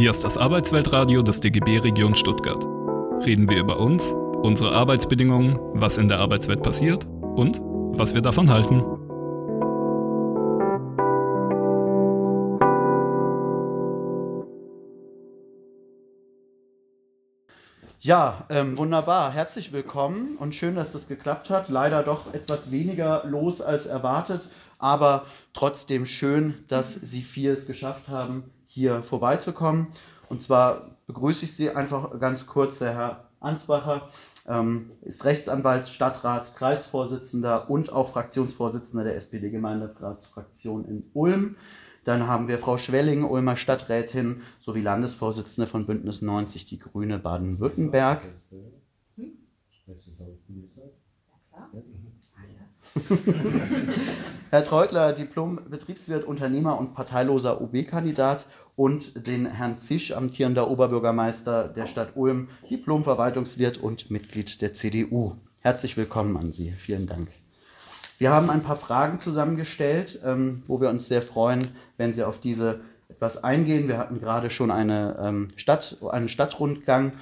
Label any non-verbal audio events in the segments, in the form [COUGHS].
Hier ist das Arbeitsweltradio des DGB Region Stuttgart. Reden wir über uns, unsere Arbeitsbedingungen, was in der Arbeitswelt passiert und was wir davon halten. Ja, ähm, wunderbar. Herzlich willkommen und schön, dass das geklappt hat. Leider doch etwas weniger los als erwartet, aber trotzdem schön, dass Sie vier es geschafft haben, hier vorbeizukommen. Und zwar begrüße ich Sie einfach ganz kurz, der Herr Ansbacher ähm, ist Rechtsanwalt, Stadtrat, Kreisvorsitzender und auch Fraktionsvorsitzender der SPD-Gemeinderatsfraktion in Ulm. Dann haben wir Frau Schwelling, Ulmer Stadträtin sowie Landesvorsitzende von Bündnis 90 Die Grüne Baden-Württemberg. [LAUGHS] Herr Treutler, Diplom-Betriebswirt, Unternehmer und parteiloser OB-Kandidat und den Herrn Zisch, amtierender Oberbürgermeister der Stadt Ulm, Diplom-Verwaltungswirt und Mitglied der CDU. Herzlich willkommen an Sie. Vielen Dank. Wir haben ein paar Fragen zusammengestellt, ähm, wo wir uns sehr freuen, wenn Sie auf diese etwas eingehen. Wir hatten gerade schon eine, ähm, Stadt, einen Stadtrundgang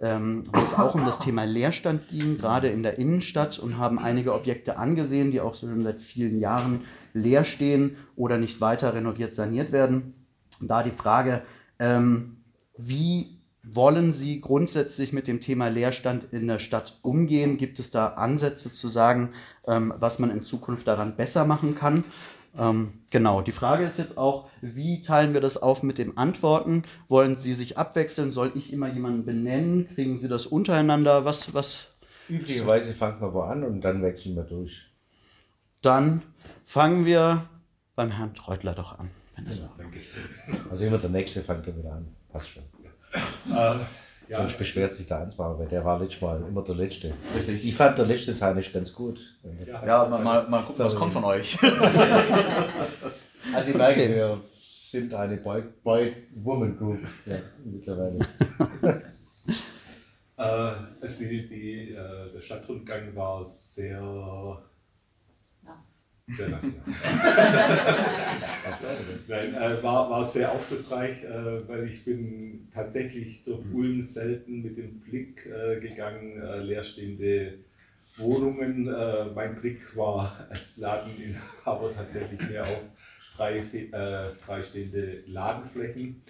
ähm, wo es auch um das Thema Leerstand ging, gerade in der Innenstadt und haben einige Objekte angesehen, die auch schon seit vielen Jahren leer stehen oder nicht weiter renoviert, saniert werden. Da die Frage, ähm, wie wollen Sie grundsätzlich mit dem Thema Leerstand in der Stadt umgehen? Gibt es da Ansätze zu sagen, ähm, was man in Zukunft daran besser machen kann? Ähm, genau, die Frage ist jetzt auch, wie teilen wir das auf mit den Antworten? Wollen Sie sich abwechseln? Soll ich immer jemanden benennen? Kriegen Sie das untereinander? Was, was? Üblicherweise fangen wir wo an und dann wechseln wir durch. Dann fangen wir beim Herrn Treutler doch an. Wenn das ja, also immer der Nächste fängt dann wieder an. Passt schon. Äh, ja, Sonst beschwert sich der Ansbauer, weil der war letztes Mal immer der Letzte. Richtig. Ich fand der Letzte sein nicht ganz gut. Ja, ja mal, mal, mal gucken, was kommt von euch. [LAUGHS] also ich merke, okay. wir sind eine Boy-Woman-Group ja, mittlerweile. äh, also die, die, äh, der Stadtrundgang war sehr nass, [LAUGHS] Nein, äh, war, war sehr aufschlussreich, äh, weil ich bin tatsächlich durch mhm. Ulm selten mit dem Blick äh, gegangen, äh, leerstehende Wohnungen. Äh, mein Blick war [LAUGHS] als Ladeninhaber tatsächlich mehr auf frei, äh, freistehende Ladenflächen.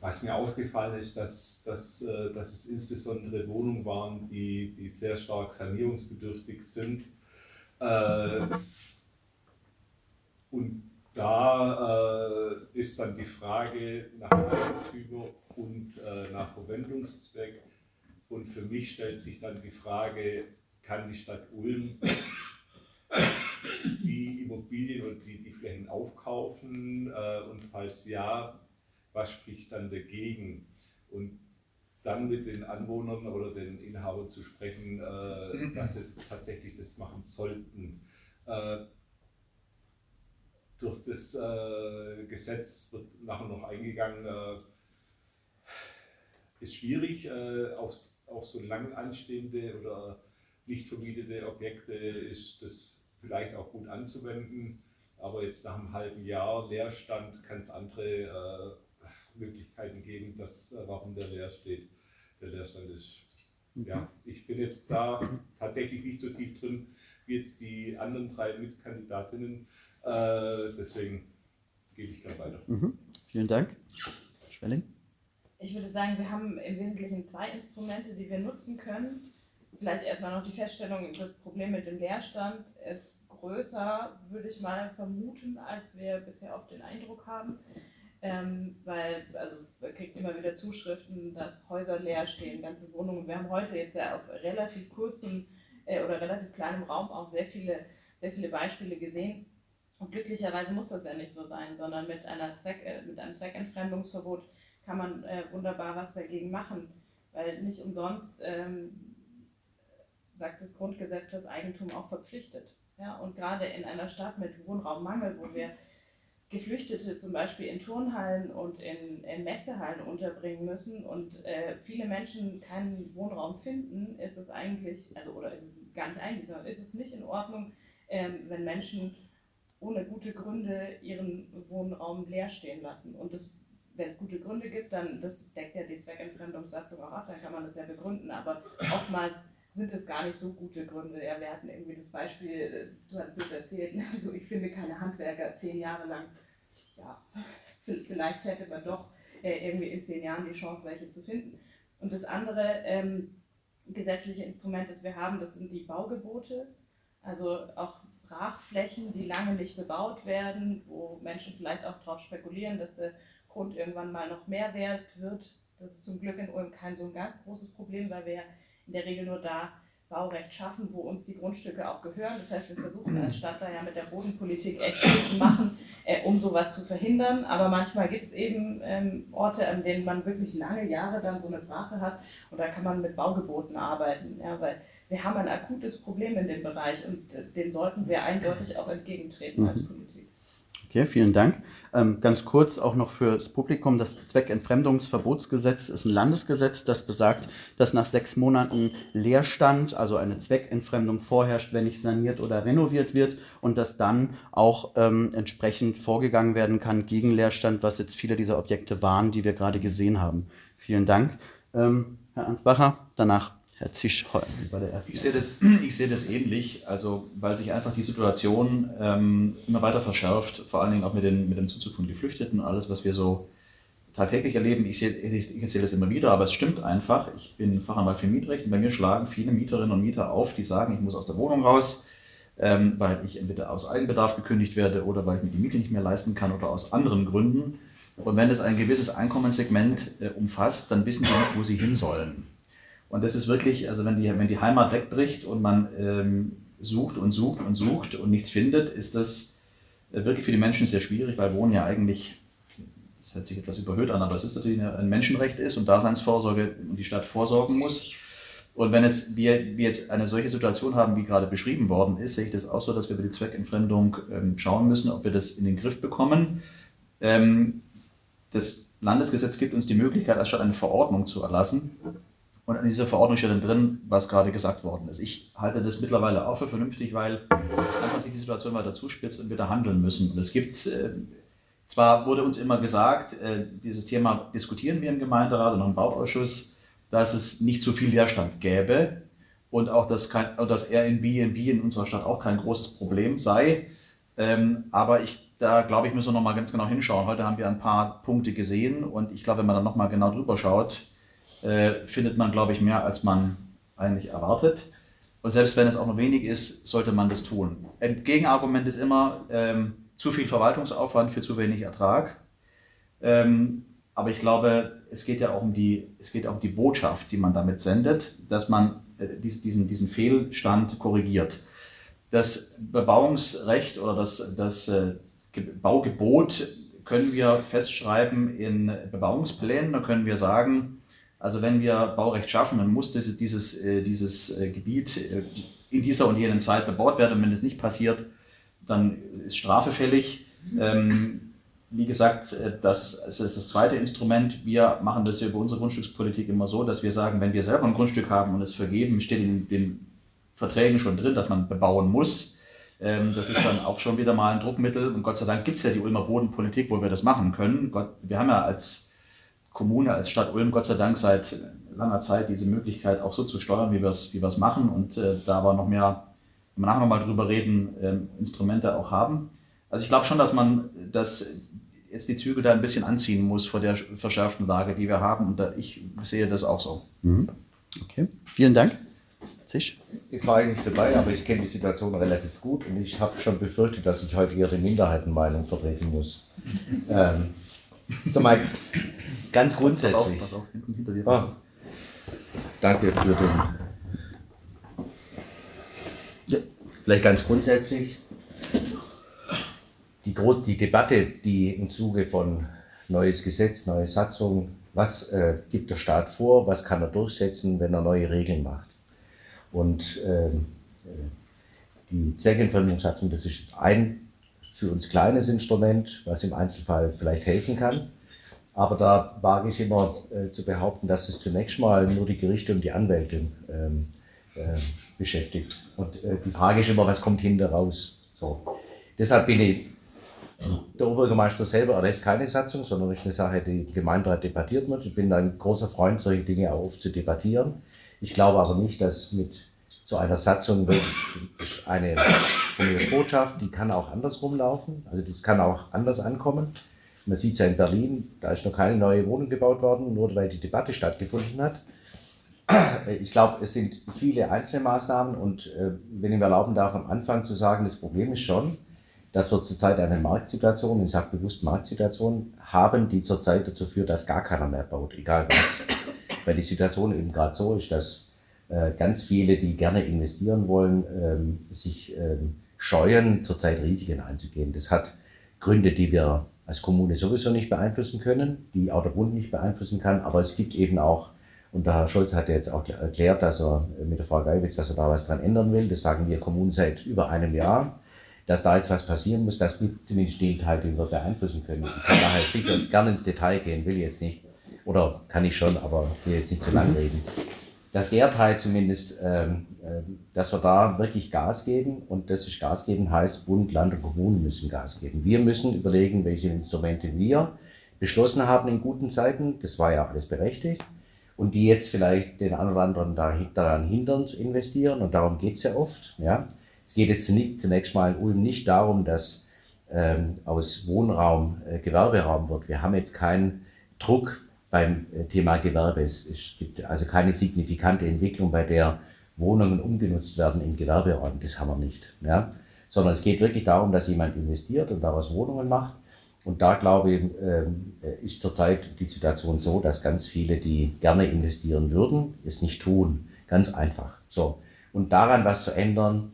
was mir aufgefallen ist, dass, dass, dass es insbesondere Wohnungen waren, die, die sehr stark sanierungsbedürftig sind äh, und da äh, ist dann die Frage nach Eigentümer und äh, nach Verwendungszweck. Und für mich stellt sich dann die Frage, kann die Stadt Ulm die Immobilien und die, die Flächen aufkaufen? Äh, und falls ja, was spricht dann dagegen? Und dann mit den Anwohnern oder den Inhabern zu sprechen, äh, mhm. dass sie tatsächlich das machen sollten. Äh, durch das äh, Gesetz wird nachher noch eingegangen, äh, ist schwierig, äh, auch, auch so lang anstehende oder nicht vermietete Objekte ist das vielleicht auch gut anzuwenden. Aber jetzt nach einem halben Jahr Leerstand kann es andere äh, Möglichkeiten geben, dass, äh, warum der leer steht, der Leerstand ist. Mhm. Ja, ich bin jetzt da tatsächlich nicht so tief drin wie jetzt die anderen drei Mitkandidatinnen. Äh, deswegen gebe ich gerade weiter. Mhm. Vielen Dank. Schwelling? Ich würde sagen, wir haben im Wesentlichen zwei Instrumente, die wir nutzen können. Vielleicht erstmal noch die Feststellung, das Problem mit dem Leerstand ist größer, würde ich mal vermuten, als wir bisher oft den Eindruck haben. Ähm, weil, also wir kriegen immer wieder Zuschriften, dass Häuser leer stehen, ganze Wohnungen. Wir haben heute jetzt ja auf relativ kurzem äh, oder relativ kleinem Raum auch sehr viele, sehr viele Beispiele gesehen. Und glücklicherweise muss das ja nicht so sein, sondern mit, einer Zweck, äh, mit einem Zweckentfremdungsverbot kann man äh, wunderbar was dagegen machen. Weil nicht umsonst ähm, sagt das Grundgesetz, das Eigentum auch verpflichtet. Ja? Und gerade in einer Stadt mit Wohnraummangel, wo wir Geflüchtete zum Beispiel in Turnhallen und in, in Messehallen unterbringen müssen und äh, viele Menschen keinen Wohnraum finden, ist es eigentlich, also oder ist es gar nicht eigentlich, sondern ist es nicht in Ordnung, ähm, wenn Menschen ohne gute Gründe ihren Wohnraum leer stehen lassen. Und wenn es gute Gründe gibt, dann das deckt ja die Zweckentfremdungssatzung auch ab, dann kann man das ja begründen, aber oftmals sind es gar nicht so gute Gründe. Ja, wir hatten irgendwie das Beispiel, du hast es erzählt, [LAUGHS] also ich finde keine Handwerker zehn Jahre lang. Ja, [LAUGHS] vielleicht hätte man doch äh, irgendwie in zehn Jahren die Chance, welche zu finden. Und das andere ähm, gesetzliche Instrument, das wir haben, das sind die Baugebote. Also auch Brachflächen, die lange nicht bebaut werden, wo Menschen vielleicht auch darauf spekulieren, dass der Grund irgendwann mal noch mehr wert wird. Das ist zum Glück in Ulm kein so ein ganz großes Problem, weil wir ja in der Regel nur da Baurecht schaffen, wo uns die Grundstücke auch gehören. Das heißt, wir versuchen als Stadt da ja mit der Bodenpolitik echt viel zu machen, äh, um sowas zu verhindern. Aber manchmal gibt es eben ähm, Orte, an denen man wirklich lange Jahre dann so eine Brache hat und da kann man mit Baugeboten arbeiten. Ja, weil wir haben ein akutes Problem in dem Bereich und äh, dem sollten wir eindeutig auch entgegentreten mhm. als Politik. Okay, vielen Dank. Ähm, ganz kurz auch noch fürs Publikum, das Zweckentfremdungsverbotsgesetz ist ein Landesgesetz, das besagt, dass nach sechs Monaten Leerstand, also eine Zweckentfremdung vorherrscht, wenn nicht saniert oder renoviert wird und dass dann auch ähm, entsprechend vorgegangen werden kann gegen Leerstand, was jetzt viele dieser Objekte waren, die wir gerade gesehen haben. Vielen Dank. Ähm, Herr Ansbacher, danach Herr Zisch bei der ersten. Ich sehe, das, ich sehe das ähnlich, also weil sich einfach die Situation ähm, immer weiter verschärft, vor allen Dingen auch mit, den, mit dem Zuzug von Geflüchteten, alles, was wir so tagtäglich erleben. Ich, sehe, ich, ich erzähle das immer wieder, aber es stimmt einfach. Ich bin Fachanwalt für Mietrecht und bei mir schlagen viele Mieterinnen und Mieter auf, die sagen, ich muss aus der Wohnung raus, ähm, weil ich entweder aus Eigenbedarf gekündigt werde oder weil ich mir die Miete nicht mehr leisten kann oder aus anderen Gründen. Und wenn es ein gewisses Einkommenssegment äh, umfasst, dann wissen sie nicht, wo sie hin sollen. Und das ist wirklich, also wenn die, wenn die Heimat wegbricht und man ähm, sucht und sucht und sucht und nichts findet, ist das äh, wirklich für die Menschen sehr schwierig, weil Wohnen ja eigentlich, das hört sich etwas überhöht an, aber es ist natürlich ein Menschenrecht ist und Daseinsvorsorge und die Stadt vorsorgen muss. Und wenn es, wir, wir jetzt eine solche Situation haben, wie gerade beschrieben worden ist, sehe ich das auch so, dass wir über die Zweckentfremdung ähm, schauen müssen, ob wir das in den Griff bekommen. Ähm, das Landesgesetz gibt uns die Möglichkeit, als Stadt eine Verordnung zu erlassen und in dieser Verordnung steht dann drin, was gerade gesagt worden ist. Ich halte das mittlerweile auch für vernünftig, weil einfach sich die Situation weiter zuspitzt und wir da handeln müssen. Und es gibt, äh, zwar wurde uns immer gesagt, äh, dieses Thema diskutieren wir im Gemeinderat und im Bauausschuss, dass es nicht zu viel Leerstand gäbe und auch, dass, kein, dass Airbnb in unserer Stadt auch kein großes Problem sei. Ähm, aber ich, da glaube ich, müssen wir nochmal ganz genau hinschauen. Heute haben wir ein paar Punkte gesehen und ich glaube, wenn man da nochmal genau drüber schaut, äh, findet man, glaube ich, mehr, als man eigentlich erwartet. Und selbst wenn es auch nur wenig ist, sollte man das tun. Ein Gegenargument ist immer ähm, zu viel Verwaltungsaufwand für zu wenig Ertrag. Ähm, aber ich glaube, es geht ja auch um die, es geht auch um die Botschaft, die man damit sendet, dass man äh, diesen, diesen Fehlstand korrigiert. Das Bebauungsrecht oder das, das äh, Baugebot können wir festschreiben in Bebauungsplänen. Da können wir sagen, also wenn wir Baurecht schaffen, dann muss dieses, dieses, äh, dieses äh, Gebiet äh, in dieser und jenen Zeit bebaut werden. Und wenn es nicht passiert, dann ist Strafe fällig. Ähm, wie gesagt, das, das ist das zweite Instrument. Wir machen das über unsere Grundstückspolitik immer so, dass wir sagen, wenn wir selber ein Grundstück haben und es vergeben, steht in den Verträgen schon drin, dass man bebauen muss. Ähm, das ist dann auch schon wieder mal ein Druckmittel. Und Gott sei Dank gibt es ja die Ulmer Bodenpolitik, wo wir das machen können. Gott, wir haben ja als Kommune, als Stadt Ulm Gott sei Dank seit langer Zeit diese Möglichkeit auch so zu steuern, wie wir es wie machen und äh, da aber noch mehr, wenn wir nachher nochmal drüber reden, äh, Instrumente auch haben. Also ich glaube schon, dass man das jetzt die Zügel da ein bisschen anziehen muss vor der verschärften Lage, die wir haben und da, ich sehe das auch so. Mhm. Okay, vielen Dank. Zisch. Ich war eigentlich dabei, aber ich kenne die Situation relativ gut und ich habe schon befürchtet, dass ich heute Ihre Minderheitenmeinung vertreten muss. ähm, so mal ganz grundsätzlich. Pass auf, pass auf, hinten hinter dir. Oh. Danke für den. Ja. Vielleicht ganz grundsätzlich. Die, Groß die Debatte, die im Zuge von neues Gesetz, neue Satzung, was äh, gibt der Staat vor, was kann er durchsetzen, wenn er neue Regeln macht. Und ähm, äh, die Zweckentfremdungssatzung, das ist jetzt ein für uns kleines Instrument, was im Einzelfall vielleicht helfen kann. Aber da wage ich immer äh, zu behaupten, dass es zunächst mal nur die Gerichte und die Anwälte ähm, äh, beschäftigt. Und äh, die Frage ist immer, was kommt hinter raus? So. Deshalb bin ich Der Oberbürgermeister selber erlässt keine Satzung, sondern ist eine Sache, die im Gemeinderat debattiert wird. Ich bin ein großer Freund, solche Dinge auch zu debattieren. Ich glaube aber nicht, dass mit so einer Satzung wirklich eine Botschaft, die kann auch andersrum laufen. Also das kann auch anders ankommen. Man sieht es ja in Berlin, da ist noch keine neue Wohnung gebaut worden, nur weil die Debatte stattgefunden hat. Ich glaube, es sind viele einzelne Maßnahmen und äh, wenn ich mir erlauben darf, am Anfang zu sagen, das Problem ist schon, dass wir zurzeit eine Marktsituation, ich sage bewusst Marktsituation, haben, die zurzeit dazu führt, dass gar keiner mehr baut, egal was. Weil die Situation eben gerade so ist, dass ganz viele, die gerne investieren wollen, ähm, sich ähm, scheuen, zurzeit Risiken einzugehen. Das hat Gründe, die wir als Kommune sowieso nicht beeinflussen können, die auch der Bund nicht beeinflussen kann, aber es gibt eben auch und der Herr Scholz hat ja jetzt auch erklärt, dass er mit der Frau Geibitz, dass er da was dran ändern will. Das sagen wir Kommunen seit über einem Jahr. Dass da jetzt was passieren muss, das gibt zumindest den Teil, den wir beeinflussen können. Ich kann daher sicher gerne ins Detail gehen, will jetzt nicht. Oder kann ich schon, aber will jetzt nicht zu lang reden. Dass der Teil zumindest, ähm, äh, dass wir da wirklich Gas geben und das ist Gas geben heißt, Bund, Land und Kommunen müssen Gas geben. Wir müssen überlegen, welche Instrumente wir beschlossen haben in guten Zeiten. Das war ja alles berechtigt und die jetzt vielleicht den einen oder anderen daran hindern zu investieren. Und darum geht es ja oft. Ja. Es geht jetzt nicht, zunächst mal in Ulm nicht darum, dass ähm, aus Wohnraum äh, Gewerberaum wird. Wir haben jetzt keinen Druck beim äh, Thema Gewerbe. Es, es, gibt also keine signifikante Entwicklung, bei der Wohnungen umgenutzt werden in Gewerberaum. Das haben wir nicht. Ja. Sondern es geht wirklich darum, dass jemand investiert und daraus Wohnungen macht. Und da glaube ich, ähm, ist zurzeit die Situation so, dass ganz viele, die gerne investieren würden, es nicht tun. Ganz einfach. So. Und daran was zu ändern,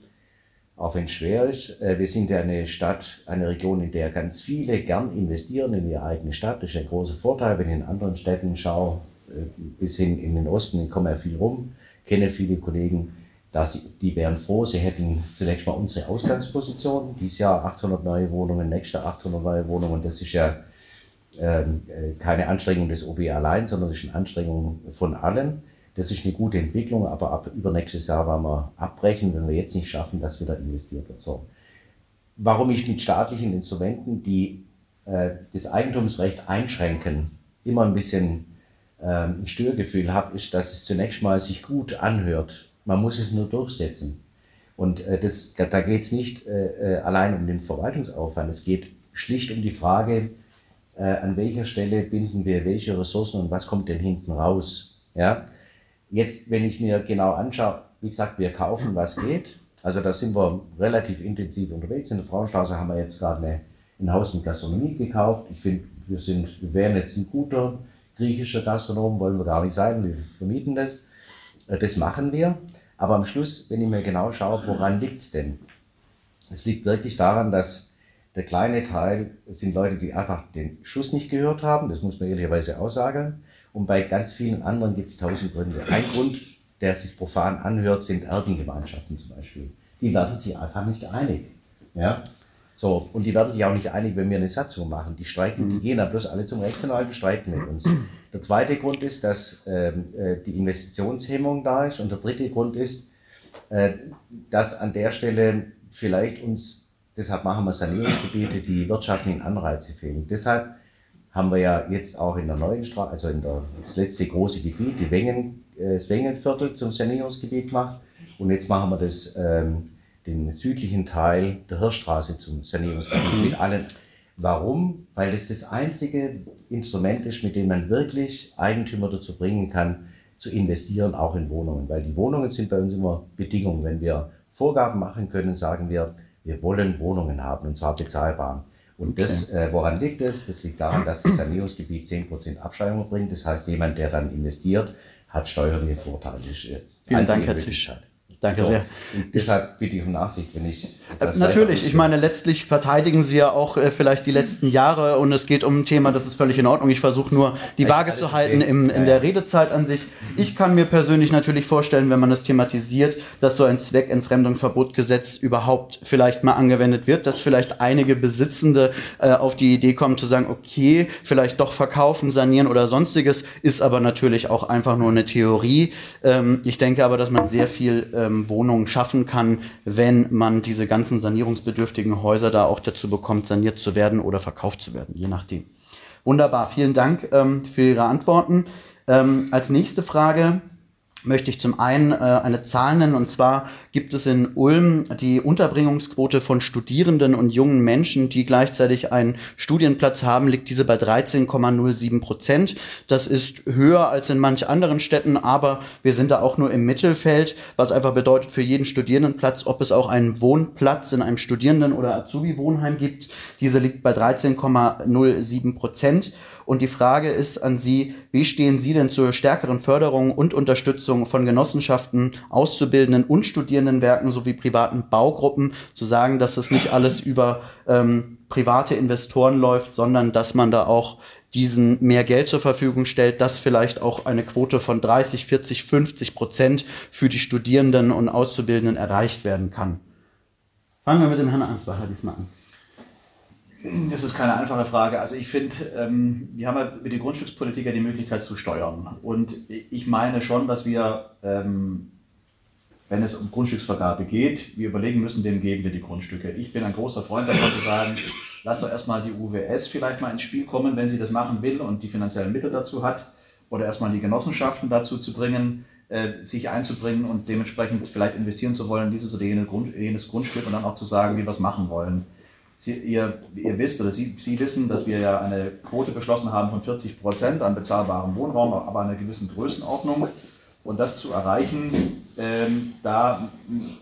auch wenn es schwer ist. Äh, wir sind ja eine Stadt, eine Region, in der ganz viele gern investieren in ihre eigene Stadt. Das ist ein großer Vorteil, wenn ich in anderen Städten schaue, äh, bis hin in den Osten, ich komme ja viel rum, kenne viele Kollegen, dass die wären froh, sie hätten zunächst mal unsere Ausgangsposition. Dieses Jahr 800 neue Wohnungen, nächstes Jahr 800 neue Wohnungen. Das ist ja ähm, äh, keine Anstrengung des OB allein, sondern das ist eine Anstrengung von allen. Das ist eine gute Entwicklung, aber ab übernächstes Jahr werden wir abbrechen, wenn wir jetzt nicht schaffen, dass wieder investiert wird. So. Warum ich mit staatlichen Instrumenten, die äh, das Eigentumsrecht einschränken, immer ein bisschen äh, ein Störgefühl habe, ist, dass es zunächst mal sich gut anhört, man muss es nur durchsetzen. Und äh, das, da geht es nicht äh, äh, allein um den Verwaltungsaufwand. Es geht schlicht um die Frage, äh, an welcher Stelle binden wir welche Ressourcen und was kommt denn hinten raus. Ja? Jetzt, wenn ich mir genau anschaue, wie gesagt, wir kaufen, was geht. Also da sind wir relativ intensiv unterwegs. In der Frauenstraße haben wir jetzt gerade ein Haus mit Gastronomie gekauft. Ich finde, wir, sind, wir wären jetzt ein guter griechischer Gastronom, wollen wir gar nicht sein, wir vermieten das. Äh, das machen wir. Aber am Schluss, wenn ich mir genau schaue, woran liegt es denn? Es liegt wirklich daran, dass der kleine Teil sind Leute, die einfach den Schuss nicht gehört haben, das muss man ehrlicherweise auch sagen. Und bei ganz vielen anderen gibt es tausend Gründe. Ein Grund, der sich profan anhört, sind Erbengemeinschaften zum Beispiel. Die werden sich einfach nicht einig. Ja? So, und die werden sich auch nicht einig, wenn wir eine Satzung machen. Die streiten, die gehen dann bloß alle zum Rechtsanwalt und streiten mit uns. Der zweite Grund ist, dass ähm, äh, die Investitionshemmung da ist. Und der dritte Grund ist, äh, dass an der Stelle vielleicht uns, deshalb machen wir Sanierungsgebiete, die wirtschaftlichen Anreize fehlen. Deshalb haben wir ja jetzt auch in der neuen Straße, also in der, das letzte große Gebiet, die Wengen, äh, das Wengenviertel zum Sanierungsgebiet gemacht. Und jetzt machen wir das, ähm, den südlichen Teil der Hirschstraße zum Sanierungsgebiet mit allen Warum? Weil es das einzige Instrument ist, mit dem man wirklich Eigentümer dazu bringen kann, zu investieren, auch in Wohnungen. Weil die Wohnungen sind bei uns immer Bedingungen. Wenn wir Vorgaben machen können, sagen wir, wir wollen Wohnungen haben, und zwar bezahlbar. Und okay. das, äh, woran liegt es? Das liegt daran, dass das Sanierungsgebiet 10% Abschreibung bringt. Das heißt, jemand, der dann investiert, hat steuerliche Vorteile. Vielen Dank, Herr Zisch. Danke so. sehr. Und deshalb bitte ich um Nachsicht, wenn ich. Äh, natürlich, ich meine, letztlich verteidigen Sie ja auch äh, vielleicht die letzten Jahre und es geht um ein Thema, das ist völlig in Ordnung. Ich versuche nur, die Waage zu halten im, in der Redezeit an sich. Ich kann mir persönlich natürlich vorstellen, wenn man das thematisiert, dass so ein Zweckentfremdungsverbotgesetz überhaupt vielleicht mal angewendet wird, dass vielleicht einige Besitzende äh, auf die Idee kommen zu sagen, okay, vielleicht doch verkaufen, sanieren oder sonstiges, ist aber natürlich auch einfach nur eine Theorie. Ähm, ich denke aber, dass man sehr viel ähm, ähm, Wohnungen schaffen kann, wenn man diese ganzen sanierungsbedürftigen Häuser da auch dazu bekommt, saniert zu werden oder verkauft zu werden, je nachdem. Wunderbar, vielen Dank ähm, für Ihre Antworten. Ähm, als nächste Frage möchte ich zum einen äh, eine Zahl nennen. Und zwar gibt es in Ulm die Unterbringungsquote von Studierenden und jungen Menschen, die gleichzeitig einen Studienplatz haben, liegt diese bei 13,07 Prozent. Das ist höher als in manch anderen Städten, aber wir sind da auch nur im Mittelfeld, was einfach bedeutet für jeden Studierendenplatz, ob es auch einen Wohnplatz in einem Studierenden- oder Azubi-Wohnheim gibt. Diese liegt bei 13,07 Prozent. Und die Frage ist an Sie, wie stehen Sie denn zur stärkeren Förderung und Unterstützung von Genossenschaften, Auszubildenden und Studierendenwerken sowie privaten Baugruppen, zu sagen, dass es nicht alles über ähm, private Investoren läuft, sondern dass man da auch diesen mehr Geld zur Verfügung stellt, dass vielleicht auch eine Quote von 30, 40, 50 Prozent für die Studierenden und Auszubildenden erreicht werden kann. Fangen wir mit dem Herrn Ansbacher diesmal an. Das ist keine einfache Frage. Also ich finde, ähm, wir haben ja mit der Grundstückspolitik ja die Möglichkeit zu steuern. Und ich meine schon, dass wir, ähm, wenn es um Grundstücksvergabe geht, wir überlegen müssen, wem geben wir die Grundstücke. Ich bin ein großer Freund davon zu sagen, lass doch erstmal die UWS vielleicht mal ins Spiel kommen, wenn sie das machen will und die finanziellen Mittel dazu hat. Oder erstmal die Genossenschaften dazu zu bringen, äh, sich einzubringen und dementsprechend vielleicht investieren zu wollen, dieses oder jenes Grundstück und dann auch zu sagen, wie wir es machen wollen. Sie, ihr, ihr, wisst oder Sie, Sie, wissen, dass wir ja eine Quote beschlossen haben von 40 Prozent an bezahlbarem Wohnraum, aber einer gewissen Größenordnung. Und das zu erreichen, ähm, da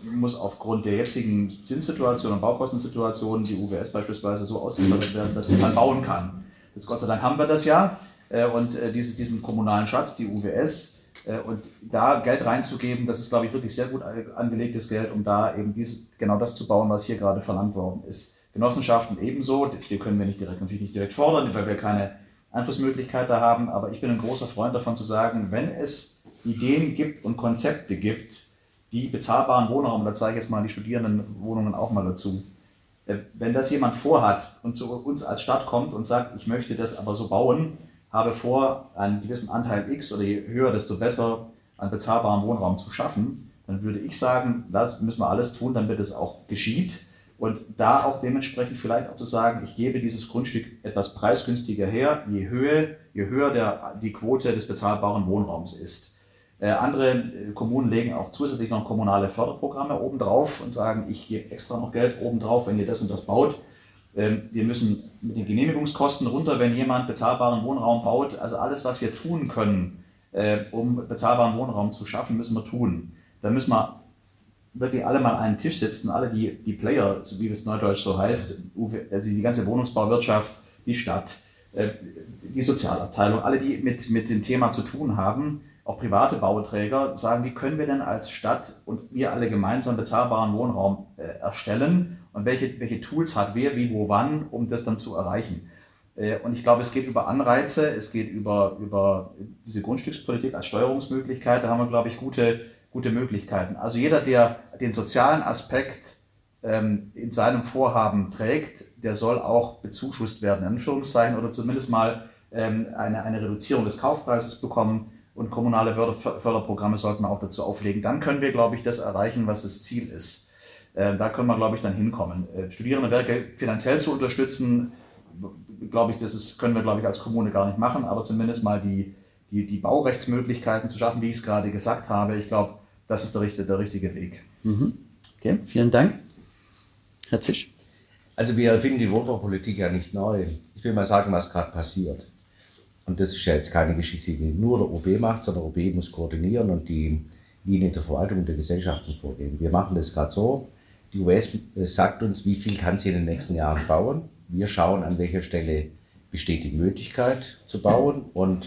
muss aufgrund der jetzigen Zinssituation und Baukostensituation die UWS beispielsweise so ausgestattet werden, dass es halt bauen kann. Das, Gott sei Dank haben wir das ja. Äh, und äh, dieses, diesen kommunalen Schatz, die UWS, äh, und da Geld reinzugeben, das ist, glaube ich, wirklich sehr gut angelegtes Geld, um da eben dies, genau das zu bauen, was hier gerade verlangt worden ist. Genossenschaften ebenso, die können wir nicht direkt, natürlich nicht direkt fordern, weil wir keine Einflussmöglichkeit da haben, aber ich bin ein großer Freund davon zu sagen, wenn es Ideen gibt und Konzepte gibt, die bezahlbaren Wohnraum, da zeige ich jetzt mal die Studierendenwohnungen auch mal dazu, äh, wenn das jemand vorhat und zu uns als Stadt kommt und sagt, ich möchte das aber so bauen, habe vor, einen gewissen Anteil X oder je höher, desto besser an bezahlbarem Wohnraum zu schaffen, dann würde ich sagen, das müssen wir alles tun, damit es auch geschieht. Und da auch dementsprechend vielleicht auch zu sagen, ich gebe dieses Grundstück etwas preisgünstiger her, je höher, je höher der, die Quote des bezahlbaren Wohnraums ist. Äh, andere äh, Kommunen legen auch zusätzlich noch kommunale Förderprogramme obendrauf und sagen, ich gebe extra noch Geld obendrauf, wenn ihr das und das baut. Ähm, wir müssen mit den Genehmigungskosten runter, wenn jemand bezahlbaren Wohnraum baut. Also alles, was wir tun können, äh, um bezahlbaren Wohnraum zu schaffen, müssen wir tun. Da müssen wir wirklich alle mal an einen Tisch sitzen, alle die, die Player, so wie es neudeutsch so heißt, also die ganze Wohnungsbauwirtschaft, die Stadt, äh, die Sozialabteilung, alle, die mit, mit dem Thema zu tun haben, auch private Bauträger, sagen, wie können wir denn als Stadt und wir alle gemeinsam bezahlbaren Wohnraum äh, erstellen und welche, welche Tools hat wer, wie, wo, wann, um das dann zu erreichen. Äh, und ich glaube, es geht über Anreize, es geht über, über diese Grundstückspolitik als Steuerungsmöglichkeit. Da haben wir, glaube ich, gute, gute Möglichkeiten. Also jeder, der den sozialen Aspekt ähm, in seinem Vorhaben trägt, der soll auch bezuschusst werden, in Anführungszeichen, oder zumindest mal ähm, eine, eine Reduzierung des Kaufpreises bekommen. Und kommunale Förder Förderprogramme sollten wir auch dazu auflegen. Dann können wir, glaube ich, das erreichen, was das Ziel ist. Äh, da können wir, glaube ich, dann hinkommen. Äh, Studierendenwerke finanziell zu unterstützen, glaube ich, das ist, können wir, glaube ich, als Kommune gar nicht machen, aber zumindest mal die, die, die Baurechtsmöglichkeiten zu schaffen, wie ich es gerade gesagt habe. Ich glaube, das ist der richtige, der richtige Weg. Mhm. Okay, vielen Dank. Herr Zisch. Also wir finden die Wohnbaupolitik ja nicht neu. Ich will mal sagen, was gerade passiert. Und das ist ja jetzt keine Geschichte, die nur der OB macht, sondern der OB muss koordinieren und die Linien der Verwaltung und der Gesellschaften vorgeben. Wir machen das gerade so. Die US sagt uns, wie viel kann sie in den nächsten Jahren bauen. Wir schauen, an welcher Stelle besteht die Möglichkeit zu bauen und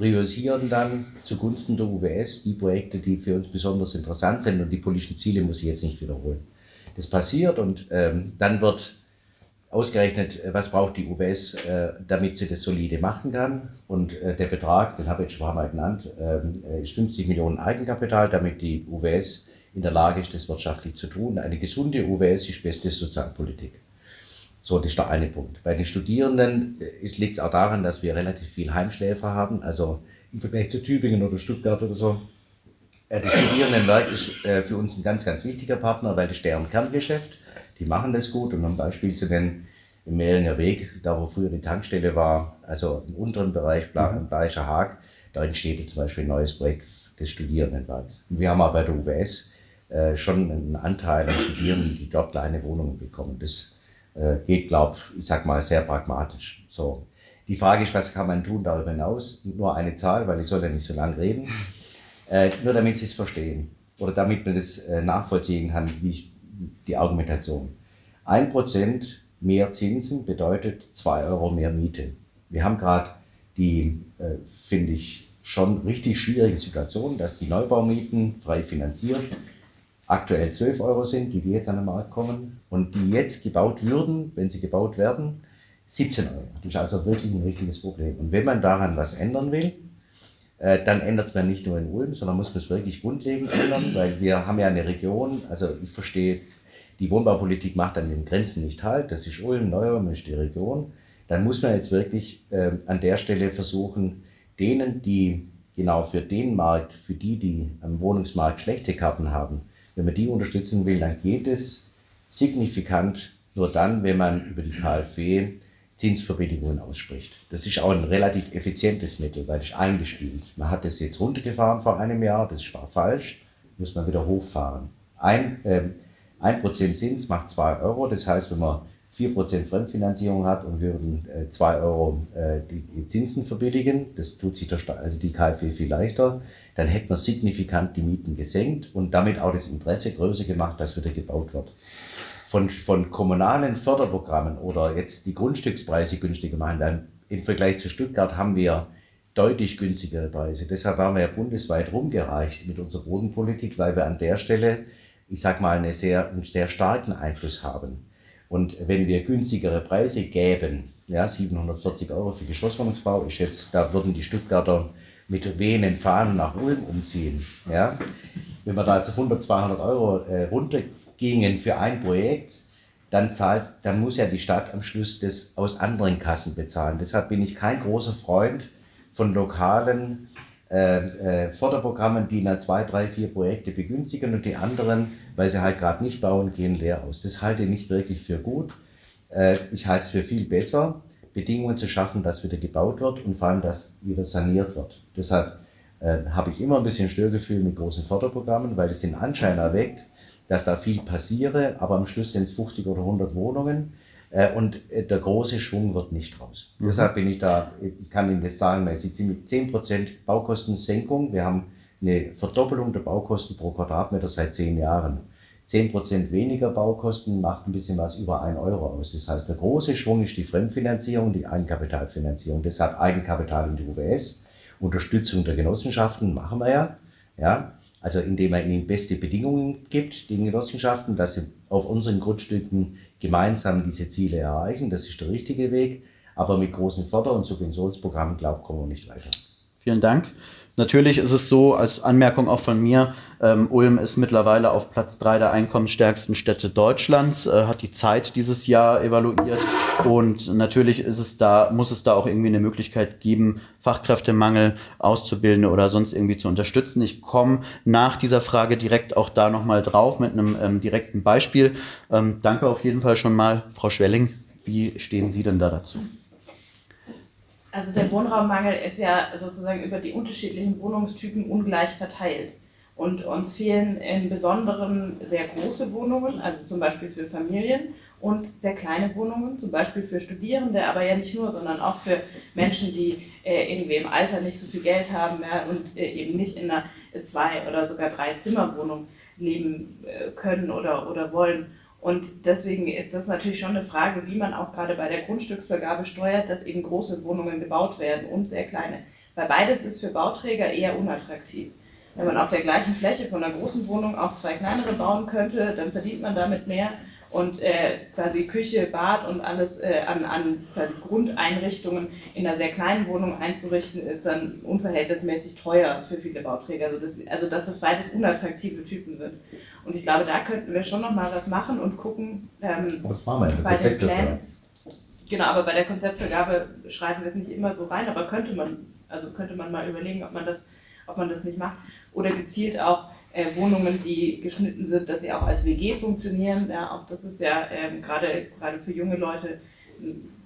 priorisieren dann zugunsten der UWS die Projekte, die für uns besonders interessant sind und die politischen Ziele muss ich jetzt nicht wiederholen. Das passiert und ähm, dann wird ausgerechnet, äh, was braucht die UWS, äh, damit sie das solide machen kann. Und äh, der Betrag, den habe ich schon mal genannt, äh, ist 50 Millionen Eigenkapital, damit die UWS in der Lage ist, das wirtschaftlich zu tun. Eine gesunde UWS ist beste Sozialpolitik. So, das ist der eine Punkt. Bei den Studierenden äh, liegt es auch daran, dass wir relativ viel Heimschläfer haben. Also im Vergleich zu Tübingen oder Stuttgart oder so Äh, das Studierendenwerk ist äh, für uns ein ganz, ganz wichtiger Partner, weil das ist deren Kerngeschäft. Die machen das gut und um ein Beispiel zu nennen, im Mehringer Weg, da wo früher die Tankstelle war, also im unteren Bereich, Bla- Bleicher Haag, da entsteht jetzt zum Beispiel ein neues Projekt des Studierendenwerks. Und wir haben auch bei der UBS äh, schon einen Anteil an Studierenden, die dort kleine Wohnungen bekommen. Das äh, geht, glaube ich, sag mal, sehr pragmatisch. So. Die Frage ist, was kann man tun darüber hinaus? Nur eine Zahl, weil ich soll ja nicht so lange reden. Äh, nur damit Sie es verstehen oder damit man das äh, nachvollziehen kann, wie ich, die Argumentation. Ein Prozent mehr Zinsen bedeutet zwei Euro mehr Miete. Wir haben gerade die, äh, finde ich, schon richtig schwierige Situation, dass die Neubaumieten frei finanziert aktuell 12 Euro sind, die, die jetzt an den Markt kommen und die jetzt gebaut würden, wenn sie gebaut werden, 17 Euro. Das ist also wirklich ein richtiges Problem. Und wenn man daran was ändern will, äh, dann ändert es man nicht nur in Ulm, sondern muss man es wirklich grundlegend ändern, weil wir haben ja eine Region, also ich verstehe, die Wohnbaupolitik macht an den Grenzen nicht halt, das ist Ulm, Neu-Ulm ist die Region, dann muss man jetzt wirklich äh, an der Stelle versuchen, denen, die genau für den Markt, für die, die am Wohnungsmarkt schlechte Karten haben, wenn man die unterstützen will, dann geht es signifikant nur dann, wenn man über die KfW Zinsverbilligungen ausspricht. Das ist auch ein relativ effizientes Mittel, weil es eingespielt. Man hat das jetzt runtergefahren vor einem Jahr, das war falsch, muss man wieder hochfahren. Ein, ähm, 1% Zins macht 2 Euro, das heißt, wenn man 4% Fremdfinanzierung hat und würden äh, 2 Euro äh, die Zinsen verbilligen, das tut sich der, Sta- also die KfW viel leichter, dann hätte man signifikant die Mieten gesenkt und damit auch das Interesse größer gemacht, dass wieder gebaut wird von, von kommunalen Förderprogrammen oder jetzt die Grundstückspreise günstiger machen, dann im Vergleich zu Stuttgart haben wir deutlich günstigere Preise. Deshalb haben wir ja bundesweit rumgereicht mit unserer Bodenpolitik, weil wir an der Stelle, ich sag mal, eine sehr, einen sehr starken Einfluss haben. Und wenn wir günstigere Preise gäben, ja, 740 Euro für Geschosswohnungsbau ist jetzt, da würden die Stuttgarter mit wehenden Fahnen nach Ulm umziehen. Ja. Wenn wir da jetzt 100, 200 Euro äh, runtergingen für ein Projekt, dann zahlt, dann muss ja die Stadt am Schluss das aus anderen Kassen bezahlen. Deshalb bin ich kein großer Freund von lokalen äh, äh, Förderprogrammen, die dann zwei, drei, vier Projekte begünstigen und die anderen, weil sie halt gerade nicht bauen, gehen leer aus. Das halte ich nicht wirklich für gut. Äh, ich halte es für viel besser, Bedingungen zu schaffen, dass wieder gebaut wird und vor allem, dass wieder saniert wird. Deshalb äh, habe ich immer ein bisschen Störgefühl mit großen Förderprogrammen, weil es den Anschein erweckt, dass da viel passiere, aber am Schluss sind es 50 oder 100 Wohnungen äh, und äh, der große Schwung wird nicht raus. Deshalb bin ich da, ich kann Ihnen das sagen, weil Sie sind mit 10% Baukostensenkung, wir haben eine Verdoppelung der Baukosten pro Quadratmeter seit zehn Jahren. 10% weniger Baukosten macht ein bisschen was über 1 Euro aus. Das heißt, der große Schwung ist die Fremdfinanzierung, die Eigenkapitalfinanzierung. Deshalb Eigenkapital in die UBS. Unterstützung der Genossenschaften machen wir ja. ja. Also indem man ihnen beste Bedingungen gibt, den Genossenschaften, dass sie auf unseren Grundstücken gemeinsam diese Ziele erreichen. Das ist der richtige Weg. Aber mit großen Förder- und Subventionsprogrammen, glaube ich, kommen wir nicht weiter. Vielen Dank. Natürlich ist es so, als Anmerkung auch von mir, ähm, Ulm ist mittlerweile auf Platz drei der einkommensstärksten Städte Deutschlands, äh, hat die Zeit dieses Jahr evaluiert und natürlich ist es da, muss es da auch irgendwie eine Möglichkeit geben, Fachkräftemangel auszubilden oder sonst irgendwie zu unterstützen. Ich komme nach dieser Frage direkt auch da nochmal drauf mit einem ähm, direkten Beispiel. Ähm, danke auf jeden Fall schon mal, Frau Schwelling. Wie stehen Sie denn da dazu? Also der Wohnraummangel ist ja sozusagen über die unterschiedlichen Wohnungstypen ungleich verteilt. Und uns fehlen im Besonderen sehr große Wohnungen, also zum Beispiel für Familien, und sehr kleine Wohnungen, zum Beispiel für Studierende, aber ja nicht nur, sondern auch für Menschen, die äh, irgendwie im Alter nicht so viel Geld haben ja, und äh, eben nicht in einer zwei- oder sogar drei Zimmerwohnung leben äh, können oder, oder wollen. Und deswegen ist das natürlich schon eine Frage, wie man auch gerade bei der Grundstücksvergabe steuert, dass eben große Wohnungen gebaut werden und sehr kleine. Weil beides ist für Bauträger eher unattraktiv. Wenn man auf der gleichen Fläche von einer großen Wohnung auch zwei kleinere bauen könnte, dann verdient man damit mehr. Und äh, quasi Küche, Bad und alles äh, an, an Grundeinrichtungen in einer sehr kleinen Wohnung einzurichten, ist dann unverhältnismäßig teuer für viele Bauträger. Also, das, also dass das beides unattraktive Typen sind. Und ich glaube, da könnten wir schon noch mal was machen und gucken ähm, Was machen wir bei den? Plänen. Genau, aber bei der Konzeptvergabe schreiben wir es nicht immer so rein, aber könnte man, also könnte man mal überlegen, ob man das ob man das nicht macht. Oder gezielt auch äh, Wohnungen, die geschnitten sind, dass sie auch als WG funktionieren. Ja, auch das ist ja ähm, gerade für junge Leute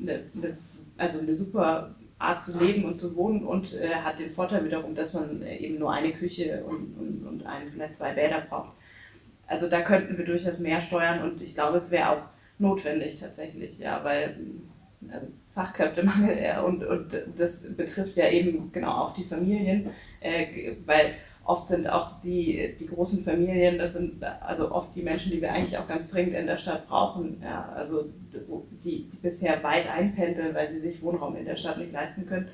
eine, eine, also eine super Art zu leben und zu wohnen und äh, hat den Vorteil wiederum, dass man äh, eben nur eine Küche und, und, und ein, vielleicht zwei Bäder braucht. Also da könnten wir durchaus mehr steuern und ich glaube, es wäre auch notwendig tatsächlich, ja, weil also Fachkräftemangel ja, und, und das betrifft ja eben genau auch die Familien, äh, weil oft sind auch die, die großen Familien, das sind also oft die Menschen, die wir eigentlich auch ganz dringend in der Stadt brauchen, ja, also die, die bisher weit einpendeln, weil sie sich Wohnraum in der Stadt nicht leisten können.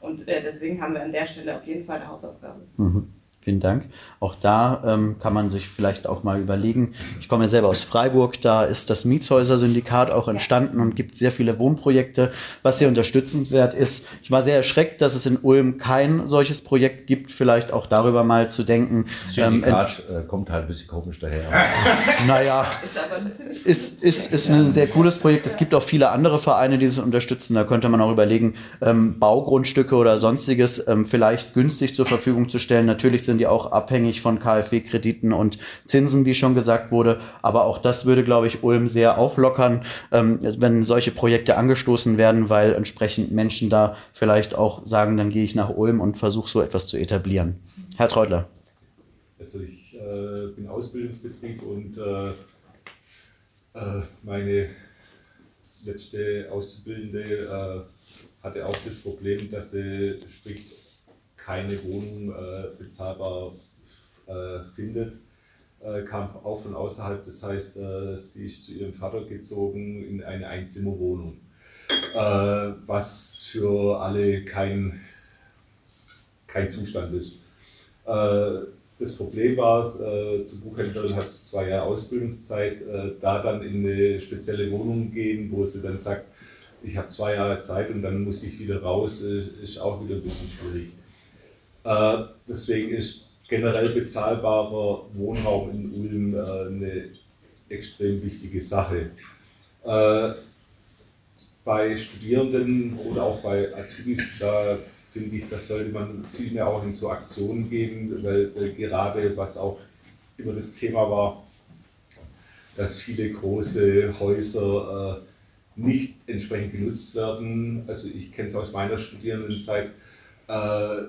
Und äh, deswegen haben wir an der Stelle auf jeden Fall eine Hausaufgabe. Mhm. Vielen Dank. Auch da ähm, kann man sich vielleicht auch mal überlegen. Ich komme ja selber aus Freiburg, da ist das Mietshäuser-Syndikat auch entstanden und gibt sehr viele Wohnprojekte, was sehr unterstützenswert ist. Ich war sehr erschreckt, dass es in Ulm kein solches Projekt gibt, vielleicht auch darüber mal zu denken. Syndikat ähm, äh, kommt halt ein bisschen komisch daher. [LAUGHS] naja, ist, ist, ist ein sehr cooles Projekt. Es gibt auch viele andere Vereine, die es unterstützen. Da könnte man auch überlegen, ähm, Baugrundstücke oder sonstiges ähm, vielleicht günstig zur Verfügung zu stellen. Natürlich sind sind die auch abhängig von KfW-Krediten und Zinsen, wie schon gesagt wurde. Aber auch das würde, glaube ich, Ulm sehr auflockern, ähm, wenn solche Projekte angestoßen werden, weil entsprechend Menschen da vielleicht auch sagen, dann gehe ich nach Ulm und versuche so etwas zu etablieren. Herr Treutler. Also ich äh, bin Ausbildungsbetrieb und äh, äh, meine letzte Auszubildende äh, hatte auch das Problem, dass sie spricht keine Wohnung äh, bezahlbar äh, findet, äh, kam auch von außerhalb. Das heißt, äh, sie ist zu ihrem Vater gezogen in eine Einzimmerwohnung, äh, was für alle kein, kein Zustand ist. Äh, das Problem war, zur Buchhändlerin hat zwei Jahre Ausbildungszeit, da dann in eine spezielle Wohnung gehen, wo sie dann sagt, ich habe zwei Jahre Zeit und dann muss ich wieder raus, ist auch wieder ein bisschen schwierig. Äh, deswegen ist generell bezahlbarer Wohnraum in Ulm äh, eine extrem wichtige Sache. Äh, bei Studierenden oder auch bei Azubis, da finde ich, das sollte man viel mehr auch in so Aktionen geben, weil, gerade was auch immer das Thema war, dass viele große Häuser nicht entsprechend genutzt werden. Also ich kenne es aus meiner Studierendenzeit. Äh,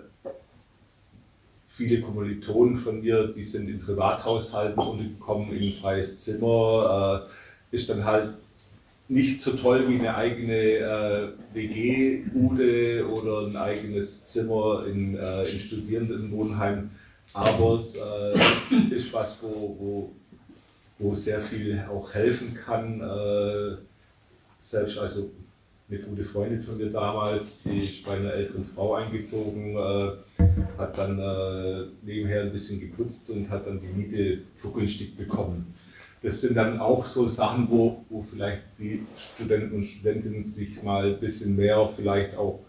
viele Kommilitonen von mir, die sind in Privathaushalten untergekommen, in ein freies Zimmer, äh, ist dann halt nicht so toll wie eine eigene äh, WG-Bude oder ein eigenes Zimmer in, äh, in Studierendenwohnheim, aber es äh, ist was, wo, wo, wo sehr viel auch helfen kann. Äh, selbst also eine gute Freundin von mir damals, die ist bei einer älteren Frau eingezogen, äh, hat dann äh, nebenher ein bisschen geputzt und hat dann die Miete vergünstigt bekommen. Das sind dann auch so Sachen, wo, wo vielleicht die Studenten und Studentinnen sich mal ein bisschen mehr vielleicht auch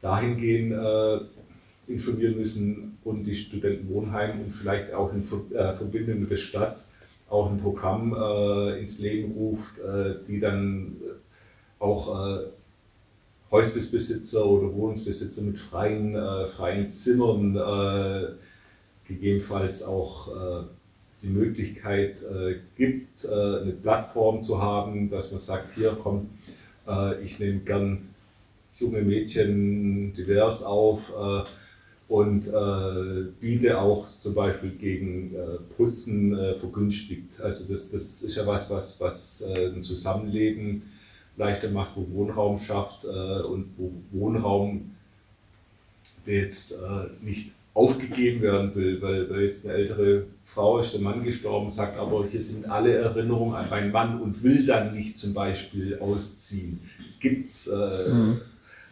dahingehend äh, informieren müssen und die Studentenwohnheim und vielleicht auch in äh, Verbindung mit der Stadt auch ein Programm äh, ins Leben ruft, äh, die dann auch äh, Häuslisbesitzer oder Wohnungsbesitzer mit freien, äh, freien Zimmern, äh, gegebenenfalls auch äh, die Möglichkeit äh, gibt, äh, eine Plattform zu haben, dass man sagt, hier komm, äh, ich nehme gern junge Mädchen divers auf und biete auch zum Beispiel gegen Putzen vergünstigt. Also das, das ist ja was, was, was ein Zusammenleben leichter macht, wo Wohnraum schafft äh, und wo Wohnraum, der jetzt äh, nicht aufgegeben werden will, weil, weil jetzt eine ältere Frau ist, der Mann gestorben, sagt aber, hier sind alle Erinnerungen an meinen Mann und will dann nicht zum Beispiel ausziehen. Gibt es, äh, mhm.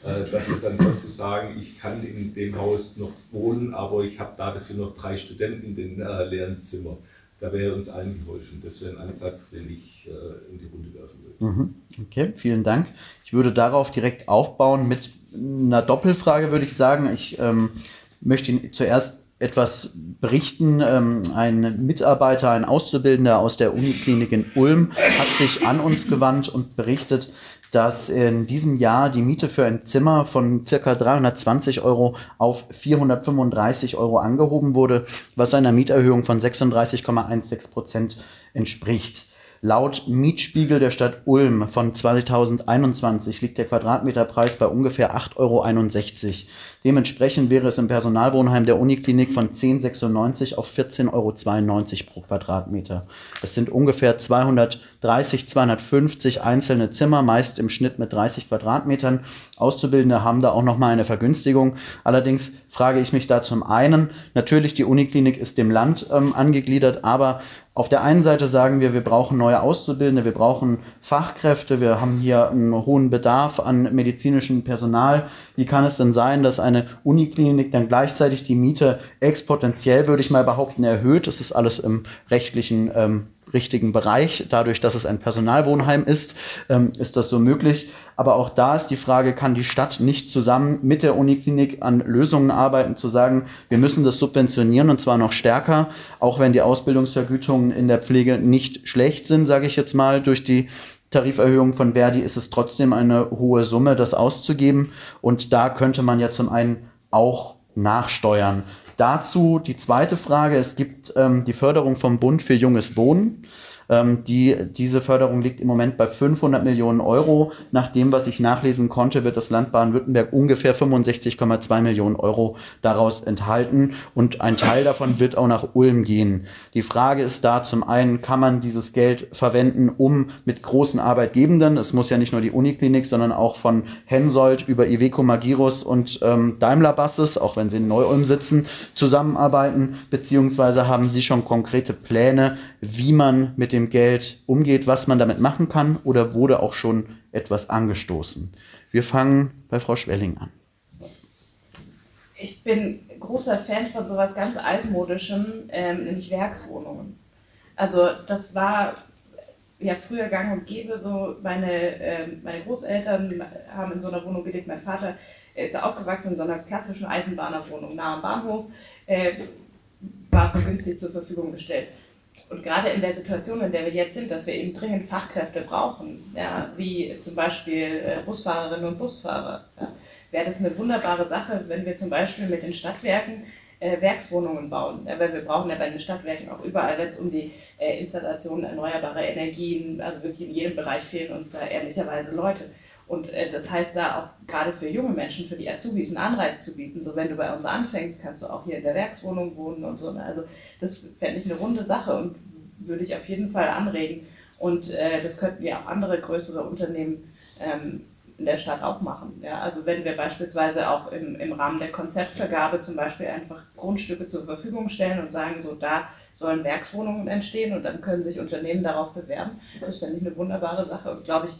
äh, dass sie dann sozusagen, ich kann in dem Haus noch wohnen, aber ich habe dafür noch drei Studenten in den äh, leeren Zimmer da wäre uns allen geholfen. Das wäre ein Ansatz, den ich äh, in die Runde werfen würde. Mhm. Okay, vielen Dank. Ich würde darauf direkt aufbauen mit einer Doppelfrage, würde ich sagen. Ich ähm, möchte zuerst etwas berichten. Ähm, ein Mitarbeiter, ein Auszubildender aus der Uniklinik in Ulm hat sich an uns gewandt und berichtet, dass in diesem Jahr die Miete für ein Zimmer von ca. 320 Euro auf 435 Euro angehoben wurde, was einer Mieterhöhung von 36,16 Prozent entspricht. Laut Mietspiegel der Stadt Ulm von 2021 liegt der Quadratmeterpreis bei ungefähr 8,61 Euro. Dementsprechend wäre es im Personalwohnheim der Uniklinik von 10,96 auf 14,92 Euro pro Quadratmeter. Das sind ungefähr 230, 250 einzelne Zimmer, meist im Schnitt mit 30 Quadratmetern. Auszubildende haben da auch nochmal eine Vergünstigung. Allerdings frage ich mich da zum einen, natürlich die Uniklinik ist dem Land ähm, angegliedert, aber auf der einen Seite sagen wir, wir brauchen neue Auszubildende, wir brauchen Fachkräfte, wir haben hier einen hohen Bedarf an medizinischem Personal. Wie kann es denn sein, dass eine Uniklinik dann gleichzeitig die Miete exponentiell, würde ich mal behaupten, erhöht? Das ist alles im rechtlichen ähm, richtigen Bereich. Dadurch, dass es ein Personalwohnheim ist, ähm, ist das so möglich. Aber auch da ist die Frage, kann die Stadt nicht zusammen mit der Uniklinik an Lösungen arbeiten, zu sagen, wir müssen das subventionieren und zwar noch stärker, auch wenn die Ausbildungsvergütungen in der Pflege nicht schlecht sind, sage ich jetzt mal, durch die Tariferhöhung von Verdi ist es trotzdem eine hohe Summe, das auszugeben. Und da könnte man ja zum einen auch nachsteuern. Dazu die zweite Frage. Es gibt ähm, die Förderung vom Bund für junges Wohnen. Ähm, die, diese Förderung liegt im Moment bei 500 Millionen Euro. Nach dem, was ich nachlesen konnte, wird das Land Baden-Württemberg ungefähr 65,2 Millionen Euro daraus enthalten und ein Teil davon wird auch nach Ulm gehen. Die Frage ist da zum einen, kann man dieses Geld verwenden, um mit großen Arbeitgebenden, es muss ja nicht nur die Uniklinik, sondern auch von Hensoldt über Iveco Magirus und ähm, Daimler Buses, auch wenn sie in Neu-Ulm sitzen, zusammenarbeiten, beziehungsweise haben sie schon konkrete Pläne, wie man mit dem Geld umgeht, was man damit machen kann oder wurde auch schon etwas angestoßen? Wir fangen bei Frau Schwelling an. Ich bin großer Fan von sowas ganz altmodischem, ähm, nämlich Werkswohnungen. Also das war ja früher gang und gäbe so, meine, äh, meine Großeltern haben in so einer Wohnung gelebt, mein Vater ist aufgewachsen in so einer klassischen Eisenbahnerwohnung nah am Bahnhof, äh, war so günstig zur Verfügung gestellt. Und gerade in der Situation, in der wir jetzt sind, dass wir eben dringend Fachkräfte brauchen, ja, wie zum Beispiel äh, Busfahrerinnen und Busfahrer, ja, wäre das eine wunderbare Sache, wenn wir zum Beispiel mit den Stadtwerken äh, Werkswohnungen bauen. Ja, weil wir brauchen ja bei den Stadtwerken auch überall, wenn es um die äh, Installation erneuerbarer Energien, also wirklich in jedem Bereich fehlen uns da ehrlicherweise Leute. Und äh, das heißt da auch gerade für junge Menschen, für die Azubis einen Anreiz zu bieten. So wenn du bei uns anfängst, kannst du auch hier in der Werkswohnung wohnen und so. Ne? Also das fände ich eine runde Sache und würde ich auf jeden Fall anregen. Und äh, das könnten ja auch andere größere Unternehmen ähm, in der Stadt auch machen. Ja? Also wenn wir beispielsweise auch im, im Rahmen der Konzeptvergabe zum Beispiel einfach Grundstücke zur Verfügung stellen und sagen, so da sollen Werkswohnungen entstehen und dann können sich Unternehmen darauf bewerben. Das fände ich eine wunderbare Sache und glaube ich,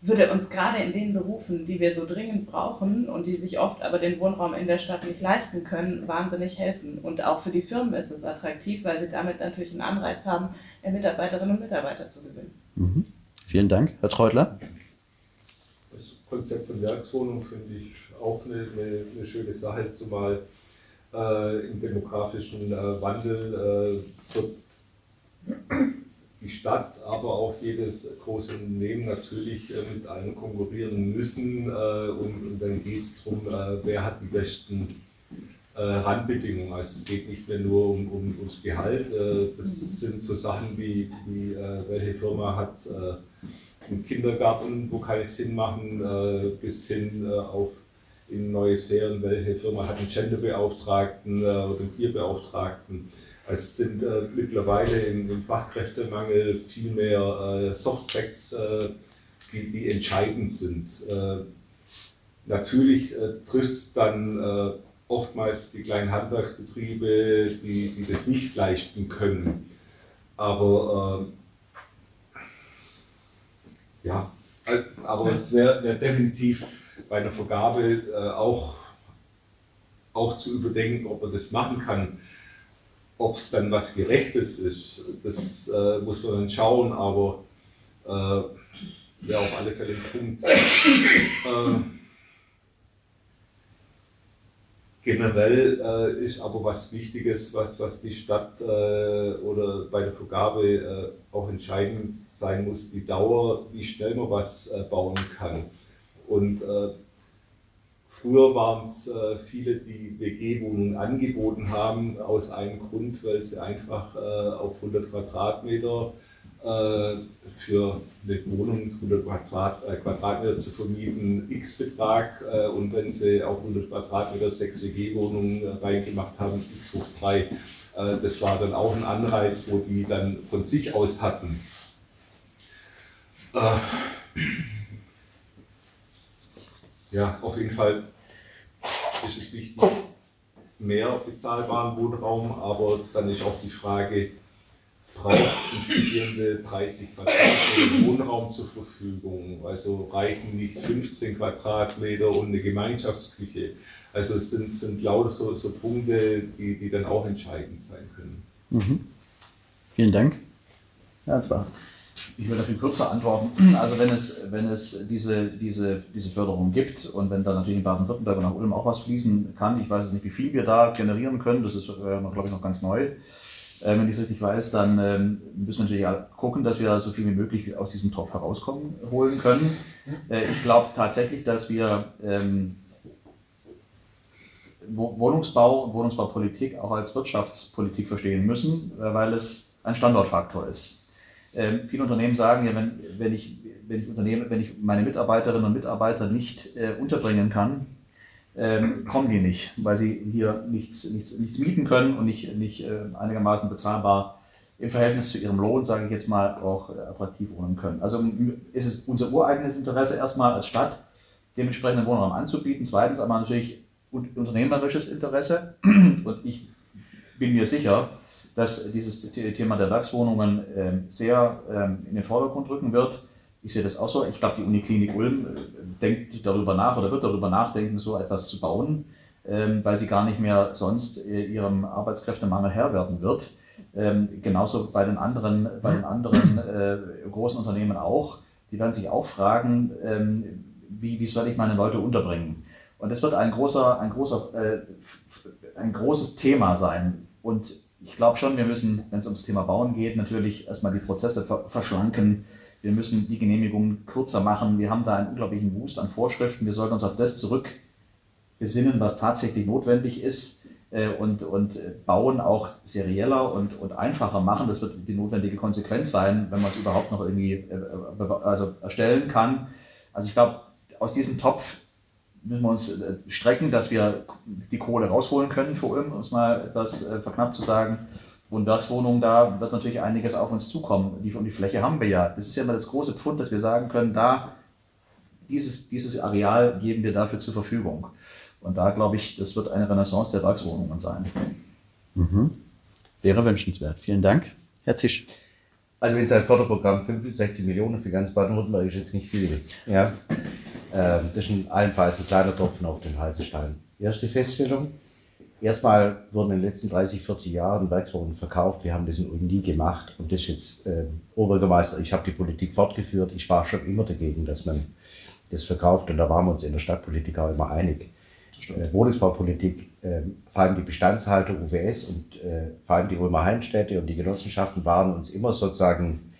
würde uns gerade in den Berufen, die wir so dringend brauchen und die sich oft aber den Wohnraum in der Stadt nicht leisten können, wahnsinnig helfen. Und auch für die Firmen ist es attraktiv, weil sie damit natürlich einen Anreiz haben, Mitarbeiterinnen und Mitarbeiter zu gewinnen. Mhm. Vielen Dank, Herr Treutler. Das Konzept von Werkswohnung finde ich auch eine, eine, eine, schöne Sache, zumal äh, im demografischen äh, Wandel äh, wird die Stadt, aber auch jedes große Unternehmen natürlich äh, mit einem konkurrieren müssen. Äh, und, dann geht es darum, äh, wer hat die besten Randbedingungen. Also es geht nicht mehr nur um, um, ums Gehalt. das sind so Sachen wie, wie welche Firma hat einen Kindergarten, wo keinen Sinn machen, bis hin auf in neue Sphären, welche Firma hat einen Genderbeauftragten oder einen Tierbeauftragten es sind äh, mittlerweile im, im, Fachkräftemangel viel mehr äh, Softfacts, äh, die, die, entscheidend sind. Äh, natürlich äh, trifft es dann äh, oftmals die kleinen Handwerksbetriebe, die, die das nicht leisten können. Aber ja, aber es wäre wär definitiv bei einer Vergabe auch, auch zu überdenken, ob man das machen kann ob es dann was Gerechtes ist, das äh, muss man dann schauen, aber äh, wäre auf alle Fälle ein Punkt. Äh, generell äh, ist aber was Wichtiges, was, was die Stadt äh, oder bei der Vergabe äh, auch entscheidend sein muss, die Dauer, wie schnell man was äh, bauen kann. Und früher waren es äh, viele, die WG-Wohnungen angeboten haben, aus einem Grund, weil sie einfach auf 100 Quadratmeter für eine Wohnung 100 Quadrat, äh, Quadratmeter zu vermieten, x Betrag äh, und wenn sie auf 100 Quadratmeter sechs WG-Wohnungen äh, reingemacht haben, x hoch 3. Äh, das war dann auch ein Anreiz, wo die dann von sich aus hatten. Ja, auf jeden Fall ist es wichtig, mehr bezahlbaren Wohnraum, aber dann ist auch die Frage, brauchten Studierende 30 Quadratmeter Wohnraum zur Verfügung. Also reichen nicht 15 Quadratmeter und eine Gemeinschaftsküche. Also es sind, sind lauter so, so Punkte, die, die dann auch entscheidend sein können. Mhm. Vielen Dank. Ja, klar. Ich will dafür kürzer antworten. Also wenn es, wenn es diese, diese, diese Förderung gibt und wenn da natürlich in Baden-Württemberg und nach Ulm auch was fließen kann, ich weiß nicht, wie viel wir da generieren können, das ist, äh, glaube ich, noch ganz neu. Äh, wenn ich es richtig weiß, dann ähm, müssen wir natürlich gucken, dass wir so viel wie möglich aus diesem Topf herauskommen, holen können. Äh, ich glaube tatsächlich, dass wir ähm, Wohnungsbau Wohnungsbaupolitik auch als Wirtschaftspolitik verstehen müssen, äh, weil es ein Standortfaktor ist. Ähm, viele Unternehmen sagen ja, wenn, wenn, ich, wenn, ich Unternehmen, wenn ich meine Mitarbeiterinnen und Mitarbeiter nicht äh, unterbringen kann, ähm, kommen die nicht, weil sie hier nichts, nichts, nichts mieten können und nicht, nicht äh, einigermaßen bezahlbar im Verhältnis zu ihrem Lohn, sage ich jetzt mal, auch äh, attraktiv wohnen können. Also ist es unser ureigenes Interesse erstmal als Stadt, dementsprechenden Wohnraum anzubieten. Zweitens aber natürlich unternehmerisches Interesse. Und ich bin mir sicher, dass dieses Thema der Werkswohnungen ähm, sehr ähm, in den Vordergrund rücken wird. Ich sehe das auch so. Ich glaube, die Uniklinik Ulm äh, denkt darüber nach oder wird darüber nachdenken, so etwas zu bauen, ähm, weil sie gar nicht mehr sonst äh, ihrem Arbeitskräftemangel Herr werden wird. Genauso bei den anderen, bei den anderen äh, großen Unternehmen auch. Die werden sich auch fragen, wie, wie soll ich meine Leute unterbringen? Und das wird ein, großer, ein, großer, ein großes Thema sein. Und ich glaube schon, wir müssen, wenn es ums Thema Bauen geht, natürlich erstmal die Prozesse verschlanken wir müssen die Genehmigungen kürzer machen. Wir haben da einen unglaublichen Wust an Vorschriften. Wir sollten uns auf das zurück besinnen, was tatsächlich notwendig ist äh, und, und Bauen auch serieller und, und einfacher machen. Das wird die notwendige Konsequenz sein, wenn man es überhaupt noch irgendwie äh, also erstellen kann. Also ich glaube, aus diesem Topf müssen wir uns äh, strecken, dass wir die Kohle rausholen können für Ulm, um es mal etwas verknappt zu sagen. Wohnwerkswohnungen, da wird natürlich einiges auf uns zukommen. Die, und die Fläche haben wir ja. Das ist ja immer das große Pfund, dass wir sagen können, da dieses, dieses Areal geben wir dafür zur Verfügung. Und da glaube ich, das wird eine Renaissance der Werkswohnungen sein. Mhm. Wäre wünschenswert. Vielen Dank. Herr Zisch. Also wenn sein Förderprogramm 65 Millionen für ganz Baden-Württemberg ist jetzt nicht viel. Ja? Ähm, das ist in allen ein kleiner Tropfen auf den heißen Stein. Erste Feststellung, Erstmal wurden in den letzten 30, 40 Jahren Werkswohnungen verkauft. Wir haben das in Ulm nie gemacht. Und das ist jetzt äh, Oberbürgermeister. Ich habe die Politik fortgeführt. Ich war schon immer dagegen, dass man das verkauft. Und da waren wir uns in der Stadtpolitik auch immer einig. Wohnungsbaupolitik, äh, vor allem die Bestandshalter UWS und äh, vor allem die Ulmer Heimstädte und die Genossenschaften waren uns immer sozusagen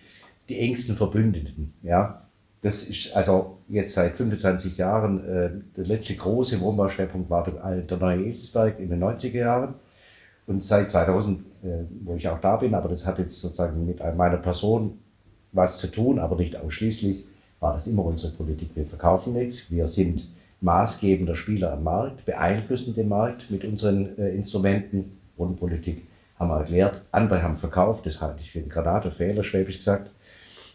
die engsten Verbündeten. Ja? Das ist also jetzt seit 25 Jahren äh, der letzte große Wohnbauschwerpunkt war der, der neue Eselsberg in den 90er Jahren. Und seit 2000, äh, wo ich auch da bin, aber das hat jetzt sozusagen mit meiner Person was zu tun, aber nicht ausschließlich, war das immer unsere Politik. Wir verkaufen nichts, wir sind maßgebender Spieler am Markt, beeinflussen den Markt mit unseren äh, Instrumenten. Wohnpolitik haben wir erklärt, andere haben verkauft, das halte ich für einen Granatefehler, schwäbisch gesagt.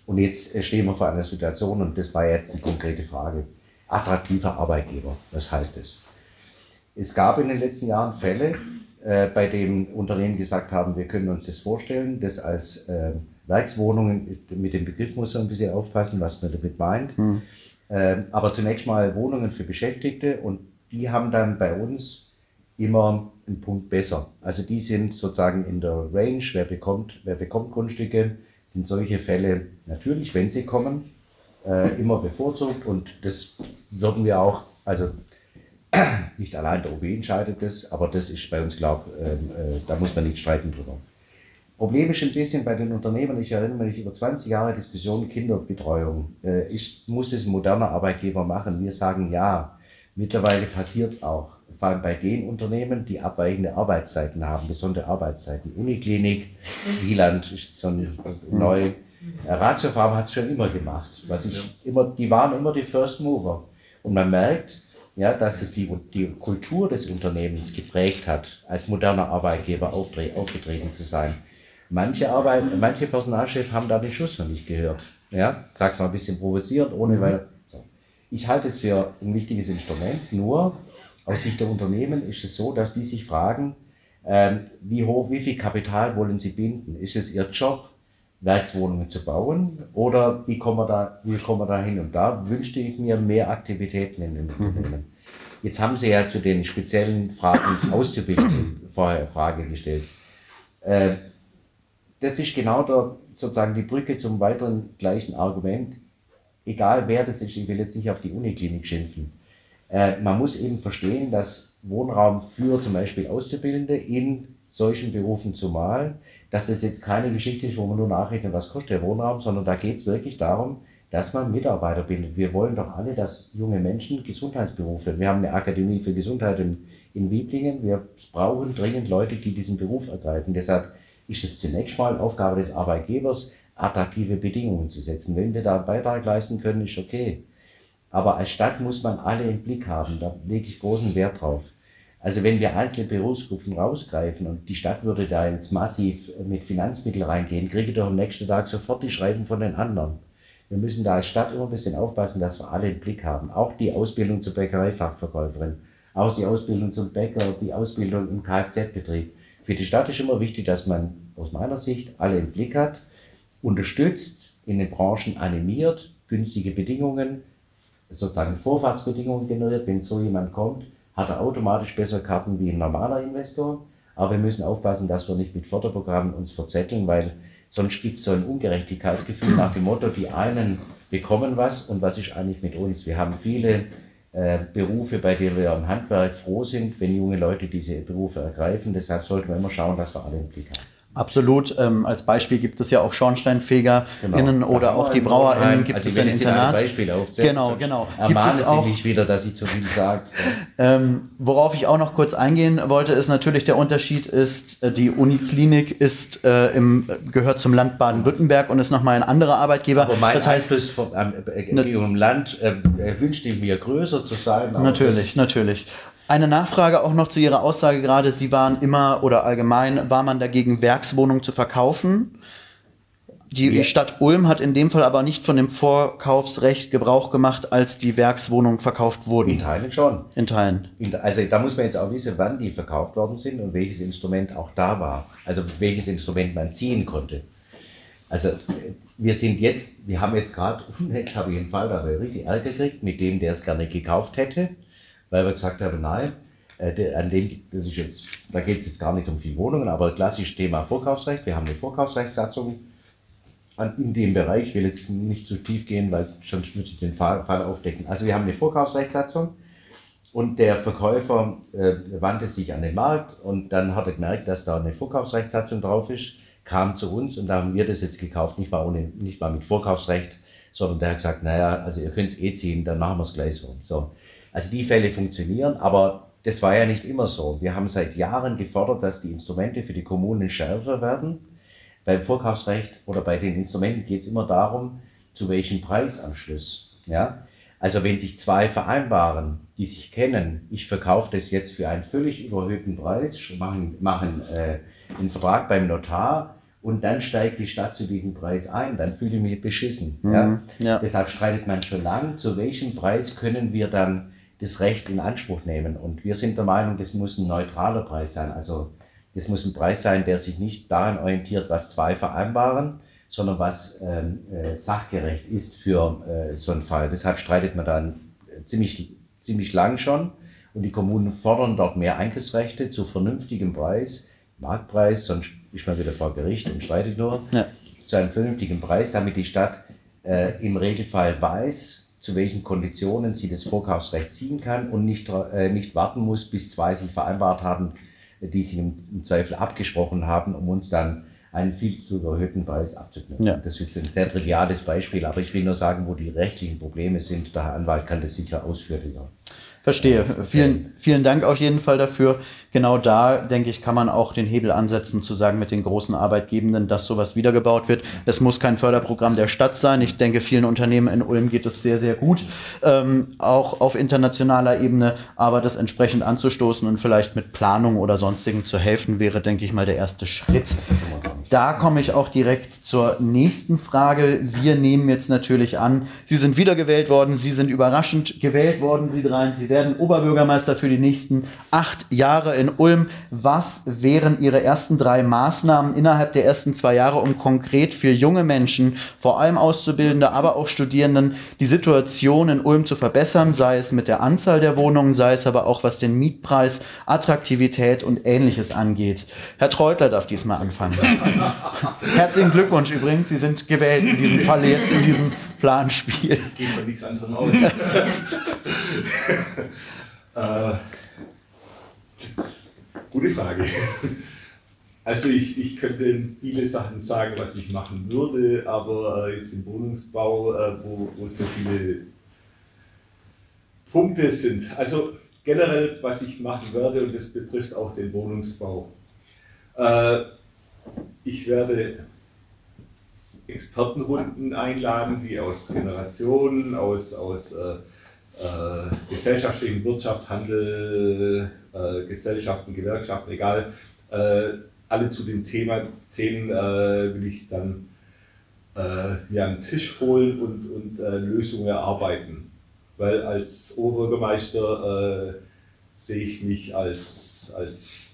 Und jetzt stehen wir vor einer Situation, und das war jetzt die konkrete Frage, attraktiver Arbeitgeber, was heißt das? Es gab in den letzten Jahren Fälle, äh, bei denen Unternehmen gesagt haben, wir können uns das vorstellen, das als äh, Werkswohnungen, mit dem Begriff muss man ein bisschen aufpassen, was man damit meint, hm. Äh, aber zunächst mal Wohnungen für Beschäftigte und die haben dann bei uns immer einen Punkt besser. Also die sind sozusagen in der Range, wer bekommt, wer bekommt Grundstücke, sind solche Fälle natürlich, wenn sie kommen, äh, immer bevorzugt und das würden wir auch, also [CLEARS THROAT] nicht allein der OB entscheidet das, aber das ist bei uns, glaube ich, äh, da muss man nicht streiten drüber. Problem ist ein bisschen bei den Unternehmen, ich erinnere mich über 20 Jahre Diskussion Kinderbetreuung. Äh, ich muss es ein moderner Arbeitgeber machen. Wir sagen ja. Mittlerweile passiert es auch. Vor allem bei den Unternehmen, die abweichende Arbeitszeiten haben, besondere Arbeitszeiten. Uniklinik, Wieland ist so ein neu. Ratio Farm hat es schon immer gemacht. Was ich immer, die waren immer die First Mover. Und man merkt, ja, dass es die, die Kultur des Unternehmens geprägt hat, als moderner Arbeitgeber aufgetreten zu sein. Manche, Arbeit, manche Personalchefs haben da den Schuss noch nicht gehört. Ja, sag's mal ein bisschen provozierend, ohne mhm. weil. Ich halte es für ein wichtiges Instrument, nur aus Sicht der Unternehmen ist es so, dass die sich fragen, ähm, wie hoch, wie viel Kapital wollen sie binden? Ist es ihr Job, Werkswohnungen zu bauen oder wie kommen wir da, wie kommen wir da hin? Und da wünschte ich mir mehr Aktivitäten in den mhm. Unternehmen. Jetzt haben Sie ja zu den speziellen Fragen [COUGHS] Auszubildenden vorher Frage gestellt. Äh, das ist genau der, sozusagen die Brücke zum weiteren gleichen Argument. Egal wer das ist, ich will jetzt nicht auf die Uniklinik schimpfen. Äh, man muss eben verstehen, dass Wohnraum für zum Beispiel Auszubildende in solchen Berufen zumal, dass das jetzt keine Geschichte ist, wo man nur nachrechnet, was kostet der Wohnraum, sondern da geht es wirklich darum, dass man Mitarbeiter bindet. Wir wollen doch alle, dass junge Menschen Gesundheitsberufe, wir haben eine Akademie für Gesundheit in, in Wieblingen, wir brauchen dringend Leute, die diesen Beruf ergreifen. Deshalb ist es zunächst mal Aufgabe des Arbeitgebers, attraktive Bedingungen zu setzen. Wenn wir da einen Beitrag leisten können, ist okay. Aber als Stadt muss man alle im Blick haben. Da lege ich großen Wert drauf. Also wenn wir einzelne Berufsgruppen rausgreifen und die Stadt würde da jetzt massiv mit Finanzmitteln reingehen, kriege ich doch am nächsten Tag sofort die Schreiben von den anderen. Wir müssen da als Stadt immer ein bisschen aufpassen, dass wir alle im Blick haben. Auch die Ausbildung zur Bäckereifachverkäuferin, auch die Ausbildung zum Bäcker, die Ausbildung im Kfz-Betrieb. Für die Stadt ist immer wichtig, dass man aus meiner Sicht alle im Blick hat, unterstützt, in den Branchen animiert, günstige Bedingungen, sozusagen Vorfahrtsbedingungen generiert. Wenn so jemand kommt, hat er automatisch bessere Karten wie ein normaler Investor. Aber wir müssen aufpassen, dass wir nicht mit Förderprogrammen uns verzetteln, weil sonst gibt es so ein Ungerechtigkeitsgefühl nach dem Motto, die einen bekommen was und was ist eigentlich mit uns. Wir haben viele äh, Berufe, bei denen wir im Handwerk froh sind, wenn junge Leute diese Berufe ergreifen. Deshalb sollten wir immer schauen, dass wir alle im Blick haben. Absolut. Ähm, als Beispiel gibt es ja auch Schornsteinfeger genau. oder auch die BrauerInnen gibt also es ein Internat. Genau, genau. Gibt es auch nicht wieder, dass ich zu viel sage. ähm, worauf ich auch noch kurz eingehen wollte, ist natürlich der Unterschied ist, äh, die Uniklinik ist äh, im, gehört zum Land Baden-Württemberg und ist nochmal ein anderer Arbeitgeber. Aber mein das heißt, Einfluss vom, äh, im Land äh, wünscht mir größer zu sein. Natürlich, natürlich. Eine Nachfrage auch noch zu Ihrer Aussage gerade, Sie waren immer oder allgemein, war man dagegen, Werkswohnungen zu verkaufen? Die ja. Stadt Ulm hat in dem Fall aber nicht von dem Vorkaufsrecht Gebrauch gemacht, als die Werkswohnungen verkauft wurden. In Teilen schon. In Teilen. also da muss man jetzt auch wissen, wann die verkauft worden sind und welches Instrument auch da war. Also welches Instrument man ziehen konnte. Also wir sind jetzt, wir haben jetzt gerade, [LAUGHS] jetzt habe ich einen Fall, da habe ich richtig Ärger gekriegt, mit dem, der es gerne gekauft hätte weil wir gesagt haben, nein, äh, an dem, das ist jetzt, da geht es jetzt gar nicht um viele Wohnungen, aber klassisches Thema Vorkaufsrecht. Wir haben eine Vorkaufsrechtssatzung in dem Bereich. Ich will jetzt nicht zu tief gehen, weil sonst würde ich den Fall, Fall aufdecken. Also wir haben eine Vorkaufsrechtssatzung und der Verkäufer äh, wandte sich an den Markt und dann hat er gemerkt, dass da eine Vorkaufsrechtssatzung drauf ist, kam zu uns und da haben wir das jetzt gekauft, nicht mal, ohne, nicht mal mit Vorkaufsrecht, sondern der hat gesagt, naja, also ihr könnt es eh ziehen, dann machen wir es gleich so. so. Also die Fälle funktionieren, aber das war ja nicht immer so. Wir haben seit Jahren gefordert, dass die Instrumente für die Kommunen schärfer werden. Beim Vorkaufsrecht oder bei den Instrumenten geht es immer darum, zu welchem Preis am Schluss. Ja? Also wenn sich zwei vereinbaren, die sich kennen, ich verkaufe das jetzt für einen völlig überhöhten Preis, machen, machen äh, einen Vertrag beim Notar und dann steigt die Stadt zu diesem Preis ein, dann fühle ich mich beschissen. Mhm, ja? Ja. Deshalb streitet man schon lang, zu welchem Preis können wir dann das Recht in Anspruch nehmen. Und wir sind der Meinung, das muss ein neutraler Preis sein. Also das muss ein Preis sein, der sich nicht daran orientiert, was zwei vereinbaren, sondern was ähm, äh, sachgerecht ist für äh, so einen Fall. Deshalb streitet man dann ziemlich, ziemlich lang schon. Und die Kommunen fordern dort mehr Eingriffsrechte zu vernünftigem Preis, Marktpreis, sonst ist man wieder vor Gericht und streitet nur, ja. zu einem vernünftigen Preis, damit die Stadt äh, im Regelfall weiß, zu welchen Konditionen sie das Vorkaufsrecht ziehen kann und nicht, äh, nicht warten muss, bis zwei sich vereinbart haben, die sie im, im Zweifel abgesprochen haben, um uns dann einen viel zu erhöhten Preis abzuknüpfen. Ja. Das ist jetzt ein sehr triviales Beispiel, aber ich will nur sagen, wo die rechtlichen Probleme sind. Der Herr Anwalt kann das sicher ausführlicher Verstehe. Vielen, vielen Dank auf jeden Fall dafür. Genau da, denke ich, kann man auch den Hebel ansetzen, zu sagen mit den großen Arbeitgebenden, dass sowas wiedergebaut wird. Es muss kein Förderprogramm der Stadt sein. Ich denke, vielen Unternehmen in Ulm geht es sehr, sehr gut, ähm, auch auf internationaler Ebene. Aber das entsprechend anzustoßen und vielleicht mit Planung oder sonstigen zu helfen, wäre, denke ich mal, der erste Schritt. Da komme ich auch direkt zur nächsten Frage. Wir nehmen jetzt natürlich an, Sie sind wiedergewählt worden, Sie sind überraschend gewählt worden, Sie dreien. Sie werden Oberbürgermeister für die nächsten acht Jahre in Ulm. Was wären Ihre ersten drei Maßnahmen innerhalb der ersten zwei Jahre, um konkret für junge Menschen, vor allem Auszubildende, aber auch Studierenden, die Situation in Ulm zu verbessern, sei es mit der Anzahl der Wohnungen, sei es aber auch was den Mietpreis, Attraktivität und ähnliches angeht? Herr Treutler darf diesmal anfangen. [LAUGHS] Herzlichen Glückwunsch übrigens, Sie sind gewählt in diesem Fall jetzt in diesem Planspiel. Geht von nichts anderem aus. [LAUGHS] äh, gute Frage. Also ich, ich könnte viele Sachen sagen, was ich machen würde, aber äh, jetzt im Wohnungsbau, äh, wo, wo so viele Punkte sind. Also generell, was ich machen werde, und das betrifft auch den Wohnungsbau. Äh, ich werde Expertenrunden einladen, die aus Generationen, aus, aus äh, äh, gesellschaftlichen Wirtschaft, Handel, äh, Gesellschaften, Gewerkschaften, egal, äh, alle zu dem Thema Themen äh, will ich dann äh, mir einen Tisch holen und, und äh, Lösungen erarbeiten. Weil als Oberbürgermeister sehe ich mich als, als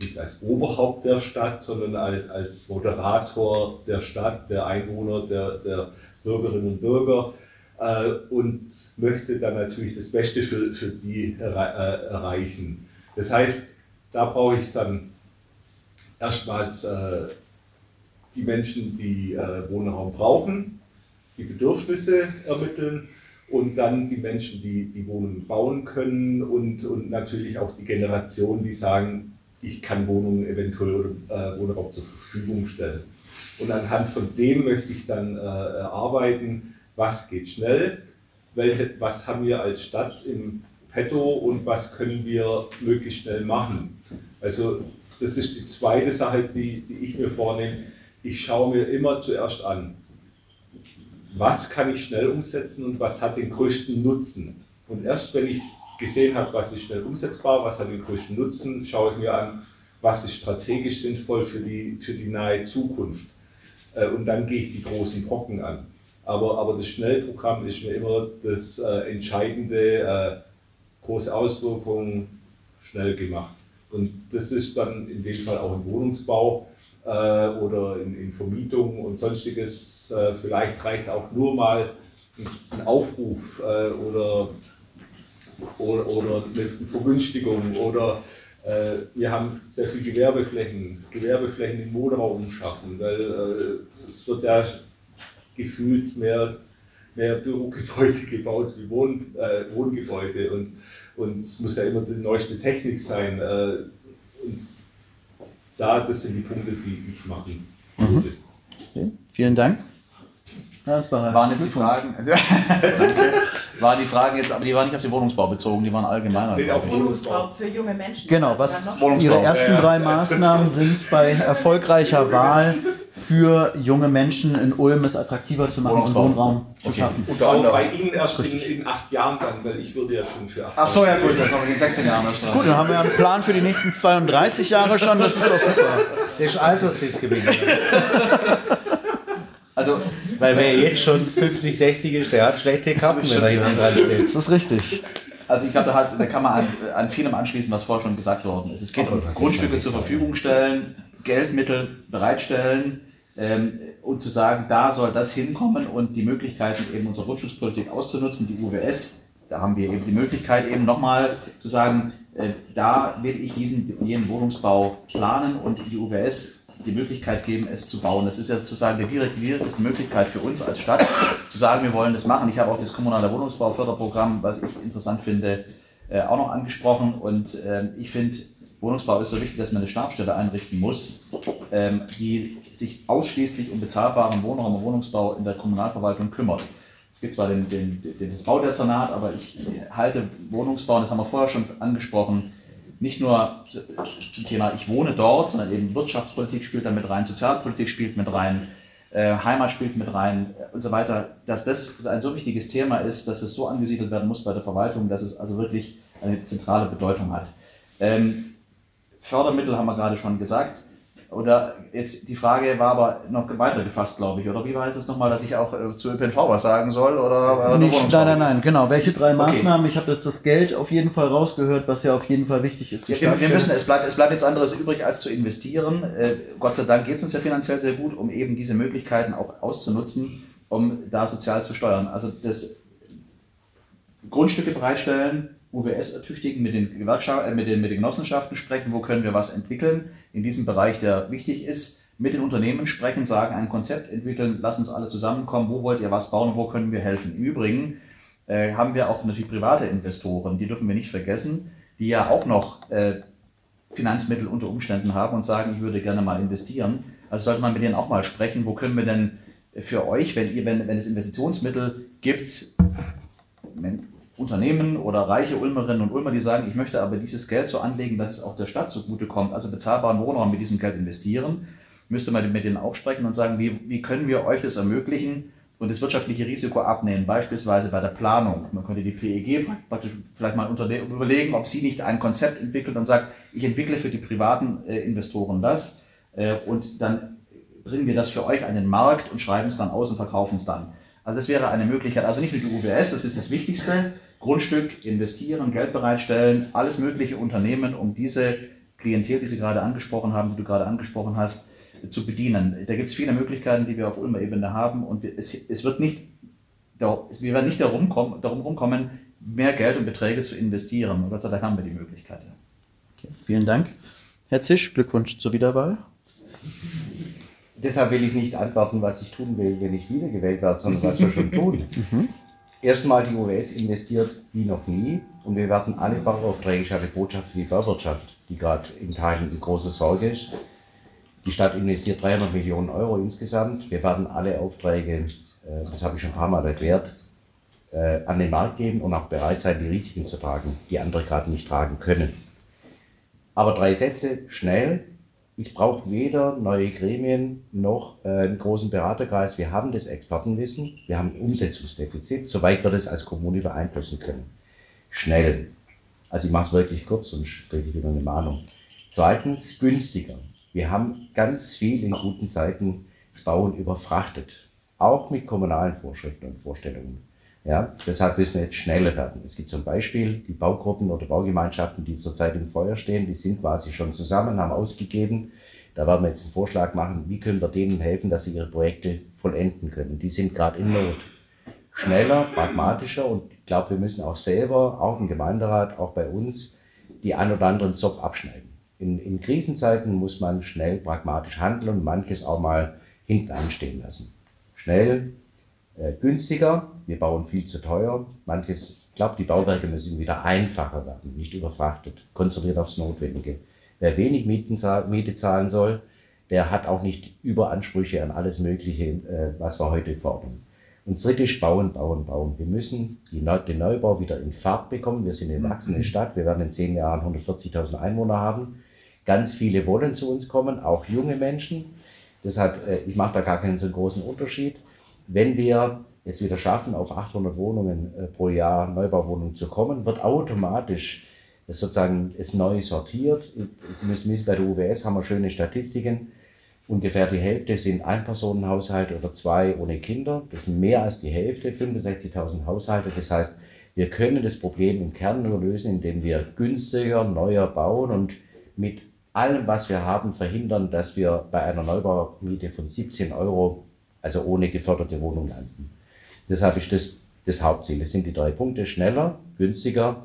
nicht als Oberhaupt der Stadt, sondern als, als Moderator der Stadt, der Einwohner, der, der Bürgerinnen und Bürger äh, und möchte dann natürlich das Beste für, für die äh, erreichen. Das heißt, da brauche ich dann erstmals äh, die Menschen, die äh, Wohnraum brauchen, die Bedürfnisse ermitteln und dann die Menschen, die die Wohnungen bauen können und, und natürlich auch die Generation, die sagen, ich kann Wohnungen eventuell oder äh, Wohnraum zur Verfügung stellen. Und anhand von dem möchte ich dann äh, erarbeiten, was geht schnell, welche, was haben wir als Stadt im Petto und was können wir möglichst schnell machen. Also das ist die zweite Sache, die, die ich mir vornehme. Ich schaue mir immer zuerst an, was kann ich schnell umsetzen und was hat den größten Nutzen. Und erst wenn ich gesehen habe, was ist schnell umsetzbar, was hat den größten Nutzen, schaue ich mir an, was ist strategisch sinnvoll für die, für die nahe Zukunft. Äh, und dann gehe ich die großen Brocken an. Aber, aber das Schnellprogramm ist mir immer das äh, Entscheidende, äh, große Auswirkungen, schnell gemacht. Und das ist dann in dem Fall auch im Wohnungsbau äh, oder in, in Vermietung und sonstiges. Äh, vielleicht reicht auch nur mal ein Aufruf äh, oder oder, oder eine Vergünstigung oder äh, wir haben sehr viele Gewerbeflächen, Gewerbeflächen im Wohnraum schaffen, weil äh, es wird ja gefühlt mehr, mehr Bürogebäude [LAUGHS] gebaut wie Wohn, äh, Wohngebäude und, und es muss ja immer die neueste Technik sein. Äh, und da, das sind die Punkte, die ich machen würde. Mhm. Okay. Vielen Dank. Das war waren jetzt die Fragen. [LAUGHS] waren die Fragen jetzt, aber die waren nicht auf den Wohnungsbau bezogen, die waren allgemeiner. Nee, auf Wohnungsbau für junge Menschen. Genau, was Ihre ersten drei Maßnahmen [LAUGHS] sind bei erfolgreicher Wahl für junge Menschen in Ulm es attraktiver zu machen und Wohnraum zu okay. schaffen. Und auch bei Ihnen erst in, in, acht Jahren dann, weil ich würde ja schon für acht Ach so, ja gut, dann kommen wir in 16 Jahren erst Gut, dann haben wir einen Plan für die nächsten 32 Jahre schon, das ist doch super. Der ist altersfestgebunden. [LAUGHS] Also, weil wer jetzt schon 50, 60 ist, der hat schlechte Karten, wenn er jemand dran steht. Das ist richtig. Also ich glaube, da, da, kann man an, an, vielem anschließen, was vorher schon gesagt worden ist. Es geht um Grundstücke zur Verfügung stellen, Geldmittel bereitstellen ähm, und zu sagen, da soll das hinkommen und die Möglichkeiten eben unserer Grundstückspolitik auszunutzen, die UWS, da haben wir eben die Möglichkeit eben nochmal zu sagen, äh, da will ich diesen jenen Wohnungsbau planen und die UWS die Möglichkeit geben, es zu bauen. Das ist ja sozusagen die direkteste Möglichkeit für uns als Stadt, zu sagen, wir wollen das machen. Ich habe auch das kommunale Wohnungsbauförderprogramm, was ich interessant finde, äh, auch noch angesprochen. Und ähm, ich finde, Wohnungsbau ist so wichtig, dass man eine Stabstelle einrichten muss, ähm, die sich ausschließlich um bezahlbaren Wohnraum und Wohnungsbau in der Kommunalverwaltung kümmert. Es gibt zwar den, den, den, das Baudezernat, aber ich halte Wohnungsbau, und das haben wir vorher schon angesprochen, nicht nur zum Thema ich wohne dort, sondern eben Wirtschaftspolitik spielt da mit rein, Sozialpolitik spielt mit rein, äh, Heimat spielt mit rein äh, und so weiter, dass das ein so wichtiges Thema ist, dass es so angesiedelt werden muss bei der Verwaltung, dass es also wirklich eine zentrale Bedeutung hat. Ähm, Fördermittel haben wir gerade schon gesagt. Oder jetzt die Frage war aber noch weiter gefasst, glaube ich. Oder wie war es nochmal, dass ich auch äh, zu ÖPNV was sagen soll? Oder Nicht, nein, nein, nein, genau. Welche drei Maßnahmen? Okay. Ich habe jetzt das Geld auf jeden Fall rausgehört, was ja auf jeden Fall wichtig ist. Ja, wir, wir, müssen, es bleibt, es bleibt nichts anderes übrig, als zu investieren. Äh, Gott sei Dank geht es uns ja finanziell sehr gut, um eben diese Möglichkeiten auch auszunutzen, um da sozial zu steuern. Also das Grundstücke bereitstellen, UWS ertüchtigen, mit den, Gewerkschaften, äh, mit, den, mit den Genossenschaften sprechen, wo können wir was entwickeln in diesem Bereich, der wichtig ist, mit den Unternehmen sprechen, sagen, ein Konzept entwickeln, lass uns alle zusammenkommen, wo wollt ihr was bauen, wo können wir helfen. Im Übrigen äh, haben wir auch natürlich private Investoren, die dürfen wir nicht vergessen, die ja auch noch äh, Finanzmittel unter Umständen haben und sagen, ich würde gerne mal investieren. Also sollte man mit denen auch mal sprechen, wo können wir denn für euch, wenn, ihr, wenn, wenn es Investitionsmittel gibt, Unternehmen oder reiche Ulmerinnen und Ulmer, die sagen, ich möchte aber dieses Geld so anlegen, dass es auch der Stadt zugutekommt, also bezahlbaren Wohnraum mit diesem Geld investieren, müsste man mit denen auch sprechen und sagen, wie, wie können wir euch das ermöglichen und das wirtschaftliche Risiko abnehmen, beispielsweise bei der Planung. Man könnte die PEG praktisch vielleicht mal überlegen, ob sie nicht ein Konzept entwickelt und sagt, ich entwickle für die privaten äh, Investoren das äh, und dann bringen wir das für euch an den Markt und schreiben es dann aus und verkaufen es dann. Also das wäre eine Möglichkeit, also nicht nur die UWS, das ist das Wichtigste, Grundstück investieren, Geld bereitstellen, alles mögliche Unternehmen, um diese Klientel, die Sie gerade angesprochen haben, die du gerade angesprochen hast, zu bedienen. Da gibt es viele Möglichkeiten, die wir auf Ulmer Ebene haben und es, es wird nicht, wir werden nicht darum, kommen, darum rumkommen, mehr Geld und Beträge zu investieren. Und Gott sei Dank haben wir die Möglichkeit. Okay, vielen Dank. Herr Zisch, Glückwunsch zur Wiederwahl. Deshalb will ich nicht antworten, was ich tun will, wenn ich wiedergewählt werde, sondern was wir schon tun. [LAUGHS] Mhm. Erstmal die UWS investiert wie noch nie und wir werden alle Bauaufträge, ich habe Botschaft für die Bauwirtschaft, die gerade in Teilen eine große Sorge ist. Die Stadt investiert 300 Millionen Euro insgesamt. Wir werden alle Aufträge, äh, das habe ich schon ein paar Mal erklärt, äh, an den Markt geben und auch bereit sein, die Risiken zu tragen, die andere gerade nicht tragen können. Aber drei Sätze, schnell, ich brauche weder neue Gremien noch äh, einen großen Beraterkreis. Wir haben das Expertenwissen, wir haben ein Umsetzungsdefizit, soweit wir das als Kommune beeinflussen können. Schnell. Also ich mache es wirklich kurz, sonst kriege ich wieder eine Mahnung. Zweitens, günstiger. Wir haben ganz viel in guten Zeiten das Bauen überfrachtet. Auch mit kommunalen Vorschriften und Vorstellungen. Ja, deshalb müssen wir jetzt schneller werden. Es gibt zum Beispiel die Baugruppen oder Baugemeinschaften, die zurzeit im Feuer stehen, die sind quasi schon zusammen, haben ausgegeben. Da werden wir jetzt einen Vorschlag machen, wie können wir denen helfen, dass sie ihre Projekte vollenden können. Die sind gerade in Not. Schneller, pragmatischer und ich glaube, wir müssen auch selber, auch im Gemeinderat, auch bei uns, die ein oder anderen Zopf abschneiden. In, in Krisenzeiten muss man schnell pragmatisch handeln und manches auch mal hinten anstehen lassen. Schnell, äh, günstiger, wir bauen viel zu teuer. Manches, ich glaube, die Bauwerke müssen wieder einfacher werden, nicht überfrachtet, konzentriert aufs Notwendige. Wer wenig Mieten, Miete zahlen soll, der hat auch nicht Überansprüche an alles Mögliche, äh, was wir heute fordern. Und drittens, bauen, bauen, bauen. Wir müssen den Neubau wieder in Fahrt bekommen. Wir sind eine wachsende Stadt. Wir werden in zehn Jahren 140.000 Einwohner haben. Ganz viele wollen zu uns kommen, auch junge Menschen. Deshalb, äh, ich mache da gar keinen so großen Unterschied wenn wir es wieder schaffen, auf 800 Wohnungen äh, pro Jahr Neubauwohnungen zu kommen, wird automatisch das sozusagen es neu sortiert. Sie müssen wissen, bei der UWS haben wir schöne Statistiken. Ungefähr die Hälfte sind Einpersonenhaushalte oder zwei ohne Kinder. Das sind mehr als die Hälfte, 65.000 Haushalte. Das heißt, wir können das Problem im Kern nur lösen, indem wir günstiger, neuer bauen und mit allem, was wir haben, verhindern, dass wir bei einer Neubaumiete von 17 Euro also ohne geförderte Wohnung landen. Deshalb ist das das Hauptziel. Das sind die drei Punkte, schneller, günstiger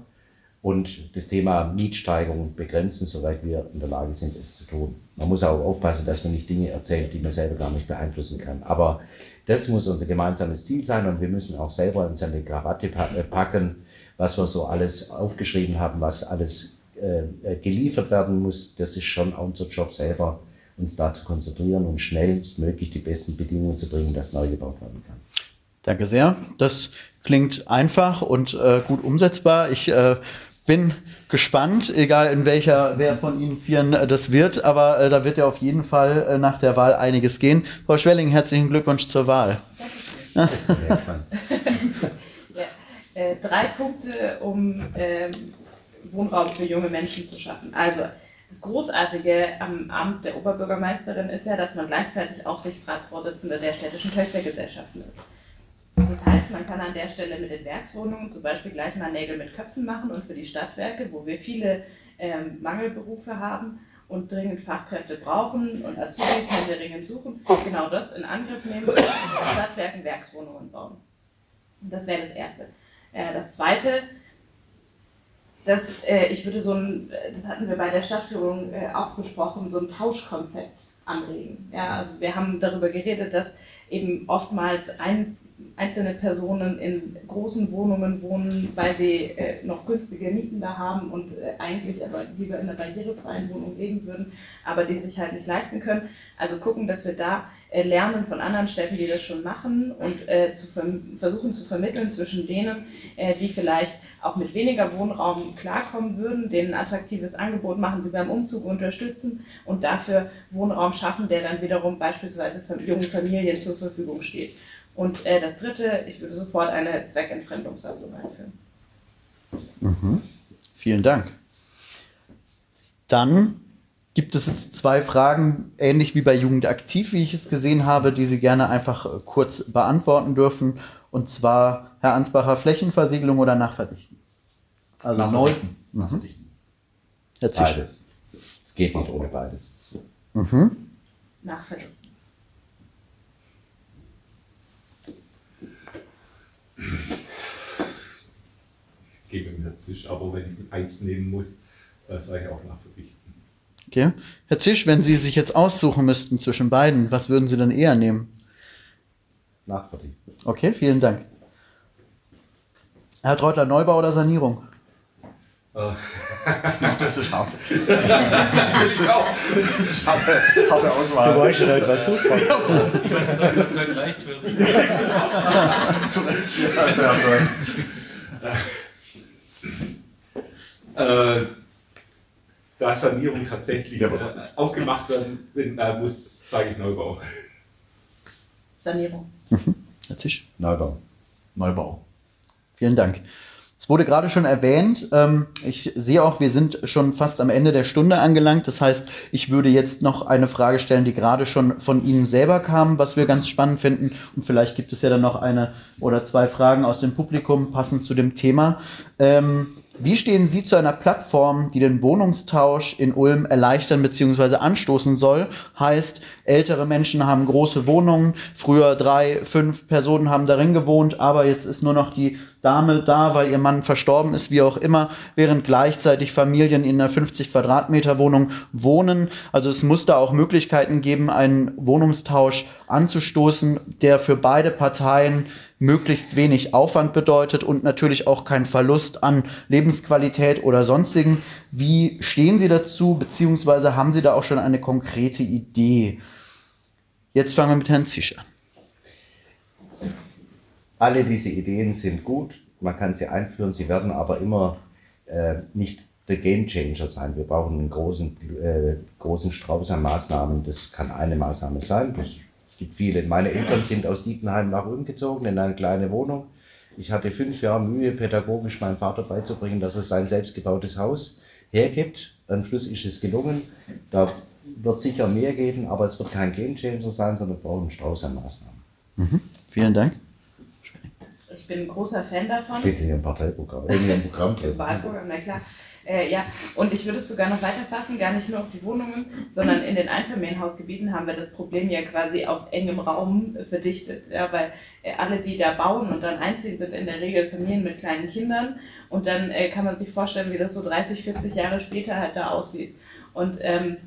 und das Thema Mietsteigerung begrenzen, soweit wir in der Lage sind, es zu tun. Man muss auch aufpassen, dass man nicht Dinge erzählt, die man selber gar nicht beeinflussen kann. Aber das muss unser gemeinsames Ziel sein und wir müssen auch selber uns an die Krawatte äh, packen, was wir so alles aufgeschrieben haben, was alles äh, äh, geliefert werden muss. Das ist schon unser Job selber, uns da zu konzentrieren und schnellstmöglich die besten Bedingungen zu bringen, dass neu gebaut werden kann. Danke sehr. Das klingt einfach und äh, gut umsetzbar. Ich äh, bin gespannt, egal in welcher, wer von Ihnen Vieren äh, das wird, aber äh, da wird ja auf jeden Fall äh, nach der Wahl einiges gehen. Frau Schwelling, herzlichen Glückwunsch zur Wahl. [LAUGHS] ja, äh, drei Punkte, um ähm, Wohnraum für junge Menschen zu schaffen. Also das Großartige am Amt der Oberbürgermeisterin ist ja, dass man gleichzeitig Aufsichtsratsvorsitzende der städtischen Töchtergesellschaften ist. Das heißt, man kann an der Stelle mit den Werkswohnungen zum Beispiel gleich mal Nägel mit Köpfen machen und für die Stadtwerke, wo wir viele ähm, Mangelberufe haben und dringend Fachkräfte brauchen und Azubis händeringend suchen, genau das in Angriff nehmen und Stadtwerken Werkswohnungen bauen. Das wäre das Erste. Äh, das Zweite, dass äh, ich würde so ein, das hatten wir bei der Stadtführung äh, auch besprochen, so ein Tauschkonzept anregen. Ja, also wir haben darüber geredet, dass eben oftmals ein einzelne Personen in großen Wohnungen wohnen, weil sie äh, noch günstige Mieten da haben und äh, eigentlich aber lieber in einer barrierefreien Wohnung leben würden, aber die sich halt nicht leisten können. Also gucken, dass wir da äh, lernen von anderen Städten, die das schon machen und äh, zu versuchen zu vermitteln zwischen denen, äh, die vielleicht auch mit weniger Wohnraum klarkommen würden, denen ein attraktives Angebot machen, sie beim Umzug unterstützen und dafür Wohnraum schaffen, der dann wiederum beispielsweise jungen Familien zur Verfügung steht. Und äh, das dritte, ich würde sofort eine Zweckentfremdungssatzung einführen. Mhm. Vielen Dank. Dann gibt es jetzt zwei Fragen, ähnlich wie bei Jugend aktiv, wie ich es gesehen habe, die Sie gerne einfach äh, kurz beantworten dürfen. Und zwar, Herr Ansbacher, Flächenversiegelung oder Nachverdichten? Also neu. Mhm. Herr Zisch. Beides. Es geht nicht ohne beides. Mhm. Nachverdichten. Ich gebe mir Zisch, aber wenn ich eins nehmen muss, sage ich auch nachverdichten. Okay. Herr Zisch, wenn Sie sich jetzt aussuchen müssten zwischen beiden, was würden Sie dann eher nehmen? Nachverdichten. Okay, vielen Dank. Herr Treutler, Neubau oder Sanierung? [LAUGHS] das ist hart. Das ist, das ist harte, harte Auswahl. Du weißt schon halt, was du dass es halt leicht wird. [LAUGHS] äh, da Sanierung tatsächlich äh, auch gemacht werden äh, muss, sage ich Neubau. Sanierung. Herr Zisch? Neubau. Neubau. Vielen Dank. Es wurde gerade schon erwähnt. Ähm, ich sehe auch, wir sind schon fast am Ende der Stunde angelangt. Das heißt, ich würde jetzt noch eine Frage stellen, die gerade schon von Ihnen selber kam, was wir ganz spannend finden. Und vielleicht gibt es ja dann noch eine oder zwei Fragen aus dem Publikum passend zu dem Thema. Ähm, wie stehen Sie zu einer Plattform, die den Wohnungstausch in Ulm erleichtern bzw. anstoßen soll? Heißt, ältere Menschen haben große Wohnungen, früher drei, fünf Personen haben darin gewohnt, aber jetzt ist nur noch die Dame da, weil ihr Mann verstorben ist, wie auch immer, während gleichzeitig Familien in einer 50 Quadratmeter Wohnung wohnen. Also es muss da auch Möglichkeiten geben, einen Wohnungstausch anzustoßen, der für beide Parteien möglichst wenig Aufwand bedeutet und natürlich auch kein Verlust an Lebensqualität oder sonstigen. Wie stehen Sie dazu, beziehungsweise haben Sie da auch schon eine konkrete Idee? Jetzt fangen wir mit Herrn Zisch an. Alle diese Ideen sind gut, man kann sie einführen, sie werden aber immer äh, nicht der Game Changer sein. Wir brauchen einen großen, äh, großen Strauß an Maßnahmen. Das kann eine Maßnahme sein. Das gibt viele. Meine Eltern sind aus Dietenheim nach Ulm gezogen in eine kleine Wohnung. Ich hatte fünf Jahre Mühe, pädagogisch meinem Vater beizubringen, dass er sein selbstgebautes Haus hergibt. Am Schluss ist es gelungen. Da wird sicher mehr geben, aber es wird kein Game Changer sein, sondern wir brauchen einen Strauß an Maßnahmen. Mhm. Vielen Dank. Ich bin ein großer Fan davon. Steht in Ihrem Parteiprogramm, in Ihrem Programm. Wahlprogramm, na klar. Äh, ja, und ich würde es sogar noch weiter fassen, gar nicht nur auf die Wohnungen, sondern in den Einfamilienhausgebieten haben wir das Problem ja quasi auf engem Raum verdichtet. Ja, weil äh, alle, die da bauen und dann einziehen, sind in der Regel Familien mit kleinen Kindern. Und dann äh, kann man sich vorstellen, wie das so 30, 40 Jahre später halt da aussieht. Und ähm,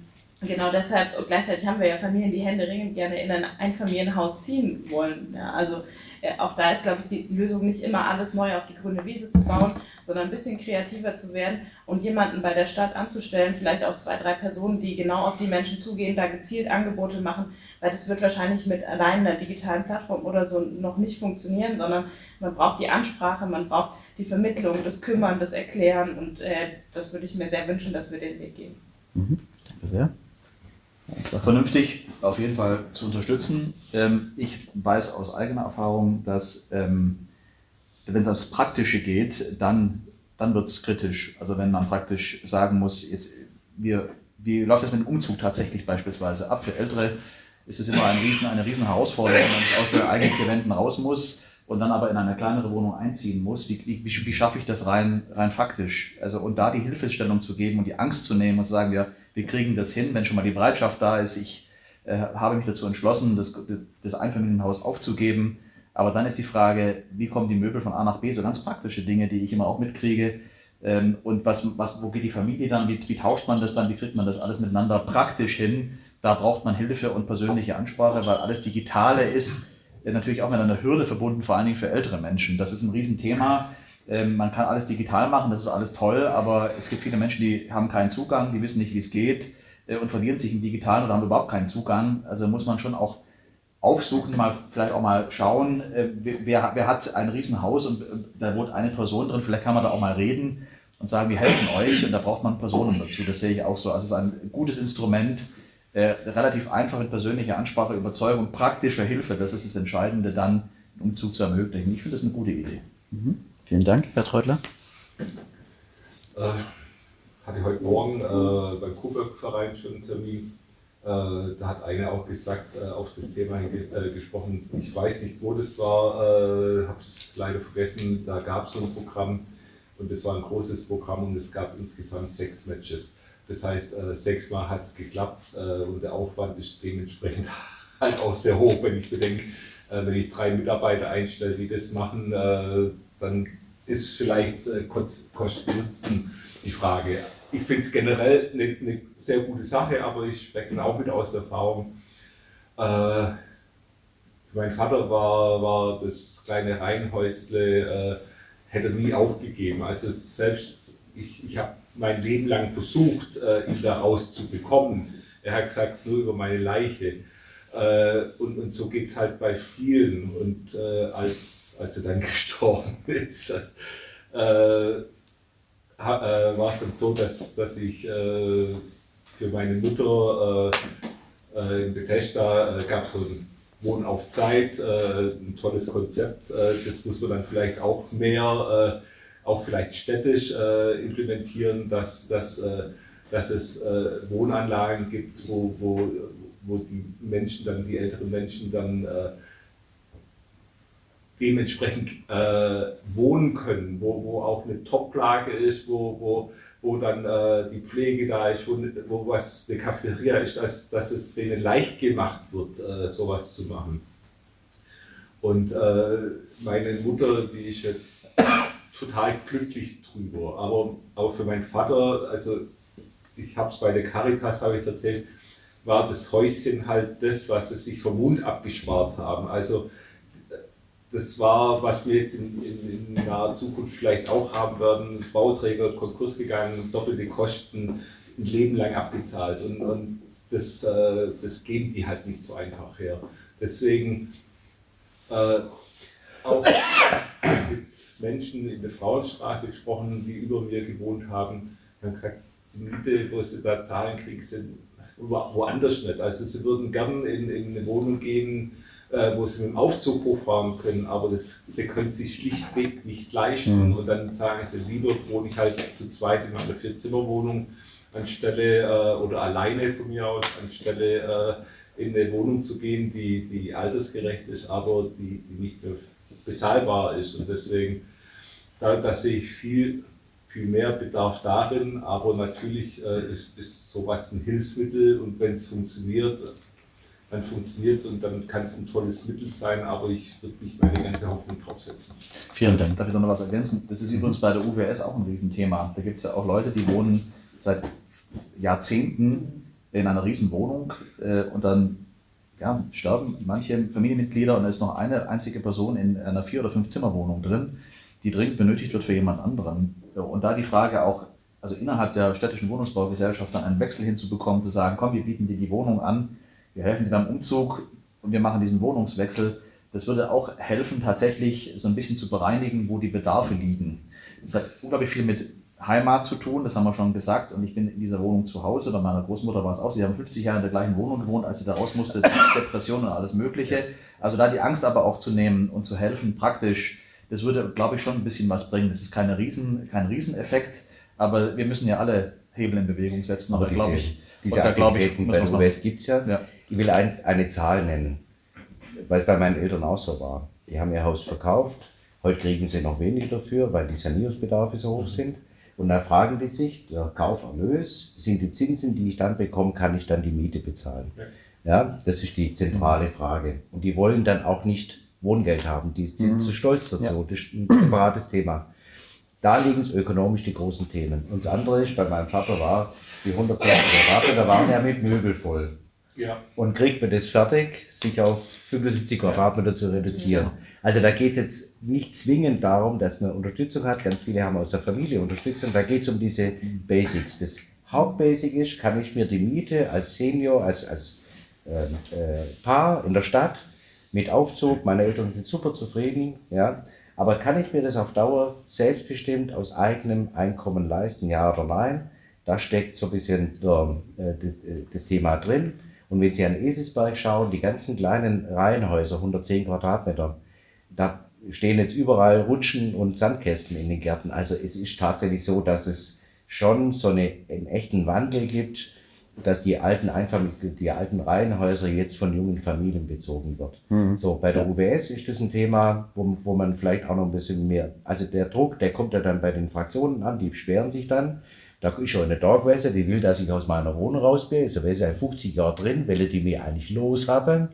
genau deshalb, und gleichzeitig haben wir ja Familien, die händeringend gerne in ein Einfamilienhaus ziehen wollen. Ja, also äh, auch da ist, glaube ich, die Lösung nicht immer alles neu auf die grüne Wiese zu bauen, sondern ein bisschen kreativer zu werden und jemanden bei der Stadt anzustellen, vielleicht auch zwei, drei Personen, die genau auf die Menschen zugehen, da gezielt Angebote machen, weil das wird wahrscheinlich mit allein einer digitalen Plattform oder so noch nicht funktionieren, sondern man braucht die Ansprache, man braucht die Vermittlung, das Kümmern, das Erklären und äh, das würde ich mir sehr wünschen, dass wir den Weg gehen. Mhm. Danke sehr vernünftig auf jeden Fall zu unterstützen. Ähm, ich weiß aus eigener Erfahrung, dass ähm, wenn es aufs Praktische geht, dann, dann wird es kritisch. Also wenn man praktisch sagen muss, jetzt, wir, wie läuft das mit dem Umzug tatsächlich beispielsweise ab? Für Ältere ist es immer ein Riesen, eine riesen Herausforderung, wenn man aus den eigenen vier Wänden raus muss und dann aber in eine kleinere Wohnung einziehen muss. Wie, wie, wie schaffe ich das rein, rein faktisch? Also und da die Hilfestellung zu geben und die Angst zu nehmen und zu sagen, wir, wir kriegen das hin, wenn schon mal die Bereitschaft da ist. Ich äh, habe mich dazu entschlossen, das, das Einfamilienhaus aufzugeben. Aber dann ist die Frage, wie kommen die Möbel von A nach B? So ganz praktische Dinge, die ich immer auch mitkriege. Ähm, und was, was, wo geht die Familie dann? Wie, wie tauscht man das dann? Wie kriegt man das alles miteinander praktisch hin? Da braucht man Hilfe und persönliche Ansprache, weil alles Digitale ist äh, natürlich auch mit einer Hürde verbunden, vor allen Dingen für ältere Menschen. Das ist ein Riesenthema. Ähm, man kann alles digital machen, das ist alles toll, aber es gibt viele Menschen, die haben keinen Zugang, die wissen nicht, wie es geht äh, und verlieren sich im Digitalen oder haben überhaupt keinen Zugang. Also muss man schon auch aufsuchen, mal vielleicht auch mal schauen, äh, wer, wer hat ein Riesenhaus und äh, da wohnt eine Person drin, vielleicht kann man da auch mal reden und sagen, wir helfen euch und da braucht man Personen dazu. Das sehe ich auch so. Also es ist ein gutes Instrument, relativ einfach mit persönlicher Ansprache, Überzeugung, praktischer Hilfe. Das ist das Entscheidende dann, um Zug zu ermöglichen. Ich finde das eine gute Idee. Mhm. Vielen Dank, Herr Treutler. Äh, hatte heute Morgen äh, beim Coburg-Verein schon einen Termin. Äh, da hat einer auch gesagt, äh, auf das Thema äh, gesprochen. Ich weiß nicht, wo das war, äh, habe es leider vergessen. Da gab es so ein Programm und das war ein großes Programm und es gab insgesamt sechs Matches. Das heißt, äh, sechsmal hat es geklappt und der Aufwand ist dementsprechend [LAUGHS] halt auch sehr hoch, wenn ich bedenke, wenn ich drei Mitarbeiter einstelle, die das machen, dann ist vielleicht äh, Kosten-Nutzen die Frage. Ich finde es generell eine, eine, sehr gute Sache, aber ich spreche auch wieder aus der Erfahrung. Äh, mein Vater war, war das kleine Reihenhäusle, äh, hätte nie aufgegeben. Also selbst ich, ich habe mein Leben lang versucht, äh, ihn da rauszubekommen. Er hat gesagt, nur über meine Leiche. Äh, und, und so geht es halt bei vielen. Und äh, als als er dann [LAUGHS] gestorben ist, äh, äh, war es dann so, dass, dass ich äh, für meine Mutter äh, äh, in Bethesda gab es so ein Wohnen auf Zeit, ein tolles Konzept. das muss man dann vielleicht auch mehr, auch vielleicht städtisch implementieren, dass, dass, dass es Wohnanlagen gibt, wo, wo, wo die Menschen dann, die älteren Menschen dann dementsprechend äh, wohnen können, wo, wo auch eine Top-Lage ist, wo, wo, wo dann äh, die Pflege da ist, wo, wo was eine Cafeteria ist, dass, dass es denen leicht gemacht wird, äh, sowas zu machen. Und äh, meine Mutter, die ist jetzt total glücklich drüber, aber, aber für meinen Vater, also ich habe es bei der Caritas, habe ich erzählt, war das Häuschen halt das, was sie sich vom Mund abgespart haben. Also das war, was wir jetzt in, in, in, naher Zukunft vielleicht auch haben werden. Bauträger, Konkurs gegangen, doppelte Kosten, ein Leben lang abgezahlt. Und, und das, äh, das geben die halt nicht so einfach her. Deswegen äh, auch mit Menschen in der Frauenstraße gesprochen, die über mir gewohnt haben, haben gesagt, die Miete, wo sie da zahlen, kriegst du woanders nicht. Also sie würden gern in, in eine Wohnung gehen, äh, wo sie mit dem Aufzug hochfahren können, aber das, sie können sich schlichtweg nicht leisten. Mhm. Und dann sagen sie, lieber wohne ich halt zu zweit in einer Vierzimmerwohnung anstelle äh, oder alleine von mir aus, anstelle äh, in eine Wohnung zu gehen, die, die altersgerecht ist, aber die, die nicht mehr bezahlbar ist. Und deswegen, da, da sehe ich viel, viel mehr Bedarf darin, aber natürlich äh, ist, ist sowas ein Hilfsmittel und wenn es funktioniert, dann funktioniert es und dann kann es ein tolles Mittel sein, aber ich würde nicht meine ganze Hoffnung draufsetzen. Vielen Dank. Darf ich noch was ergänzen? Das ist übrigens bei der UWS auch ein Riesenthema. Da gibt es ja auch Leute, die wohnen seit Jahrzehnten in einer riesen Wohnung äh, und dann ja, sterben manche Familienmitglieder und da ist noch eine einzige Person in einer Vier- oder Fünf-Zimmer-Wohnung drin, die dringend benötigt wird für jemand anderen. Und da die Frage auch, also innerhalb der städtischen Wohnungsbaugesellschaft dann einen Wechsel hinzubekommen, zu sagen, komm, wir bieten dir die Wohnung an, wir helfen dir beim Umzug und wir machen diesen Wohnungswechsel, das würde auch helfen, tatsächlich so ein bisschen zu bereinigen, wo die Bedarfe liegen. Das hat unglaublich viel mit Heimat zu tun, das haben wir schon gesagt. Und ich bin in dieser Wohnung zu Hause. Bei meiner Großmutter war es auch. Sie haben 50 Jahre in der gleichen Wohnung gewohnt, als sie da raus musste, [LAUGHS] Depressionen und alles Mögliche. Also da die Angst aber auch zu nehmen und zu helfen, praktisch, das würde, glaube ich, schon ein bisschen was bringen. Das ist keine Riesen, kein Rieseneffekt, aber wir müssen ja alle Hebel in Bewegung setzen. Aber da diese, glaube ich, diese ich, Aktivitäten bei. UBS gibt es ja. Ja. Ich will ein, eine Zahl nennen, weil es bei meinen Eltern auch so war. Die haben ihr Haus verkauft. Heute kriegen sie noch weniger dafür, weil die Sanierungsbedarfe so hoch sind. Und dann fragen die sich, der Kauferlös, sind die Zinsen, die ich dann bekomme, kann ich dann die Miete bezahlen? Ja, das ist die zentrale Frage. Und die wollen dann auch nicht Wohngeld haben. Die sind zu stolz dazu. Das ist ein separates Thema. Da liegen es ökonomisch die großen Themen. Und das andere ist, bei meinem Vater war, die 120 Quadratmeter waren ja mit Möbel voll. Ja. Und kriegt man das fertig, sich auf 75 Quadratmeter zu reduzieren. Also da geht es jetzt nicht zwingend darum, dass man Unterstützung hat. Ganz viele haben aus der Familie Unterstützung. Da geht es um diese Basics. Das Hauptbasic ist, kann ich mir die Miete als Senior, als, als ähm, äh, Paar in der Stadt mit Aufzug, meine Eltern sind super zufrieden, ja, aber kann ich mir das auf Dauer selbstbestimmt aus eigenem Einkommen leisten, ja oder nein? Da steckt so ein bisschen der, äh, das, äh, das Thema drin. Und wenn Sie an Eselsberg schauen, die ganzen kleinen Reihenhäuser, 110 Quadratmeter, da stehen jetzt überall Rutschen und Sandkästen in den Gärten. Also es ist tatsächlich so, dass es schon so eine, einen echten Wandel gibt, dass die alten Einfamil die alten Reihenhäuser jetzt von jungen Familien bezogen wird. So, bei der UBS ist das ein Thema, wo, wo man vielleicht auch noch ein bisschen mehr, also der Druck, der kommt ja dann bei den Fraktionen an, die beschweren sich dann. Da ist schon eine Dogwässer, die will, dass ich aus meiner Wohnung raus bin. Also wäre sie seit 50 Jahren drin, will die mir eigentlich los haben.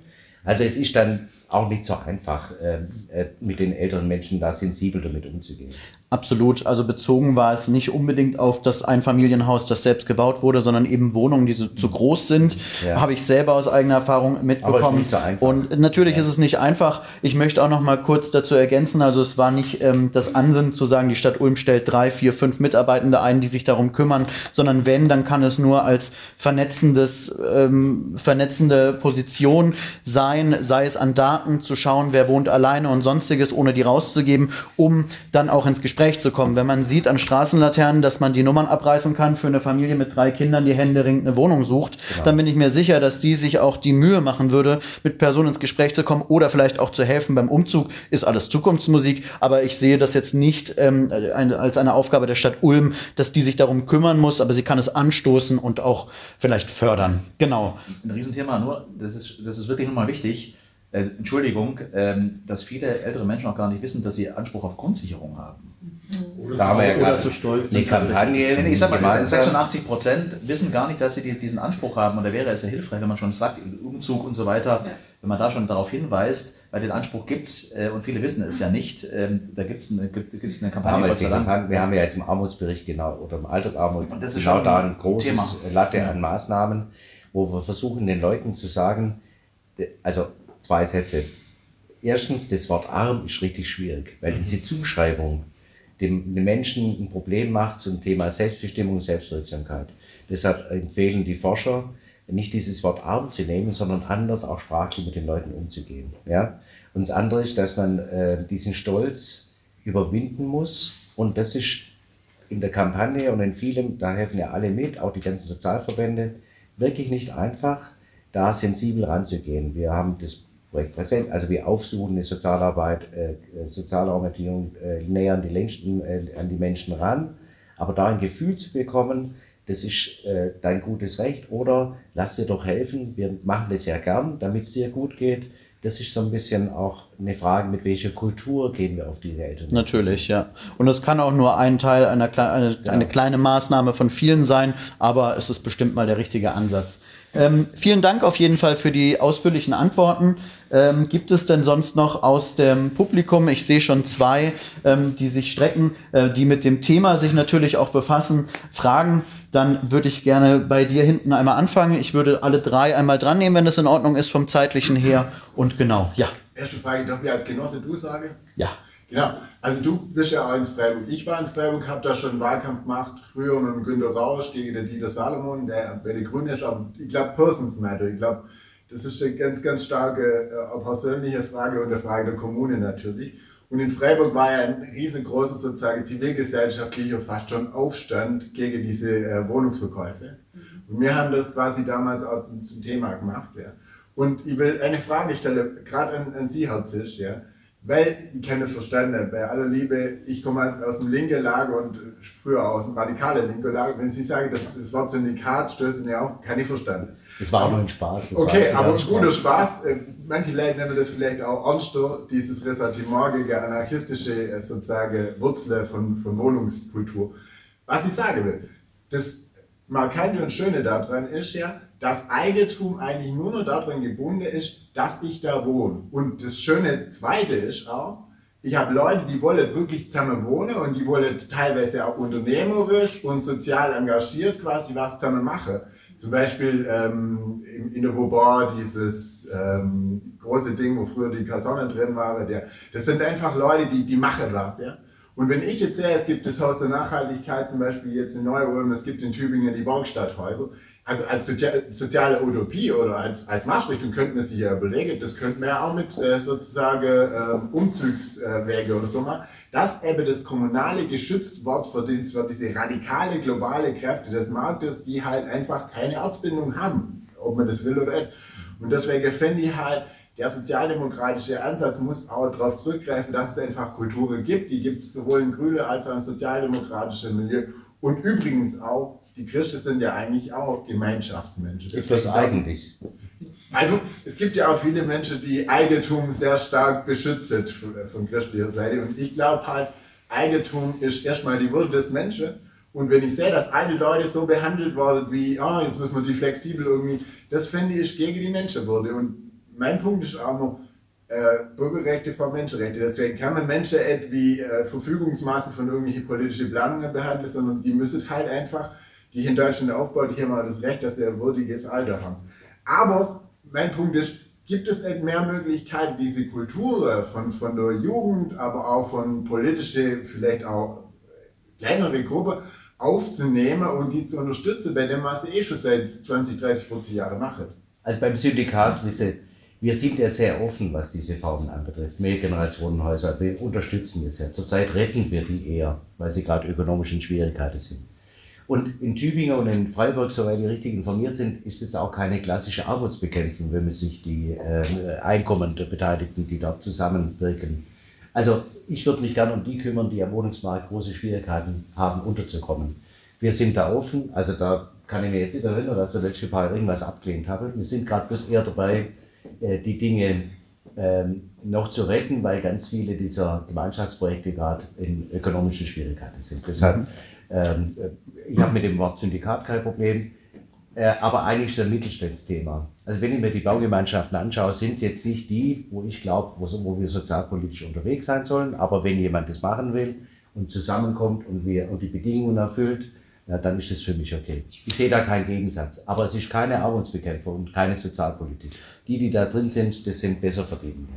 Also es ist dann auch nicht so einfach, ähm, äh, mit den älteren Menschen da sensibel damit umzugehen. Absolut. Also bezogen war es nicht unbedingt auf das Einfamilienhaus, das selbst gebaut wurde, sondern eben Wohnungen, die so, zu groß sind. Ja. Habe ich selber aus eigener Erfahrung mitbekommen. so. Und natürlich ist es nicht einfach. Ich möchte auch noch mal kurz dazu ergänzen. Also es war nicht ähm, das Ansinnen zu sagen, die Stadt Ulm stellt drei, vier, fünf Mitarbeitende ein, die sich darum kümmern, sondern wenn, dann kann es nur als vernetzendes, ähm, vernetzende Position sein, sei es an Daten zu schauen, wer wohnt alleine und sonstiges, ohne die rauszugeben, um dann auch ins Gespräch zu kommen. Wenn man sieht an Straßenlaternen, dass man die Nummern abreißen kann für eine Familie mit drei Kindern, die händeringend eine Wohnung sucht, dann bin ich mir sicher, dass die sich auch die Mühe machen würde, mit Personen ins Gespräch zu kommen oder vielleicht auch zu helfen beim Umzug. Ist alles Zukunftsmusik, aber ich sehe das jetzt nicht ähm, als eine Aufgabe der Stadt Ulm, dass die sich darum kümmern muss, aber sie kann es anstoßen und auch vielleicht fördern. Genau. ein Riesenthema, nur das ist, das ist wirklich nochmal wichtig. Äh, Entschuldigung, ähm, dass viele ältere Menschen auch gar nicht wissen, dass sie Anspruch auf Grundsicherung haben. Da haben wir ja Oder zu stolz die Kampagne. Ich sag mal, gemeinsam. 86 Prozent wissen gar nicht, dass sie die- diesen Anspruch haben. Und da wäre es ja hilfreich, wenn man schon sagt, im Umzug und so weiter, wenn man da schon darauf hinweist, weil den Anspruch gibt es äh, und viele wissen es ja nicht. Ähm, da gibt es eine, gibt's, eine Kampagne, Gott sei Dank. Kampagne, wir haben ja jetzt im Armutsbericht genau oder im Altersarmut Und das ist genau schon da ein großes Thema. Latte Ja. an Maßnahmen, wo wir versuchen den Leuten zu sagen, also zwei Sätze. Erstens, das Wort arm ist richtig schwierig, weil diese Zuschreibung dem, dem Menschen ein Problem macht zum Thema Selbstbestimmung und Selbstwirksamkeit. Deshalb empfehlen die Forscher, nicht dieses Wort arm zu nehmen, sondern anders auch sprachlich mit den Leuten umzugehen. Ja? Und das andere ist, dass man äh, diesen Stolz überwinden muss. Und das ist in der Kampagne und in vielem, da helfen ja alle mit, auch die ganzen Sozialverbände, wirklich nicht einfach, da sensibel ranzugehen. Wir haben das präsent, also wir aufsuchen eine Sozialarbeit, äh, Sozialorientierung, äh, nähern die Menschen äh, an die Menschen ran, aber da ein Gefühl zu bekommen, das ist äh, dein gutes Recht oder lass dir doch helfen, wir machen das ja gern, damit es dir gut geht. das ist so ein bisschen auch eine Frage, mit welcher Kultur gehen wir auf diese Eltern. Natürlich, ja. Und es kann auch nur ein Teil einer eine, eine kleine Maßnahme von vielen sein, aber es ist bestimmt mal der richtige Ansatz. Ähm, vielen Dank auf jeden Fall für die ausführlichen Antworten. Ähm, gibt es denn sonst noch aus dem Publikum, ich sehe schon zwei, ähm, die sich strecken, äh, die mit dem Thema sich natürlich auch befassen, Fragen? Dann würde ich gerne bei dir hinten einmal anfangen. Ich würde alle drei einmal dran nehmen, wenn es in Ordnung ist vom zeitlichen her. Und genau, ja. Erste Frage, darf ich als Genosse du sagen? Ja. Genau, also du bist ja auch in Freiburg. Ich war in Freiburg, habe da schon einen Wahlkampf gemacht, früher mit dem Günter Rausch gegen den Dieter Salomon, der bei den Grünen ist, aber ich glaube, Persons Matter. Ich glaube, das ist eine ganz, ganz starke äh, persönliche Frage und eine Frage der Kommune natürlich. Und in Freiburg war ja ein riesengroßer sozusagen zivilgesellschaftlicher, fast schon Aufstand gegen diese äh, Wohnungsverkäufe. Und wir haben das quasi damals auch zum, zum Thema gemacht. Ja. Und ich will eine Frage stellen, gerade an, an Sie, Herr Zisch, ja. Weil, ich kenne das verstanden, bei aller Liebe, ich komme halt aus dem linken Lager und früher aus dem radikalen linken Lager. Wenn Sie sagen, das, das Wort Syndikat stößt Ihnen auf, kann ich verstanden. Das war nur ein Spaß. Das okay, aber ein guter Spaß. Äh, manche Leute nennen das vielleicht auch ernster, dieses Ressentiment gegen anarchistische äh, sozusagen Wurzeln von, von Wohnungskultur. Was ich sagen will, das Markante und Schöne daran ist ja, dass Eigentum eigentlich nur noch daran gebunden ist, dass ich da wohne. Und das schöne Zweite ist auch, ich habe Leute, die wollen wirklich zusammen wohnen und die wollen teilweise auch unternehmerisch und sozial engagiert quasi was zusammen machen. Zum Beispiel ähm, in der Vauban dieses ähm, große Ding, wo früher die Kaserne drin waren, der, das sind einfach Leute, die, die machen was. Ja? Und wenn ich jetzt sehe, es gibt das Haus der Nachhaltigkeit zum Beispiel jetzt in Neu-Ulm, es gibt in Tübingen die Borgstadthäuser, also als soziale Utopie oder als, als Marschrichtung könnten wir sich ja überlegen, das könnten wir ja auch mit äh, sozusagen äh, Umzugswege oder so machen, dass eben das Kommunale geschützt wird für, dieses, für diese radikale globale Kräfte des Marktes, die halt einfach keine Erzbindung haben, ob man das will oder nicht. Und deswegen fände ich halt, der sozialdemokratische Ansatz muss auch darauf zurückgreifen, dass es einfach Kulturen gibt. Die gibt es sowohl in Grüne als auch in sozialdemokratischen Milieu. Und übrigens auch die Christen sind ja eigentlich auch Gemeinschaftsmenschen. Ist das eigentlich? Also es gibt ja auch viele Menschen, die Eigentum sehr stark beschützen von christlicher Seite. Und ich glaube halt, Eigentum ist erstmal die Würde des Menschen. Und wenn ich sehe, dass alle Leute so behandelt werden wie, ah, oh, jetzt müssen wir die flexibel irgendwie, das finde ich gegen die Menschenwürde. Und mein Punkt ist auch noch, äh, Bürgerrechte vor Menschenrechte. Deswegen kann man Menschen nicht wie äh, Verfügungsmaße von irgendwelchen politischen Planungen behandeln, sondern die müssen halt einfach die in Deutschland aufbaut, die haben das Recht, dass sie ein würdiges Alter haben. Aber mein Punkt ist, gibt es mehr Möglichkeiten, diese Kultur von, von der Jugend, aber auch von politischen, vielleicht auch kleinere Gruppe aufzunehmen und die zu unterstützen, bei dem, was sie eh schon seit 20, 30, 40 Jahren machen? Also beim Syndikat, wisse, wir sind ja sehr offen, was diese Formen anbetrifft. Mehrgenerationenhäuser, wir unterstützen das ja. Zurzeit retten wir die eher, weil sie gerade ökonomisch in Schwierigkeiten sind. Und in Tübingen und in Freiburg, soweit die richtig informiert sind, ist es auch keine klassische Armutsbekämpfung, wenn man sich die äh, Einkommen der Beteiligten, die dort zusammenwirken. Also ich würde mich gerne um die kümmern, die am Wohnungsmarkt große Schwierigkeiten haben, unterzukommen. Wir sind da offen, also da kann ich mir jetzt nicht erinnern, dass wir letzte Paar irgendwas abgelehnt haben. Wir sind gerade bloß eher dabei, äh, die Dinge ähm, noch zu retten, weil ganz viele dieser Gemeinschaftsprojekte gerade in ökonomischen Schwierigkeiten sind. Deshalb. Ähm, ich habe mit dem Wort Syndikat kein Problem, äh, aber eigentlich ist das ein Mittelstandsthema. Also wenn ich mir die Baugemeinschaften anschaue, sind es jetzt nicht die, wo ich glaube, wo, wir sozialpolitisch unterwegs sein sollen, aber wenn jemand das machen will und zusammenkommt und, wir, und die Bedingungen erfüllt, ja, dann ist das für mich okay. Ich sehe da keinen Gegensatz. Aber es ist keine Armutsbekämpfung und keine Sozialpolitik die, die da drin sind, das sind besser verdient.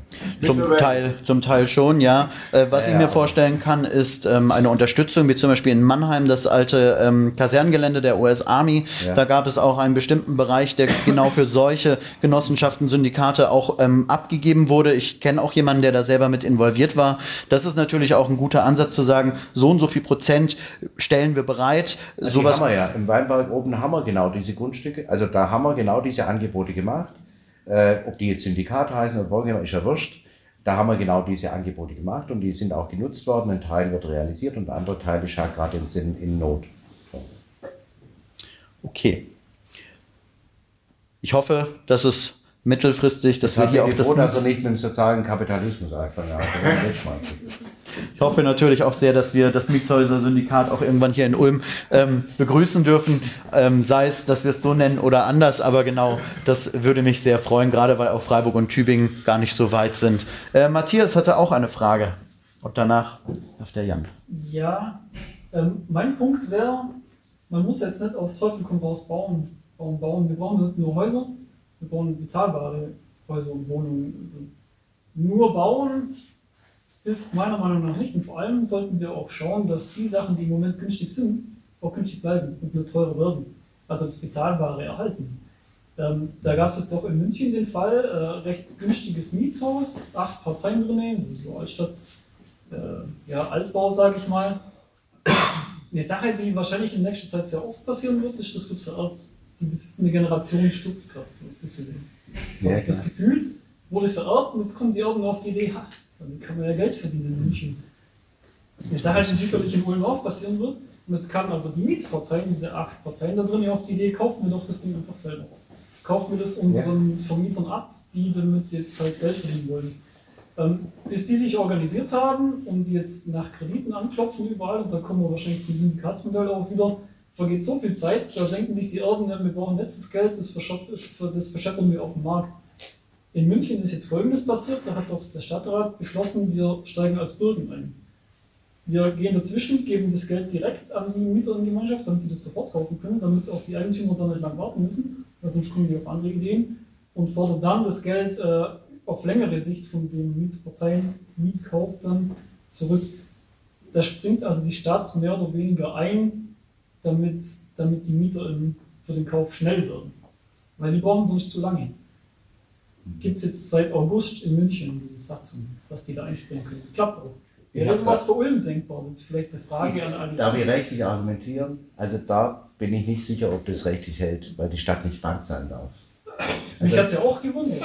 Zum Teil, zum Teil schon, ja. Äh, was ja, ich mir vorstellen kann, ist ähm, eine Unterstützung, wie zum Beispiel in Mannheim, das alte ähm, Kasernengelände der US Army. Ja. Da gab es auch einen bestimmten Bereich, der [LAUGHS] genau für solche Genossenschaften, Syndikate auch ähm, abgegeben wurde. Ich kenne auch jemanden, der da selber mit involviert war. Das ist natürlich auch ein guter Ansatz zu sagen, so und so viel Prozent stellen wir bereit. Also Sowas haben wir ja. Im Weinberg oben haben wir genau diese Grundstücke. Also da haben wir genau diese Angebote gemacht äh, ob die jetzt Syndikat heißen oder Baugeber, ist ja wurscht. Da haben wir genau diese Angebote gemacht und die sind auch genutzt worden. Ein Teil wird realisiert und der andere Teil ist halt gerade in, in, in Not. Okay. Ich hoffe, dass es mittelfristig, dass Ich wir bin hier auch froh, das dass er nicht mit dem sozialen Kapitalismus anfangen Ich hoffe natürlich auch sehr, dass wir das Mietshäuser-Syndikat auch irgendwann hier in Ulm ähm, begrüßen dürfen. Ähm, sei es, dass wir es so nennen oder anders, aber genau, das würde mich sehr freuen, gerade weil auch Freiburg und Tübingen gar nicht so weit sind. Äh, Matthias hatte auch eine Frage. Und danach auf der Jan. Ja, ähm, mein Punkt wäre, man muss jetzt nicht auf Teufel komm raus bauen, bauen, bauen. Wir brauchen nicht nur Häuser, wir brauchen bezahlbare Häuser und Wohnungen. Also nur bauen hilft meiner Meinung nach nicht. Und vor allem sollten wir auch schauen, dass die Sachen, die im Moment günstig sind, auch günstig bleiben und nicht teurer werden. Also das Bezahlbare erhalten. Ähm, da gab es jetzt doch in München den Fall, äh, recht günstiges Mietshaus, acht Parteien drin, so Altstadt, äh, ja, Altbau, sage ich mal. Eine Sache, die wahrscheinlich in nächster Zeit sehr oft passieren wird, ist, das wird vererbt. Die besitzende Generation stirbt gerade so ein bisschen. Ja, das. Gefühl wurde vererbt und jetzt kommen die Erben auf die Idee, ha, damit kann man ja Geld verdienen in München. Eine Sache, die sicherlich in Ulm auch passieren wird. Und jetzt kamen aber die Mietparteien, diese acht Parteien da drin, auf die Idee, kaufen wir doch das Ding einfach selber. Kaufen wir das unseren Vermietern ab, die damit jetzt halt Geld verdienen wollen. Ähm, bis die sich organisiert haben und jetzt nach Krediten anklopfen überall, und da kommen wir wahrscheinlich zum Syndikatsmodell auch wieder, vergeht so viel Zeit, da denken sich die Erben, ja, wir brauchen letztes Geld, das, das verscheppern wir auf dem Markt. In München ist jetzt Folgendes passiert, da hat doch der Stadtrat beschlossen, wir steigen als Bürgen ein. Wir gehen dazwischen, geben das Geld direkt an die Mieter in die Gemeinschaft, damit die das sofort kaufen können, damit auch die Eigentümer dann nicht lang warten müssen, weil sonst kommen die auf andere Ideen und fordern dann das Geld äh, auf längere Sicht von den Mietsparteien, Mietkauf dann zurück. Da springt also die Stadt mehr oder weniger ein, damit, damit die Mieter für den Kauf schnell werden. Weil die brauchen sonst zu lange. Gibt es jetzt seit August in München diese Satzung, dass die da einspringen können. Klappt auch. Wäre Ja, sowas für Ulm denkbar? Das ist vielleicht eine Frage an alle. Darf ich rechtlich argumentieren? Also da bin ich nicht sicher, ob das rechtlich hält, weil die Stadt nicht Bank sein darf. Mich hat es ja auch gewundert.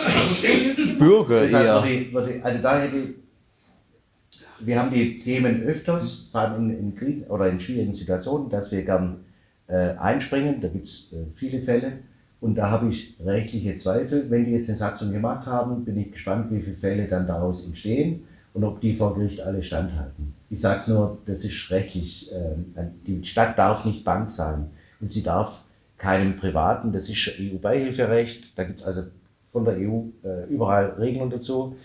Bürger würde ich, also da hätte ich, wir haben die Themen öfters, vor allem in, in Krisen oder in schwierigen Situationen, dass wir gern äh, einspringen. Da gibt es äh, viele Fälle. Und da habe ich rechtliche Zweifel. Wenn die jetzt eine Satzung gemacht haben, bin ich gespannt, wie viele Fälle dann daraus entstehen und ob die vor Gericht alle standhalten. Ich sage es nur, das ist rechtlich, äh, die Stadt darf nicht Bank sein und sie darf keinem Privaten, das ist EU-Beihilferecht, da gibt es also von der EU äh, überall Regelungen dazu.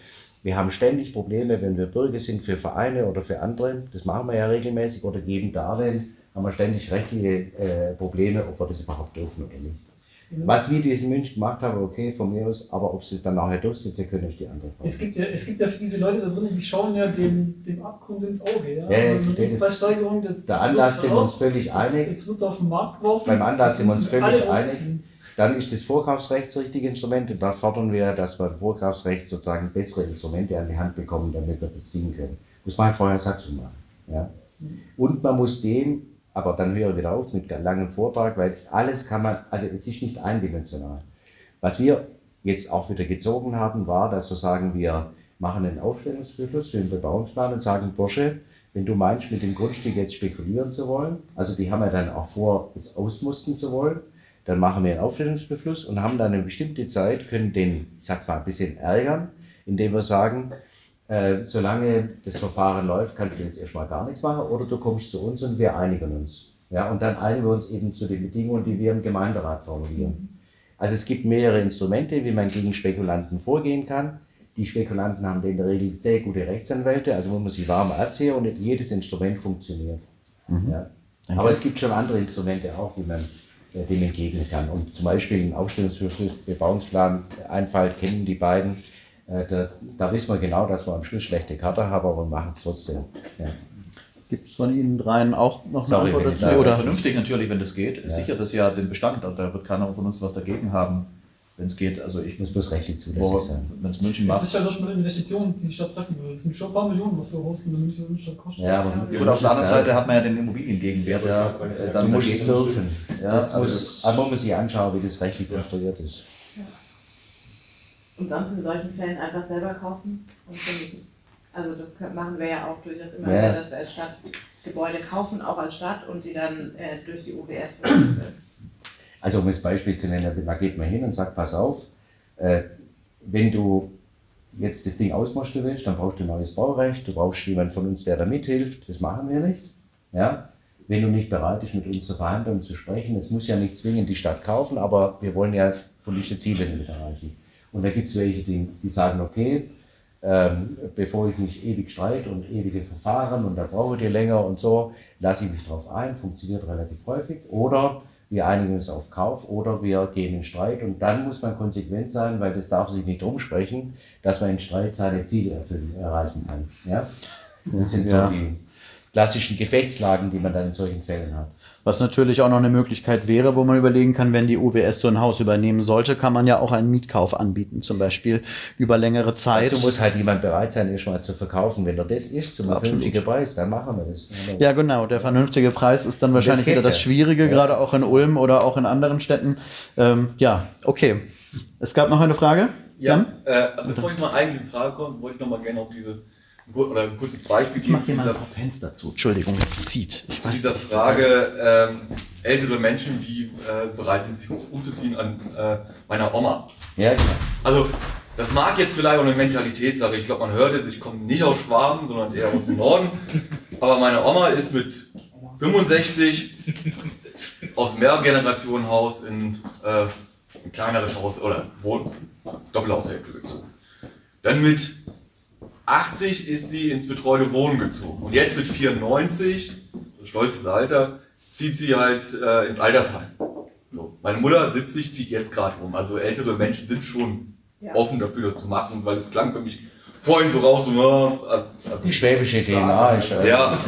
Wir haben ständig Probleme, wenn wir Bürger sind für Vereine oder für andere, das machen wir ja regelmäßig oder geben Darlehen, haben wir ständig rechtliche äh, Probleme, ob wir das überhaupt dürfen oder nicht. Was wir diesen München gemacht haben, okay, von mir aus, aber ob sie es dann nachher durchsetzen können, ist die andere Frage. Es gibt, ja, es gibt ja für diese Leute da drin, die schauen ja dem, dem Abgrund ins Auge. Ja? Ja, ja, verstehe das. Das, Der das Anlass sind wir uns völlig einig. jetzt wird es auf den Markt geworfen. Beim Anlass sind wir uns völlig einig. Dann ist das Vorkaufsrecht das richtige Instrument und da fordern wir, dass wir Vorkaufsrecht sozusagen bessere Instrumente an die Hand bekommen, damit wir das ziehen können. Muss man halt vorher Satzung machen. Ja? Und man muss dem, aber dann höre ich wieder auf mit langen Vortrag, weil alles kann man, also es ist nicht eindimensional. Was wir jetzt auch wieder gezogen haben, war, dass wir sagen, wir machen einen Aufstellungsbeschluss für den Bebauungsplan und sagen, Bursche, wenn du meinst, mit dem Grundstück jetzt spekulieren zu wollen, also die haben ja dann auch vor, es ausmusten zu wollen, dann machen wir einen Aufstellungsbeschluss und haben dann eine bestimmte Zeit, können den, ich sag mal, ein bisschen ärgern, indem wir sagen, äh, solange das Verfahren läuft, kannst du jetzt erstmal gar nichts machen oder du kommst zu uns und wir einigen uns. Ja, und dann einigen wir uns eben zu den Bedingungen, die wir im Gemeinderat formulieren. Also es gibt mehrere Instrumente, wie man gegen Spekulanten vorgehen kann. Die Spekulanten haben in der Regel sehr gute Rechtsanwälte, also muss man sie warm erzählen und nicht jedes Instrument funktioniert. Ja. Aber es gibt schon andere Instrumente auch, wie man äh, dem entgegnen kann. Und zum Beispiel ein Aufstellungsbeschluss, Bebauungsplan, Einfall kennen die beiden. Äh, da, da wissen wir genau, dass wir am Schluss schlechte Karte haben, aber wir machen es trotzdem. Ja. Gibt es von Ihnen dreien auch noch eine Sorry, Antwort ich dazu? da- Oder? Vernünftig natürlich, wenn das geht. Sichert das ja den Bestand. Also da wird keiner von uns was dagegen haben, wenn es geht. Also ich Ich muss bloß rechtlich zulässig sein. wenn es München Das macht. ist ja doch mal eine Investition, die die Stadt treffen würde. Das sind schon ein paar Millionen, was so Hosten in der Münchner Innenstadt kostet. Ja, aber Ja, und auf der anderen Seite hat man ja den Immobiliengegenwert, äh, du dann es dagegen dürfen. Ja, das also muss, das- aber man muss sich anschauen, wie das rechtlich konstruiert ist. Und sonst in solchen Fällen einfach selber kaufen und vermieten. Also das machen wir ja auch durchaus immer Ja. wieder, dass wir als Stadt Gebäude kaufen, auch als Stadt und die dann äh, durch die OWS vermieten werden. Also um das Beispiel zu nennen, da geht man hin und sagt, pass auf, äh, wenn du jetzt das Ding ausmachst willst, dann brauchst du ein neues Baurecht, du brauchst jemanden von uns, der da mithilft. Das machen wir nicht. Ja? Wenn du nicht bereit bist, mit uns zur Verhandlung zu sprechen, es muss ja nicht zwingend die Stadt kaufen, aber wir wollen ja politische Ziele mit erreichen. Und da gibt es welche, die, die sagen, okay, ähm, bevor ich mich ewig streite und ewige Verfahren und da brauche ich länger und so, lasse ich mich darauf ein, funktioniert relativ häufig. Oder wir einigen uns auf Kauf oder wir gehen in Streit und dann muss man konsequent sein, weil das darf sich nicht rumsprechen, dass man in Streit seine Ziele erfüllen, erreichen kann. Ja? Das sind Ja. so die klassischen Gefechtslagen, die man dann in solchen Fällen hat. Was natürlich auch noch eine Möglichkeit wäre, wo man überlegen kann, wenn die UWS so ein Haus übernehmen sollte, kann man ja auch einen Mietkauf anbieten, zum Beispiel über längere Zeit. Dazu muss halt jemand bereit sein, erstmal zu verkaufen. Wenn er das ist, zum Absolut. vernünftigen Preis, dann machen wir das. Ja, genau. Der vernünftige Preis ist dann wahrscheinlich geht wieder das. Schwierige, Ja. gerade auch in Ulm oder auch in anderen Städten. Ähm, ja, okay. Es gab noch eine Frage. Ja, äh, bevor ich mal eigentlich in Frage komme, wollte ich noch mal gerne auf diese oder ein kurzes Beispiel Ich geben dir zu mal ein paar Fenster zu. Entschuldigung, es zieht. Ich zu dieser Frage ähm, ältere Menschen, die äh, bereit sind, sich umzuziehen an äh, meiner Oma. Ja, genau. Also das mag jetzt vielleicht auch eine Mentalitätssache. Ich glaube, man hört es. Ich komme nicht aus Schwaben, sondern eher aus dem Norden. [LAUGHS] Aber meine Oma ist mit 65 aus dem Mehrgenerationenhaus in äh, ein kleineres Haus oder Wohn Doppelhaushälfte gezogen. Dann mit 80 ist sie ins betreute Wohnen gezogen. Und jetzt mit 94, so stolzes Alter, zieht sie halt äh, ins Altersheim. So. Meine Mutter 70 zieht jetzt gerade um. Also ältere Menschen sind schon Ja. offen dafür, das zu machen, weil es klang für mich vorhin so raus. So, ja, also, Die schwäbische DNA ist. äh, ja, [LAUGHS]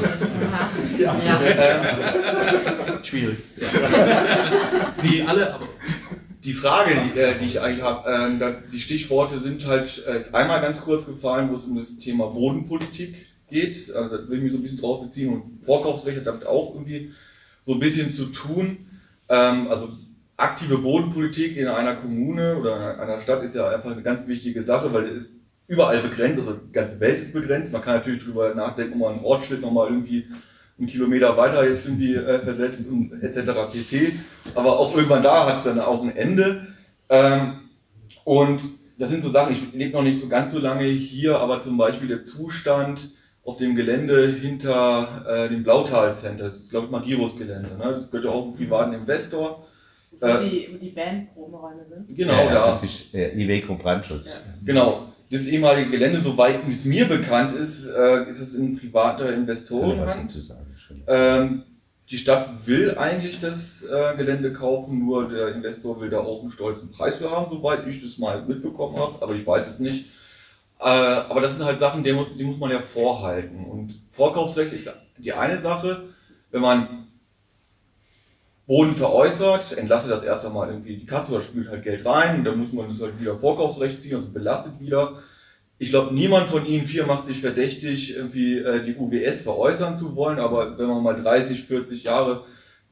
Schwierig. [LAUGHS] Wie alle, aber die Frage, die, äh, die ich eigentlich habe, da- die Stichworte sind halt, äh, ist einmal ganz kurz gefallen, wo es um das Thema Bodenpolitik geht. Also, da will ich mich so ein bisschen drauf beziehen und Vorkaufsrecht hat damit auch irgendwie so ein bisschen zu tun. Ähm, also aktive Bodenpolitik in einer Kommune oder in einer Stadt ist ja einfach eine ganz wichtige Sache, weil es ist überall begrenzt, also die ganze Welt ist begrenzt. Man kann natürlich darüber nachdenken, ob man einen Ortsschnitt nochmal irgendwie einen Kilometer weiter jetzt irgendwie äh, versetzt und etc. pp. Aber auch irgendwann da hat es dann auch ein Ende. Ähm, und das sind so Sachen, ich lebe noch nicht so ganz so lange hier, aber zum Beispiel der Zustand auf dem Gelände hinter äh, dem Blautal Center, das ist glaube ich Magirus-Gelände, ne? das gehört ja auch einem privaten Investor. Wo, Äh, die, wo die Bandprobenräume sind. Genau, ja, da. Das ist äh, Iveco Brandschutz. Genau. Das ehemalige Gelände, soweit es mir bekannt ist, äh, ist es in privater Kann ich was Investorenhand. Ähm, die Stadt will eigentlich das äh, Gelände kaufen, nur der Investor will da auch einen stolzen Preis für haben, soweit ich das mal mitbekommen habe, aber ich weiß es nicht. Äh, aber das sind halt Sachen, die muss, die muss man ja vorhalten. Und Vorkaufsrecht ist die eine Sache, wenn man Boden veräußert, entlastet das erst einmal irgendwie die Kasse oder spült halt Geld rein und dann muss man das halt wieder Vorkaufsrecht ziehen, also belastet wieder. Ich glaube, niemand von Ihnen vier macht sich verdächtig, irgendwie äh, die UWS veräußern zu wollen, aber wenn man mal 30, 40 Jahre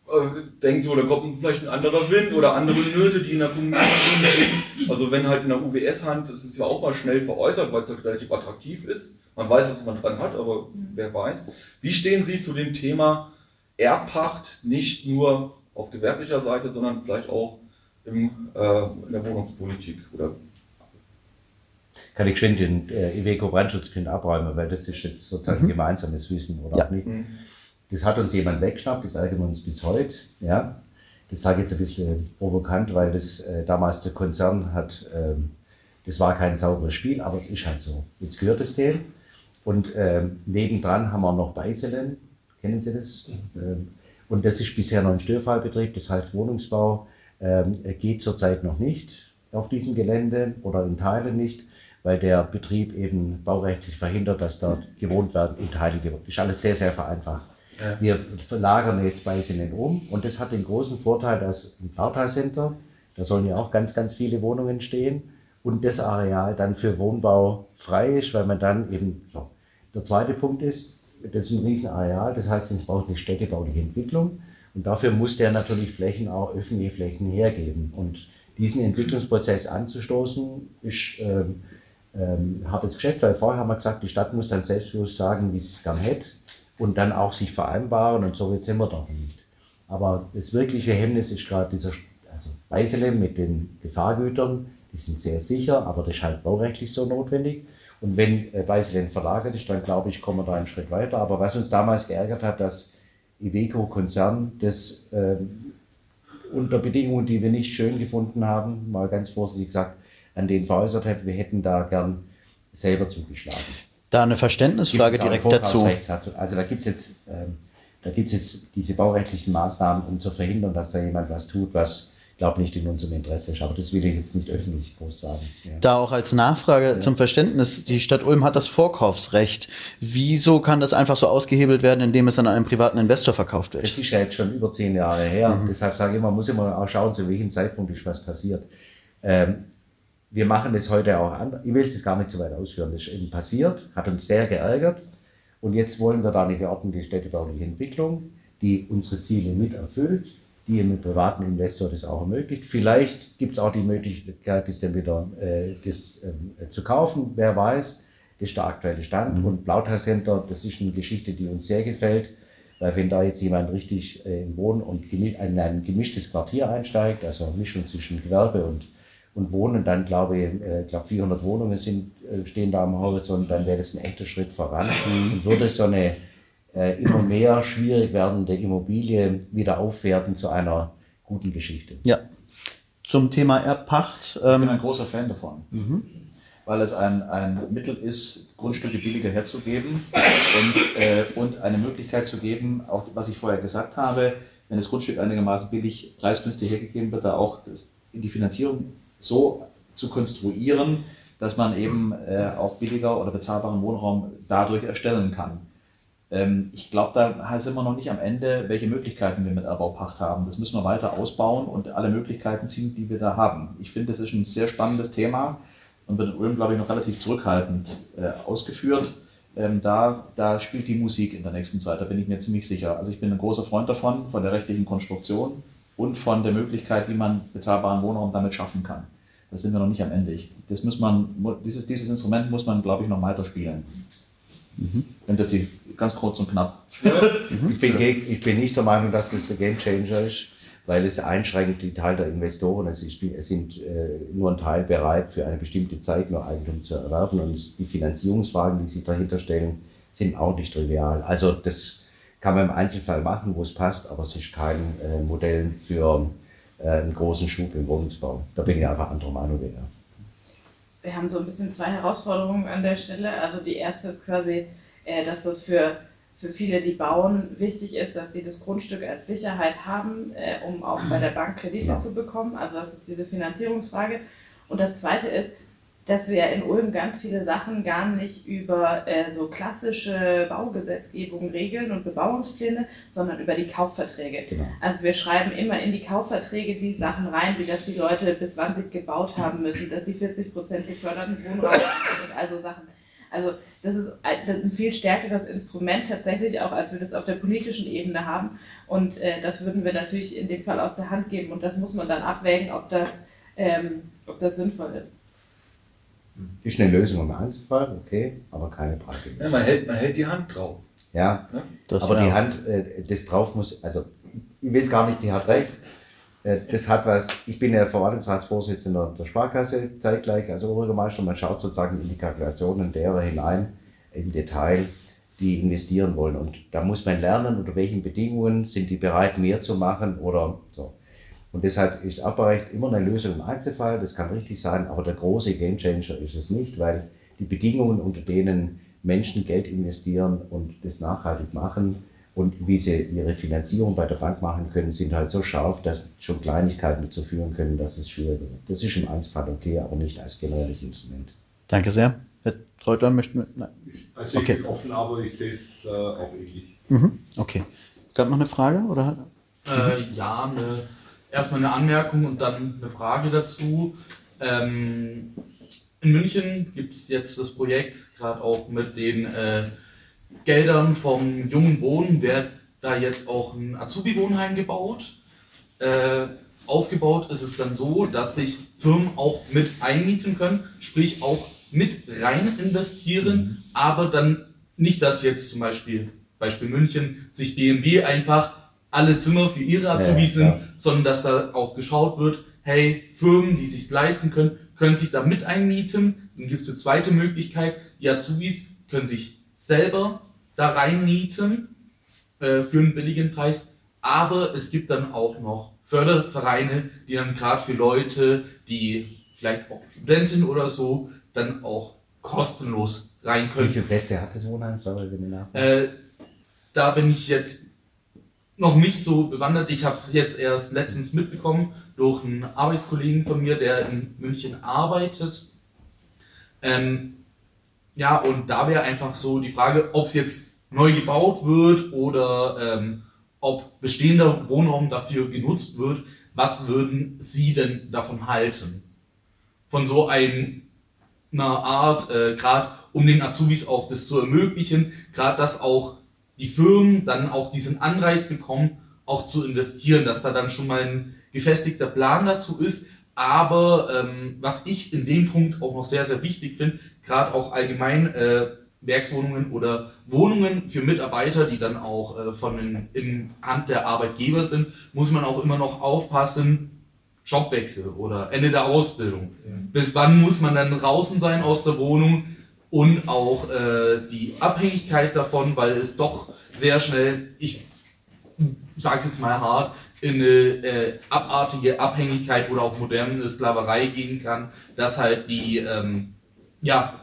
äh, denkt, so, da kommt vielleicht ein anderer Wind oder andere Nöte, die in der Kommune sind. Also wenn halt in der UWS-Hand, das ist ja auch mal schnell veräußert, weil es halt relativ attraktiv ist. Man weiß, was man dran hat, aber wer weiß. Wie stehen Sie zu dem Thema Erbpacht, nicht nur auf gewerblicher Seite, sondern vielleicht auch im, äh, in der Wohnungspolitik oder Kann ich geschwind den äh, Iveco Brandschutz können abräumen, weil das ist jetzt sozusagen gemeinsames Wissen oder Ja. auch nicht. Das hat uns jemand weggeschnappt, das ärgern wir uns bis heute. Ja. Das sage ich jetzt ein bisschen provokant, weil das äh, damals der Konzern hat, ähm, das war kein sauberes Spiel, aber es ist halt so. Jetzt gehört es dem. Und ähm, nebendran haben wir noch Beiselen, kennen Sie das? Ähm, und das ist bisher noch ein Störfallbetrieb, das heißt Wohnungsbau ähm, geht zurzeit noch nicht auf diesem Gelände oder in Teilen nicht, weil der Betrieb eben baurechtlich verhindert, dass dort gewohnt werden, in Teilen gewohnt. Das ist alles sehr, sehr vereinfacht. Ja. Wir verlagern jetzt Beiselen um und das hat den großen Vorteil, dass im Bauteil Center, da sollen ja auch ganz, ganz viele Wohnungen stehen und das Areal dann für Wohnbau frei ist, weil man dann eben, so. Der zweite Punkt ist, das ist ein Riesenareal, das heißt, es braucht eine städtebauliche Entwicklung und dafür muss der natürlich Flächen, auch öffentliche Flächen hergeben. Und diesen Entwicklungsprozess anzustoßen, ist ähm, ähm, hartes Geschäft, weil vorher haben wir gesagt, die Stadt muss dann selbstbewusst sagen, wie sie es gern hätte und dann auch sich vereinbaren und so jetzt sind wir doch nicht. Aber das wirkliche Hemmnis ist gerade dieser also Beisele mit den Gefahrgütern, die sind sehr sicher, aber das ist halt baurechtlich so notwendig. Und wenn äh, verlagert ist, dann glaube ich, kommen wir da einen Schritt weiter. Aber was uns damals geärgert hat, dass Iveco-Konzern das äh, unter Bedingungen, die wir nicht schön gefunden haben, mal ganz vorsichtig gesagt, an den veräußert hat, wir hätten da gern selber zugeschlagen. Da eine Verständnisfrage direkt dazu. Also da gibt es jetzt, ähm, da gibt's jetzt diese baurechtlichen Maßnahmen, um zu verhindern, dass da jemand was tut, was glaube nicht in unserem Interesse ist. Aber das will ich jetzt nicht öffentlich groß sagen. Ja. Da auch als Nachfrage ja. zum Verständnis, die Stadt Ulm hat das Vorkaufsrecht. Wieso kann das einfach so ausgehebelt werden, indem es an einen privaten Investor verkauft wird? Das ist ja jetzt schon über zehn Jahre her. Mhm. Deshalb sage ich immer, man muss immer auch schauen, zu welchem Zeitpunkt ist was passiert. Ähm, wir machen das heute auch an. Ich will es gar nicht so weit ausführen. Das ist eben passiert, hat uns sehr geärgert. Und jetzt wollen wir da eine ordentliche städtebauliche Entwicklung, die unsere Ziele mit erfüllt die mit privaten Investor das auch ermöglicht. Vielleicht gibt es auch die Möglichkeit, das dann wieder äh, das, äh, zu kaufen, wer weiß. Das ist der aktuelle Stand. Mhm. Und Blautal Center, das ist eine Geschichte, die uns sehr gefällt, weil wenn da jetzt jemand richtig äh, in Wohnen und in ein gemischtes Quartier einsteigt, also Mischung zwischen Gewerbe und, und Wohnen, dann glaube ich, äh, glaube 400 Wohnungen sind, äh, stehen da am Horizont, dann wäre das ein echter Schritt voran mhm. und würde so eine äh, immer mehr schwierig werdende Immobilie wieder aufwerten zu einer guten Geschichte. Ja. Zum Thema Erbpacht. Ähm, ich bin ein großer Fan davon. Mhm. Weil es ein, ein Mittel ist, Grundstücke billiger herzugeben und, äh, und eine Möglichkeit zu geben, auch was ich vorher gesagt habe, wenn das Grundstück einigermaßen billig, preisgünstig hergegeben wird, da auch das, die Finanzierung so zu konstruieren, dass man eben äh, auch billiger oder bezahlbaren Wohnraum dadurch erstellen kann. Ähm, ich glaube, da sind wir noch nicht am Ende, welche Möglichkeiten wir mit Erbaupacht haben. Das müssen wir weiter ausbauen und alle Möglichkeiten ziehen, die wir da haben. Ich finde, das ist ein sehr spannendes Thema und wird in Ulm, glaube ich, noch relativ zurückhaltend äh, ausgeführt. Ähm, da, da spielt die Musik in der nächsten Zeit, da bin ich mir ziemlich sicher. Also ich bin ein großer Freund davon, von der rechtlichen Konstruktion und von der Möglichkeit, wie man bezahlbaren Wohnraum damit schaffen kann. Da sind wir noch nicht am Ende. Ich, das muss man, dieses, dieses Instrument muss man, glaube ich, noch weiter spielen. Mhm. Und das die ganz kurz und knapp. [LAUGHS] ich, bin gegen, ich bin nicht der Meinung, dass das der Game Changer ist, weil es einschränkt die Teil der Investoren. Es, ist, es sind äh, nur ein Teil bereit, für eine bestimmte Zeit nur Eigentum zu erwerben. Und die Finanzierungsfragen, die sich dahinter stellen, sind auch nicht trivial. Also das kann man im Einzelfall machen, wo es passt, aber es ist kein äh, Modell für äh, einen großen Schub im Wohnungsbau. Da bin ich einfach anderer Meinung. Ja wir haben so ein bisschen zwei Herausforderungen an der Stelle. Also die erste ist quasi, äh, dass das für, für viele, die bauen, wichtig ist, dass sie das Grundstück als Sicherheit haben, äh, um auch bei der Bank Kredite ja. zu bekommen. Also das ist diese Finanzierungsfrage. Und das zweite ist, dass wir in Ulm ganz viele Sachen gar nicht über äh, so klassische Baugesetzgebung regeln und Bebauungspläne, sondern über die Kaufverträge. Genau. Also wir schreiben immer in die Kaufverträge die Sachen rein, wie dass die Leute bis wann sie gebaut haben müssen, dass sie 40 Prozent geförderten Wohnraum haben und also Sachen. Also das ist ein viel stärkeres Instrument tatsächlich auch, als wir das auf der politischen Ebene haben. Und äh, das würden wir natürlich in dem Fall aus der Hand geben. Und das muss man dann abwägen, ob das, ähm, ob das sinnvoll ist. Ist eine Lösung im Einzelfall, okay, aber keine breite. Ja, man, hält, man hält die Hand drauf. Ja, ja? aber die Hand, äh, das drauf muss, also ich weiß gar nicht, sie hat recht. Äh, das hat was, ich bin ja Verwaltungsratsvorsitzender der Sparkasse zeitgleich als Oberbürgermeister. Man schaut sozusagen in die Kalkulationen derer hinein im Detail, die investieren wollen. Und da muss man lernen, unter welchen Bedingungen sind die bereit, mehr zu machen oder so. Und deshalb ist Abbaurecht immer eine Lösung im Einzelfall, das kann richtig sein, aber der große Gamechanger ist es nicht, weil die Bedingungen, unter denen Menschen Geld investieren und das nachhaltig machen und wie sie ihre Finanzierung bei der Bank machen können, sind halt so scharf, dass schon Kleinigkeiten dazu führen können, dass es schwieriger wird. Das ist im Einzelfall okay, aber nicht als generelles Instrument. Danke sehr. Herr Treutler möchte. Nein. Also ich bin offen, aber ich sehe es äh, auch ähnlich. Mhm. Okay. Gab noch eine Frage? Oder? Äh, ja, eine erstmal eine Anmerkung und dann eine Frage dazu. Ähm, in München gibt es jetzt das Projekt, gerade auch mit den äh, Geldern vom jungen Wohnen, wird da jetzt auch ein Azubi-Wohnheim gebaut. Äh, aufgebaut ist es dann so, dass sich Firmen auch mit einmieten können, sprich auch mit rein investieren, mhm. aber dann nicht, dass jetzt zum Beispiel, Beispiel München, sich BMW einfach alle Zimmer für ihre Azubis Ja, ja, sind, sondern dass da auch geschaut wird, hey, Firmen, die sich leisten können, können sich da mit einmieten. Dann gibt es die zweite Möglichkeit, die Azubis können sich selber da reinmieten äh, für einen billigen Preis. Aber es gibt dann auch noch Fördervereine, die dann gerade für Leute, die vielleicht auch Studentin oder so, dann auch kostenlos rein Wie können. viele Plätze hat das Wohnheim? Sorry, wenn. Äh, da bin ich jetzt noch nicht so bewandert. Ich habe es jetzt erst letztens mitbekommen durch einen Arbeitskollegen von mir, der in München arbeitet. Ähm, ja, und da wäre einfach so die Frage, ob es jetzt neu gebaut wird oder ähm, ob bestehender Wohnraum dafür genutzt wird. Was würden Sie denn davon halten? Von so ein, einer Art, äh, gerade um den Azubis auch das zu ermöglichen, gerade dass auch die Firmen dann auch diesen Anreiz bekommen, auch zu investieren, dass da dann schon mal ein gefestigter Plan dazu ist. Aber ähm, was ich in dem Punkt auch noch sehr, sehr wichtig finde, gerade auch allgemein äh, Werkswohnungen oder Wohnungen für Mitarbeiter, die dann auch äh, von den, in Hand der Arbeitgeber sind, muss man auch immer noch aufpassen, Jobwechsel oder Ende der Ausbildung. Bis wann muss man dann draußen sein aus der Wohnung und auch äh, die Abhängigkeit davon, weil es doch sehr schnell, ich sage es jetzt mal hart, in eine äh, abartige Abhängigkeit oder auch moderne Sklaverei gehen kann, dass halt die ähm, ja,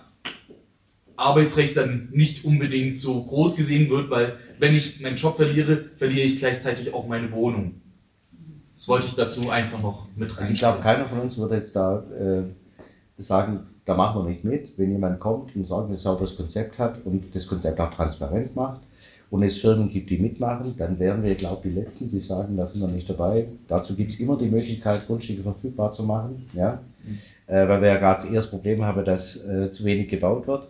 Arbeitsrecht dann nicht unbedingt so groß gesehen wird, weil wenn ich meinen Job verliere, verliere ich gleichzeitig auch meine Wohnung. Das wollte ich dazu einfach noch mit Also rein. ich glaube, keiner von uns würde jetzt da äh, sagen, da machen wir nicht mit. Wenn jemand kommt und sagt, ein sauberes Konzept hat und das Konzept auch transparent macht und es Firmen gibt, die mitmachen, dann wären wir, glaube ich, die Letzten, die sagen, da sind wir nicht dabei. Dazu gibt es immer die Möglichkeit, Grundstücke verfügbar zu machen, ja? Äh, weil wir ja gerade das Problem haben, dass äh, zu wenig gebaut wird.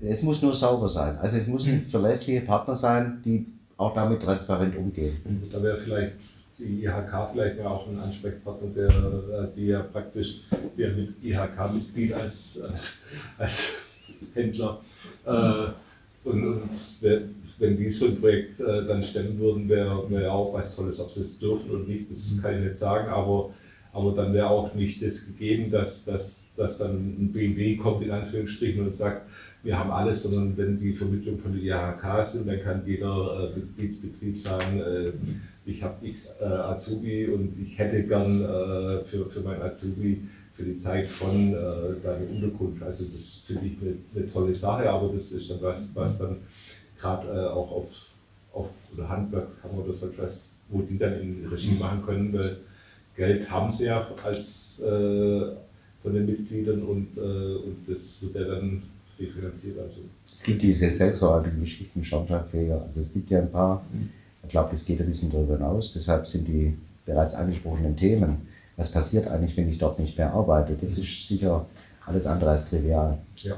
Es muss nur sauber sein. Also es müssen verlässliche Partner sein, die auch damit transparent umgehen. Da wäre vielleicht die IHK vielleicht mal auch ein Ansprechpartner, der, äh, die ja praktisch der mit IHK-Mitglied als, äh, als Händler. Äh, und, und wenn die so ein Projekt äh, dann stemmen würden, wäre wär auch was Tolles. Ob sie es dürfen oder nicht, das kann ich nicht sagen, aber, aber dann wäre auch nicht das gegeben, dass, dass, dass dann ein BMW kommt in Anführungsstrichen und sagt, wir haben alles, sondern wenn die Vermittlung von der IHK sind, dann kann jeder äh, Mitgliedsbetrieb sagen, äh, ich habe X äh, Azubi und ich hätte gern äh, für, für mein Azubi für die Zeit schon äh, da eine Unterkunft. Also das finde ich eine, eine tolle Sache, aber das ist dann was, was dann gerade äh, auch auf, auf oder Handwerkskammer oder so etwas, wo die dann in Regie machen können, weil Geld haben sie ja als äh, von den Mitgliedern und, äh, und das wird ja dann refinanziert. Also Es gibt diese selbstverwalteten Geschichten, Schornsteinfeger. Also es gibt ja ein paar, ich glaube, das geht ein bisschen darüber hinaus. Deshalb sind die bereits angesprochenen Themen, was passiert eigentlich, wenn ich dort nicht mehr arbeite, das ist sicher alles andere als trivial. ja.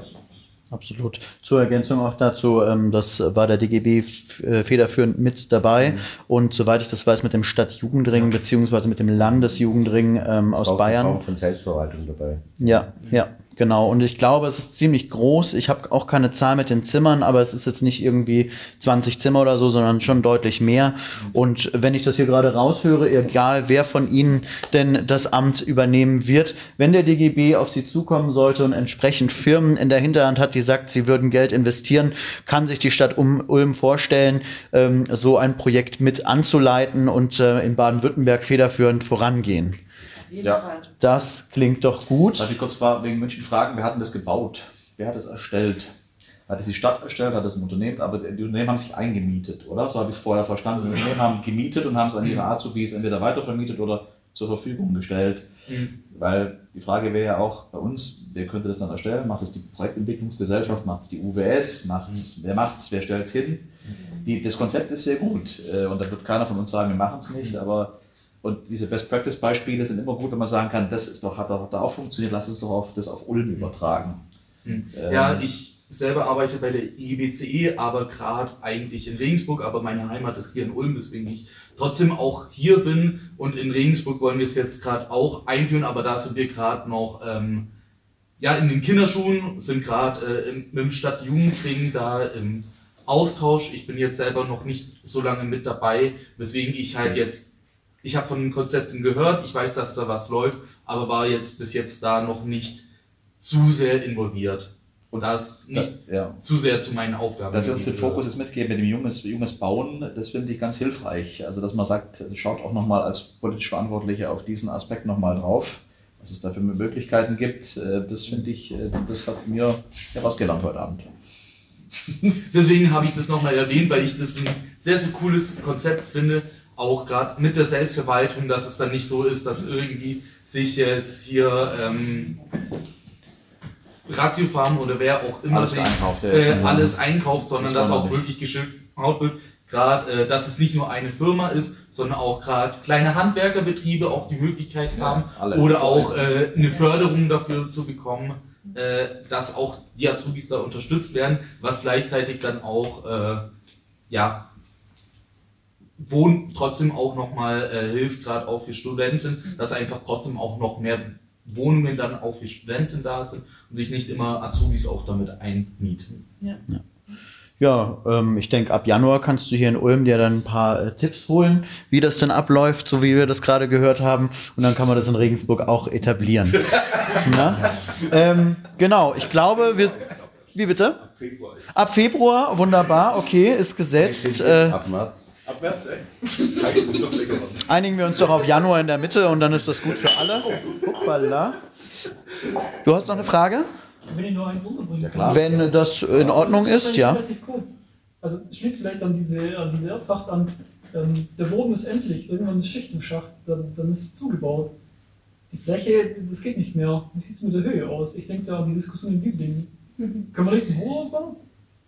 Absolut. Zur Ergänzung auch dazu, ähm, das war der DGB äh, federführend mit dabei und soweit ich das weiß, mit dem Stadtjugendring beziehungsweise mit dem Landesjugendring ähm, aus Auch eine Bayern. Form von Selbstverwaltung dabei. Ja, ja, genau. Und ich glaube, es ist ziemlich groß. Ich habe auch keine Zahl mit den Zimmern, aber es ist jetzt nicht irgendwie 20 Zimmer oder so, sondern schon deutlich mehr. Und wenn ich das hier gerade raushöre, egal wer von Ihnen denn das Amt übernehmen wird, wenn der DGB auf Sie zukommen sollte und entsprechend Firmen in der Hinterhand hat, die sagt, sie würden Geld investieren, kann sich die Stadt um Ulm vorstellen, ähm, so ein Projekt mit anzuleiten und äh, in Baden-Württemberg federführend vorangehen. Ja. Das klingt doch gut. Darf ich kurz wegen München fragen, wer hat denn das gebaut? Wer hat es erstellt? Hat es die Stadt erstellt, hat es ein Unternehmen, aber die Unternehmen haben sich eingemietet, oder? So habe ich es vorher verstanden. Die Unternehmen haben gemietet und haben es an ihre Azubis entweder weitervermietet oder zur Verfügung gestellt. Weil die Frage wäre ja auch bei uns, wer könnte das dann erstellen? Macht es die Projektentwicklungsgesellschaft, macht es die UWS, macht's, wer macht es, wer stellt es hin? Die, das Konzept ist sehr gut äh, und da wird keiner von uns sagen, wir machen es nicht, aber und diese Best-Practice-Beispiele sind immer gut, wenn man sagen kann, das ist doch, hat, doch, da auch funktioniert, lass uns doch auf, das auf Ulm übertragen. Ähm, Ja, ich selber arbeite bei der IGBCE, aber gerade eigentlich in Regensburg, aber meine Heimat ist hier in Ulm, weswegen ich trotzdem auch hier bin. Und in Regensburg wollen wir es jetzt gerade auch einführen, aber da sind wir gerade noch ähm, ja, in den Kinderschuhen, sind gerade äh, im- mit dem Stadtjugendring da im Austausch. Ich bin jetzt selber noch nicht so lange mit dabei, weswegen ich halt jetzt, ich habe von den Konzepten gehört, ich weiß, dass da was läuft, aber war jetzt bis jetzt da noch nicht zu sehr involviert. Und das nicht Das- ja. zu sehr zu meinen Aufgaben. Dass Sie uns den. Fokus jetzt mitgeben mit dem junges, junges Bauen, das finde ich ganz hilfreich. Also, dass man sagt, schaut auch nochmal als politisch Verantwortliche auf diesen Aspekt nochmal drauf, was es da für Möglichkeiten gibt. Äh, Das finde ich, äh, das hat mir ja was gelernt heute Abend. [LAUGHS] Deswegen habe ich das nochmal erwähnt, weil ich das ein sehr, sehr cooles Konzept finde. Auch gerade mit der Selbstverwaltung, dass es dann nicht so ist, dass irgendwie sich jetzt hier ähm, Ratio Farm oder wer auch immer Alles sich, einkauft, ja, äh, alles einkauft, sondern Das dass auch nicht. wirklich geschaut wird, gerade, äh, dass es nicht nur eine Firma ist, sondern auch gerade kleine Handwerkerbetriebe auch die Möglichkeit haben alle. oder auch äh, eine Förderung dafür zu bekommen, äh, dass auch die Azubis da unterstützt werden, was gleichzeitig dann auch äh, ja Wohnen trotzdem auch nochmal äh, hilft, gerade auch für Studenten, dass einfach trotzdem auch noch mehr Wohnungen dann auch für Studenten da sind und sich nicht immer Azubis auch damit einmieten. Ja. Ja, ähm, ich denke, ab Januar kannst du hier in Ulm dir dann ein paar äh, Tipps holen, wie das denn abläuft, so wie wir das gerade gehört haben. Und dann kann man das in Regensburg auch etablieren. [LAUGHS] Na? Ähm, genau, ich glaube, wir. Wie bitte? Februar ist Ab Februar, wunderbar, okay, ist gesetzt. Äh, Ab März. Ab März, ey. Einigen wir uns doch auf Januar in der Mitte und dann ist das gut für alle. Hoppala. Du hast noch eine Frage? Wenn ich nur eins unterbringen klar. Wenn das in Ordnung Das ist, vielleicht ja. Relativ kurz. Also schließt vielleicht an diese, an diese Erdpacht an. Ähm, der Boden ist endlich, irgendwann ist Schicht im Schacht, dann, dann ist es zugebaut. Die Fläche, das geht nicht mehr. Wie sieht es mit der Höhe aus? Ich denke da an die Diskussion in Liebling. Kann man nicht ein Hochhaus bauen?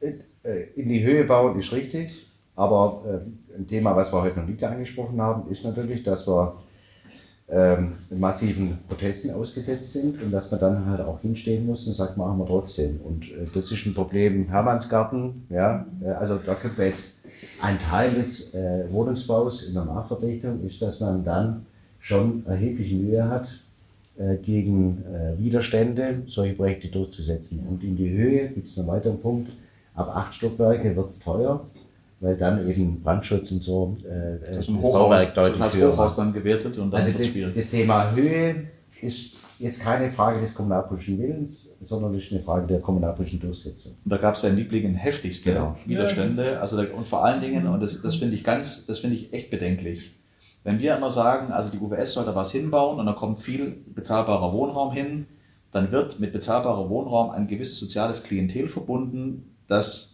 Äh, In die Höhe bauen ist richtig, aber äh, ein Thema, was wir heute noch nicht angesprochen haben, ist natürlich, dass wir ähm, massiven Protesten ausgesetzt sind und dass man dann halt auch hinstehen muss und sagt, machen wir trotzdem. Und äh, das ist ein Problem Hermannsgarten, ja, äh, also da könnte man jetzt ein Teil des äh, Wohnungsbaus in der Nachverdichtung ist, dass man dann schon erhebliche Mühe hat, äh, gegen äh, Widerstände solche Projekte durchzusetzen. Und in die Höhe gibt es einen weiteren Punkt. Ab acht Stockwerke wird es teuer, weil dann eben Brandschutz und so äh, Das ist das ein Hochhaus, Bauwerk das deutlich heißt höher Hochhaus dann gewertet und dann Also wird es das, das Thema Höhe ist jetzt keine Frage des kommunalpolitischen Willens, sondern ist eine Frage der kommunalpolitischen Durchsetzung. Und da gab es ja in Lieblingen heftigste Genau. Widerstände. Also da, und vor allen Dingen, und das, das finde ich ganz, das finde ich echt bedenklich. Wenn wir immer sagen, also die UWS soll da was hinbauen und da kommt viel bezahlbarer Wohnraum hin, dann wird mit bezahlbarer Wohnraum ein gewisses soziales Klientel verbunden, das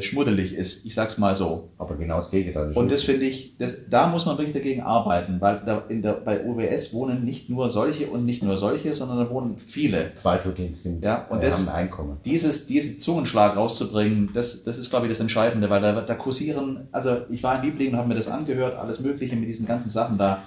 schmuddelig ist. Ich sag's mal so. Aber genau das Gegenteil. Und das finde ich, das, da muss man wirklich dagegen arbeiten, weil da in der, bei UWS wohnen nicht nur solche und nicht nur solche, sondern da wohnen viele. Zwei Drittel sind Ja, und äh, das- haben ein Einkommen. Dieses, diesen Zungenschlag rauszubringen, das, das ist, glaube ich, das Entscheidende, weil da, da kursieren, also ich war in Lieblingen und habe mir das angehört, alles Mögliche mit diesen ganzen Sachen da.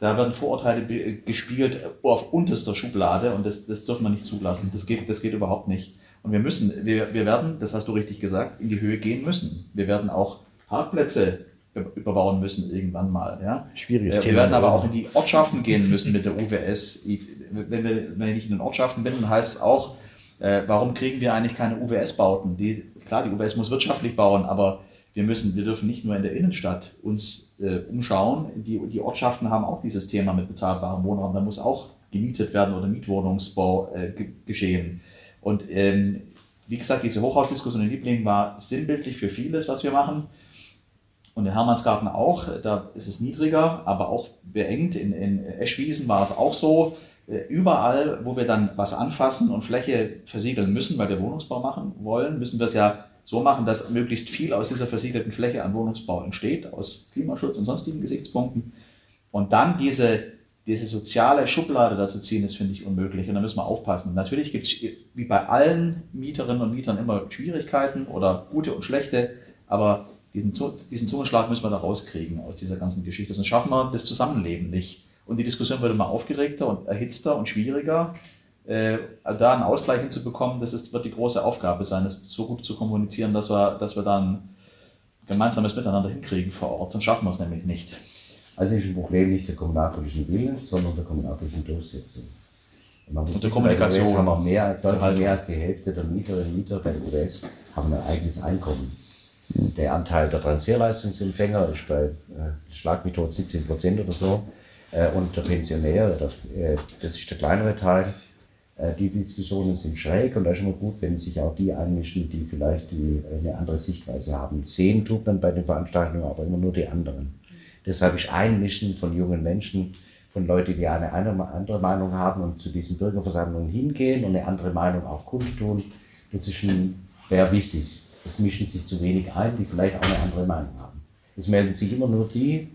Da werden Vorurteile gespielt auf unterster Schublade und das, das dürfen wir nicht zulassen. Das geht, das geht überhaupt nicht. Und wir müssen, wir, wir werden, das hast du richtig gesagt, in die Höhe gehen müssen. Wir werden auch Parkplätze be- überbauen müssen irgendwann mal. Ja? Schwieriges Äh, Thema. Wir werden aber auch in die Ortschaften gehen müssen mit der UWS. Wenn, wir, wenn ich in den Ortschaften bin, dann heißt es auch, äh, warum kriegen wir eigentlich keine UWS-Bauten? Die, klar, die UWS muss wirtschaftlich bauen, aber wir müssen, wir dürfen nicht nur in der Innenstadt uns äh, umschauen. Die, die Ortschaften haben auch dieses Thema mit bezahlbarem Wohnraum. Da muss auch gemietet werden oder Mietwohnungsbau äh, ge geschehen. Und ähm, wie gesagt, diese Hochhausdiskussion in Lieblingen war sinnbildlich für vieles, was wir machen. Und in Hermannsgarten auch, da ist es niedriger, aber auch beengt. In, in Eschwiesen war es auch so. Äh, Überall, wo wir dann was anfassen und Fläche versiegeln müssen, weil wir Wohnungsbau machen wollen, müssen wir es ja so machen, dass möglichst viel aus dieser versiegelten Fläche an Wohnungsbau entsteht, aus Klimaschutz und sonstigen Gesichtspunkten. Und dann diese, diese soziale Schublade dazu ziehen, das finde ich unmöglich. Und da müssen wir aufpassen. Natürlich gibt es wie bei allen Mieterinnen und Mietern immer Schwierigkeiten oder gute und schlechte, aber diesen, diesen Zungenschlag müssen wir da rauskriegen aus dieser ganzen Geschichte. Sonst schaffen wir das Zusammenleben nicht. Und die Diskussion wird immer aufgeregter und erhitzter und schwieriger. Äh, da einen Ausgleich hinzubekommen, das ist, wird die große Aufgabe sein, das so gut zu kommunizieren, dass wir, dass wir dann gemeinsames Miteinander hinkriegen vor Ort. Sonst schaffen wir es nämlich nicht. Also ist ein Problem nicht der kommunalpolitischen Willens, sondern der kommunalpolitischen Durchsetzung. Man muss Und der Kommunikation. Haben wir mehr, deutlich mehr als die Hälfte der Mieterinnen und Mieter bei UBS haben ein eigenes Einkommen. Der Anteil der Transferleistungsempfänger ist bei äh, Schlag mich tot 17 Prozent oder so. Äh, und der Pensionär, der, äh, das ist der kleinere Teil. Äh, die Diskussionen sind schräg und da ist immer gut, wenn sich auch die einmischen, die vielleicht die, eine andere Sichtweise haben. Sehen tut man bei den Veranstaltungen aber immer nur die anderen. Deshalb ist Einmischen von jungen Menschen, von Leuten, die eine andere Meinung haben und zu diesen Bürgerversammlungen hingehen und eine andere Meinung auch kundtun, das ist ein, wäre wichtig. Es mischen sich zu wenig ein, die vielleicht auch eine andere Meinung haben. Es melden sich immer nur die,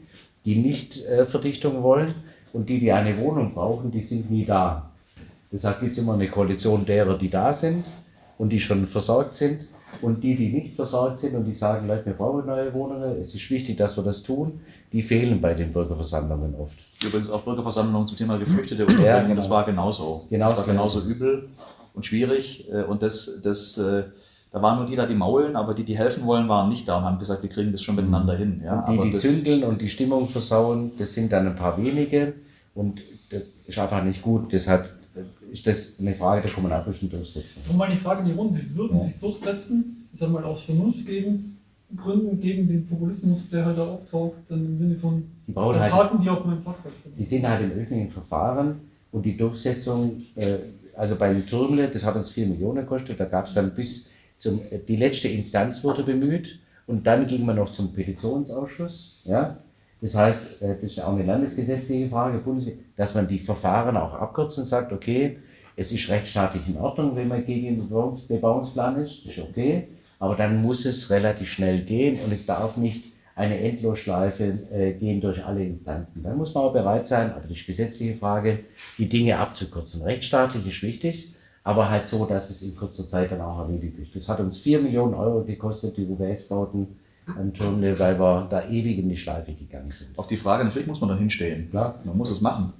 die nicht äh, Verdichtung wollen und die, die eine Wohnung brauchen, die sind nie da. Deshalb gibt es immer eine Koalition derer, die da sind und die schon versorgt sind und die, die nicht versorgt sind und die sagen, Leute, wir brauchen neue Wohnungen, es ist wichtig, dass wir das tun, die fehlen bei den Bürgerversammlungen oft. Übrigens auch Bürgerversammlungen zum Thema Geflüchtete und Ja, genau. das war genauso. Genau das war so. genauso übel und schwierig. äh, Und das, das, äh, da waren nur die da, die maulen, aber die, die helfen wollen, waren nicht da und haben gesagt, wir kriegen das schon miteinander hin. Ja, und die, aber die das, zündeln und die Stimmung versauen, das sind dann ein paar wenige und das ist einfach nicht gut. Deshalb äh, ist das eine Frage der kommunalpolitischen Durchsetzung. Und mal die Frage in die Runde, würden Ja. Sie es durchsetzen? Ich sag mal aus Vernunft gegen Gründen gegen den Populismus, der halt da auftaucht, dann im Sinne von Sie brauchen dann halt- die auf meinem Parkplatz. Sie sind halt im öffentlichen Verfahren und die Durchsetzung, äh, also bei den Türmle, das hat uns 4 Millionen gekostet, da gab es dann bis zum, die letzte Instanz wurde bemüht und dann ging man noch zum Petitionsausschuss. Ja? Das heißt, äh, das ist auch eine landesgesetzliche Frage, dass man die Verfahren auch abkürzt und sagt, okay, es ist rechtsstaatlich in Ordnung, wenn man gegen den Bebauungs- Bebauungsplan ist, ist okay, aber dann muss es relativ schnell gehen und es darf nicht eine Endlosschleife äh, gehen durch alle Instanzen. Dann muss man auch bereit sein, aber das ist gesetzliche Frage, die Dinge abzukürzen. Rechtsstaatlich ist wichtig, aber halt so, dass es in kurzer Zeit dann auch erledigt ist. Das hat uns 4 Millionen Euro gekostet, die UBS-Bauten am Terminal, weil wir da ewig in die Schleife gegangen sind. auf die Frage, natürlich muss man dann hinstehen. Klar. Man muss es machen.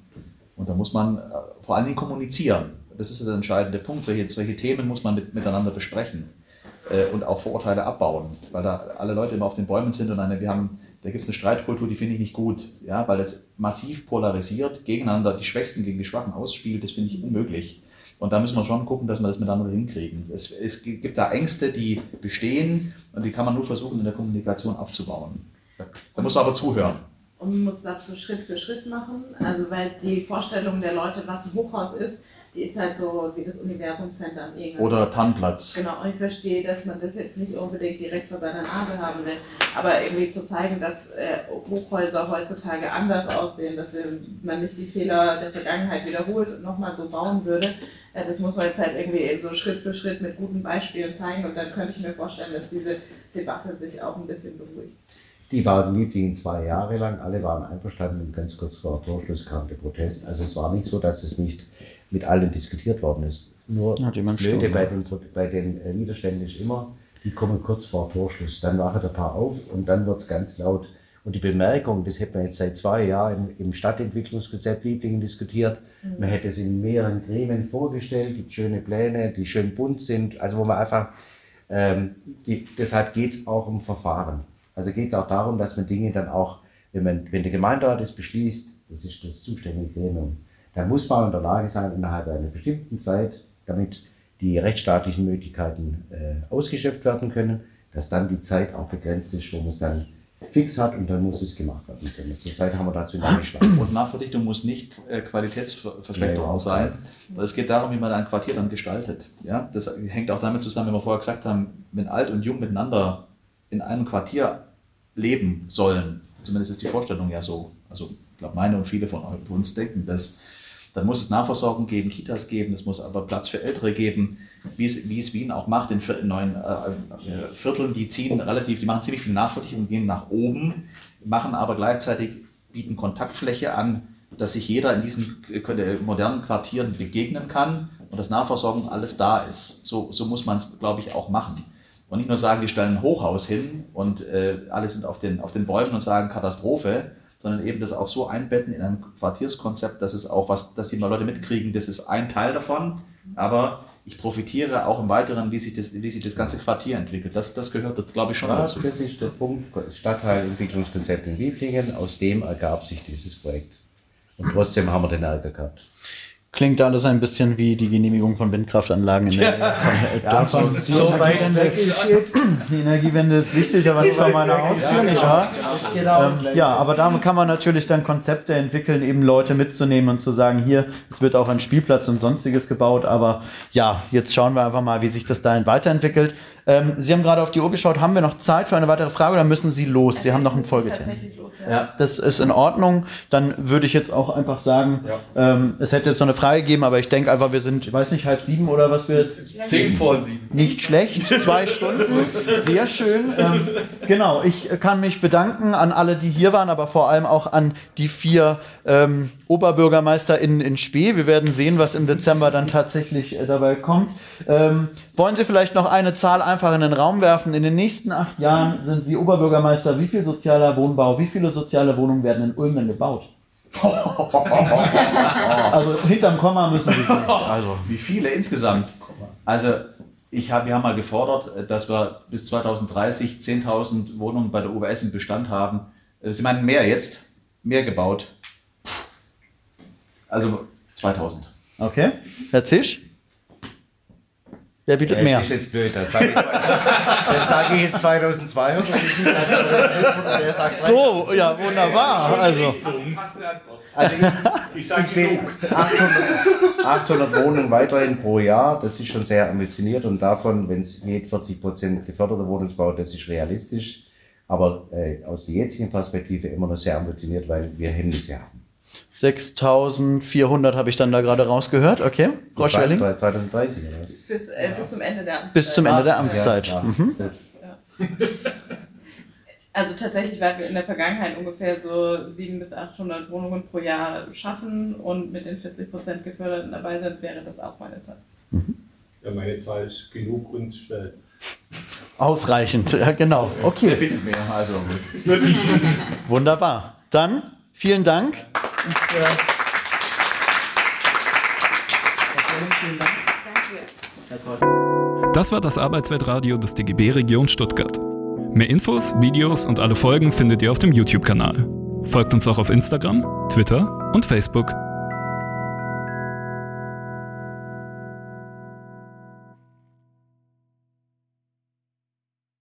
Und da muss man äh, vor allen Dingen kommunizieren. Das ist der entscheidende Punkt. Solche, solche Themen muss man mit, miteinander besprechen äh, und auch Vorurteile abbauen, weil da alle Leute immer auf den Bäumen sind und eine, wir haben, da gibt es eine Streitkultur, die finde ich nicht gut, ja, weil das massiv polarisiert, gegeneinander die Schwächsten gegen die Schwachen ausspielt, das finde ich unmöglich. Und da müssen wir schon gucken, dass wir das miteinander hinkriegen. Es, es gibt da Ängste, die bestehen und die kann man nur versuchen, in der Kommunikation abzubauen. Da muss man aber zuhören. Und man muss das Schritt für Schritt machen. Also weil die Vorstellung der Leute, was ein Hochhaus ist, die ist halt so wie das Universumscenter am Egen. Oder Tannenplatz. Genau, und ich verstehe, dass man das jetzt nicht unbedingt direkt vor seiner Nase haben will, aber irgendwie zu zeigen, dass äh, Hochhäuser heutzutage anders aussehen, dass wir, man nicht die Fehler der Vergangenheit wiederholt und nochmal so bauen würde, äh, das muss man jetzt halt irgendwie so Schritt für Schritt mit guten Beispielen zeigen und dann könnte ich mir vorstellen, dass diese Debatte sich auch ein bisschen beruhigt. Die waren Liebling zwei Jahre lang, alle waren einverstanden und ganz kurz vor Torschluss kam der Protest. Also es war nicht so, dass es nicht mit allen diskutiert worden ist. Nur Ja, die das man Blöde bei den, bei den äh, Widerständen ist immer, die kommen kurz vor Torschluss. Dann wacht der Paar auf und dann wird es ganz laut. Und die Bemerkung, das hätte man jetzt seit zwei Jahren im, im Stadtentwicklungskonzept Lieblingen diskutiert. Man hätte es in mehreren Gremien vorgestellt, gibt schöne Pläne, die schön bunt sind. Also wo man einfach, ähm, die, deshalb geht es auch um Verfahren. Also geht es auch darum, dass man Dinge dann auch, wenn, man, wenn der Gemeinderat es beschließt, das ist das zuständige Gremium, dann muss man in der Lage sein, innerhalb einer bestimmten Zeit, damit die rechtsstaatlichen Möglichkeiten äh, ausgeschöpft werden können, dass dann die Zeit auch begrenzt ist, wo man es dann fix hat und dann muss es gemacht werden können. Zurzeit haben wir dazu noch nicht. [COUGHS] Und Nachverdichtung muss nicht äh, Qualitätsverschlechterung Nee, sein. Es geht darum, wie man ein Quartier dann gestaltet. Ja? Das hängt auch damit zusammen, wie wir vorher gesagt haben, wenn alt und jung miteinander in einem Quartier leben sollen, zumindest ist die Vorstellung ja so, also ich glaube meine und viele von uns denken das, dann muss es Nahversorgung geben, Kitas geben, es muss aber Platz für Ältere geben, wie es, wie es Wien auch macht in in neuen äh, äh, Vierteln, die ziehen relativ, die machen ziemlich viel Nachverdichtung gehen nach oben, machen aber gleichzeitig, bieten Kontaktfläche an, dass sich jeder in diesen äh, modernen Quartieren begegnen kann und dass Nahversorgung alles da ist. So, so muss man es, glaube ich, auch machen. Und nicht nur sagen, wir stellen ein Hochhaus hin und äh, alle sind auf den, auf den Bäumen und sagen Katastrophe, sondern eben das auch so einbetten in ein Quartierskonzept, dass es auch was, dass die Leute mitkriegen, das ist ein Teil davon, aber ich profitiere auch im Weiteren, wie sich das, wie sich das ganze Quartier entwickelt. Das, das gehört, das glaube ich, schon Ja, dazu. das ist der Punkt, Stadtteilentwicklungskonzept in Wieblingen, aus dem ergab sich dieses Projekt. Und trotzdem haben wir den Ärger gehabt. Klingt alles ein bisschen wie die Genehmigung von Windkraftanlagen in der Nähe von Ja, Dortmund. so, so weit weg ist jetzt. [CLEARS THROAT] Die Energiewende ist wichtig, aber nicht vor meiner Haustür, nicht wahr? Ähm, ja, aber da kann man natürlich dann Konzepte entwickeln, eben Leute mitzunehmen und zu sagen, hier, es wird auch ein Spielplatz und sonstiges gebaut, aber ja, jetzt schauen wir einfach mal, wie sich das dahin weiterentwickelt. Ähm, Sie haben gerade auf die Uhr geschaut, haben wir noch Zeit für eine weitere Frage oder müssen Sie los? Sie haben noch einen Folgetermin. Ja. Ja, das ist in Ordnung. Dann würde ich jetzt auch einfach sagen, ähm, es hätte jetzt noch eine Frage gegeben, aber ich denke einfach, wir sind, ich weiß nicht, halb sieben oder was wir jetzt. Zehn vor sieben. Nicht schlecht, zwei [LAUGHS] Stunden, sehr schön. Ähm, genau, ich kann mich bedanken an alle, die hier waren, aber vor allem auch an die vier ähm, Oberbürgermeister in, in Spee. Wir werden sehen, was im Dezember dann tatsächlich äh, dabei kommt. Ähm, wollen Sie vielleicht noch eine Zahl einfach in den Raum werfen? In den nächsten acht Jahren sind Sie Oberbürgermeister. Wie viel sozialer Wohnbau, wie viele soziale Wohnungen werden in Ulm denn gebaut? [LAUGHS] Also hinterm Komma müssen Sie nicht. Also. Wie viele insgesamt? Also ich hab, wir haben mal gefordert, dass wir bis 2030 10.000 Wohnungen bei der UWS im Bestand haben. Äh, Sie meinen mehr jetzt? Mehr gebaut? Also 2000. Okay. Herr Zisch? Wer bietet Ja, mehr? Das ist jetzt blöd. Dann sage ich, [LAUGHS] dann sage ich jetzt 2200. weil ich nicht als- der sagt So, ja, wunderbar. Also, Also ich, [LAUGHS] Ich sage will 800, 800 Wohnungen weiterhin pro Jahr. Das ist schon sehr ambitioniert und davon, wenn es geht, 40 Prozent geförderter Wohnungsbau, das ist realistisch. Aber äh, aus der jetzigen Perspektive immer noch sehr ambitioniert, weil wir Hemmnisse haben. 6400 habe ich dann da gerade rausgehört. Okay, Frau Schwelling? 2030 oder was? Bis, äh, bis zum Ende der Amtszeit. Bis zum Ende der Amtszeit. Ja, Mhm. Also tatsächlich werden wir in der Vergangenheit ungefähr so 700 bis 800 Wohnungen pro Jahr schaffen und mit den 40 Prozent Geförderten dabei sind, wäre das auch meine Zahl. Ja, meine Zahl ist genug und schnell. Ausreichend, ja genau. Okay, Bitte mehr, also. wunderbar. Dann vielen Dank. Das war das Arbeitsweltradio des DGB Region Stuttgart. Mehr Infos, Videos und alle Folgen findet ihr auf dem YouTube-Kanal. Folgt uns auch auf Instagram, Twitter und Facebook.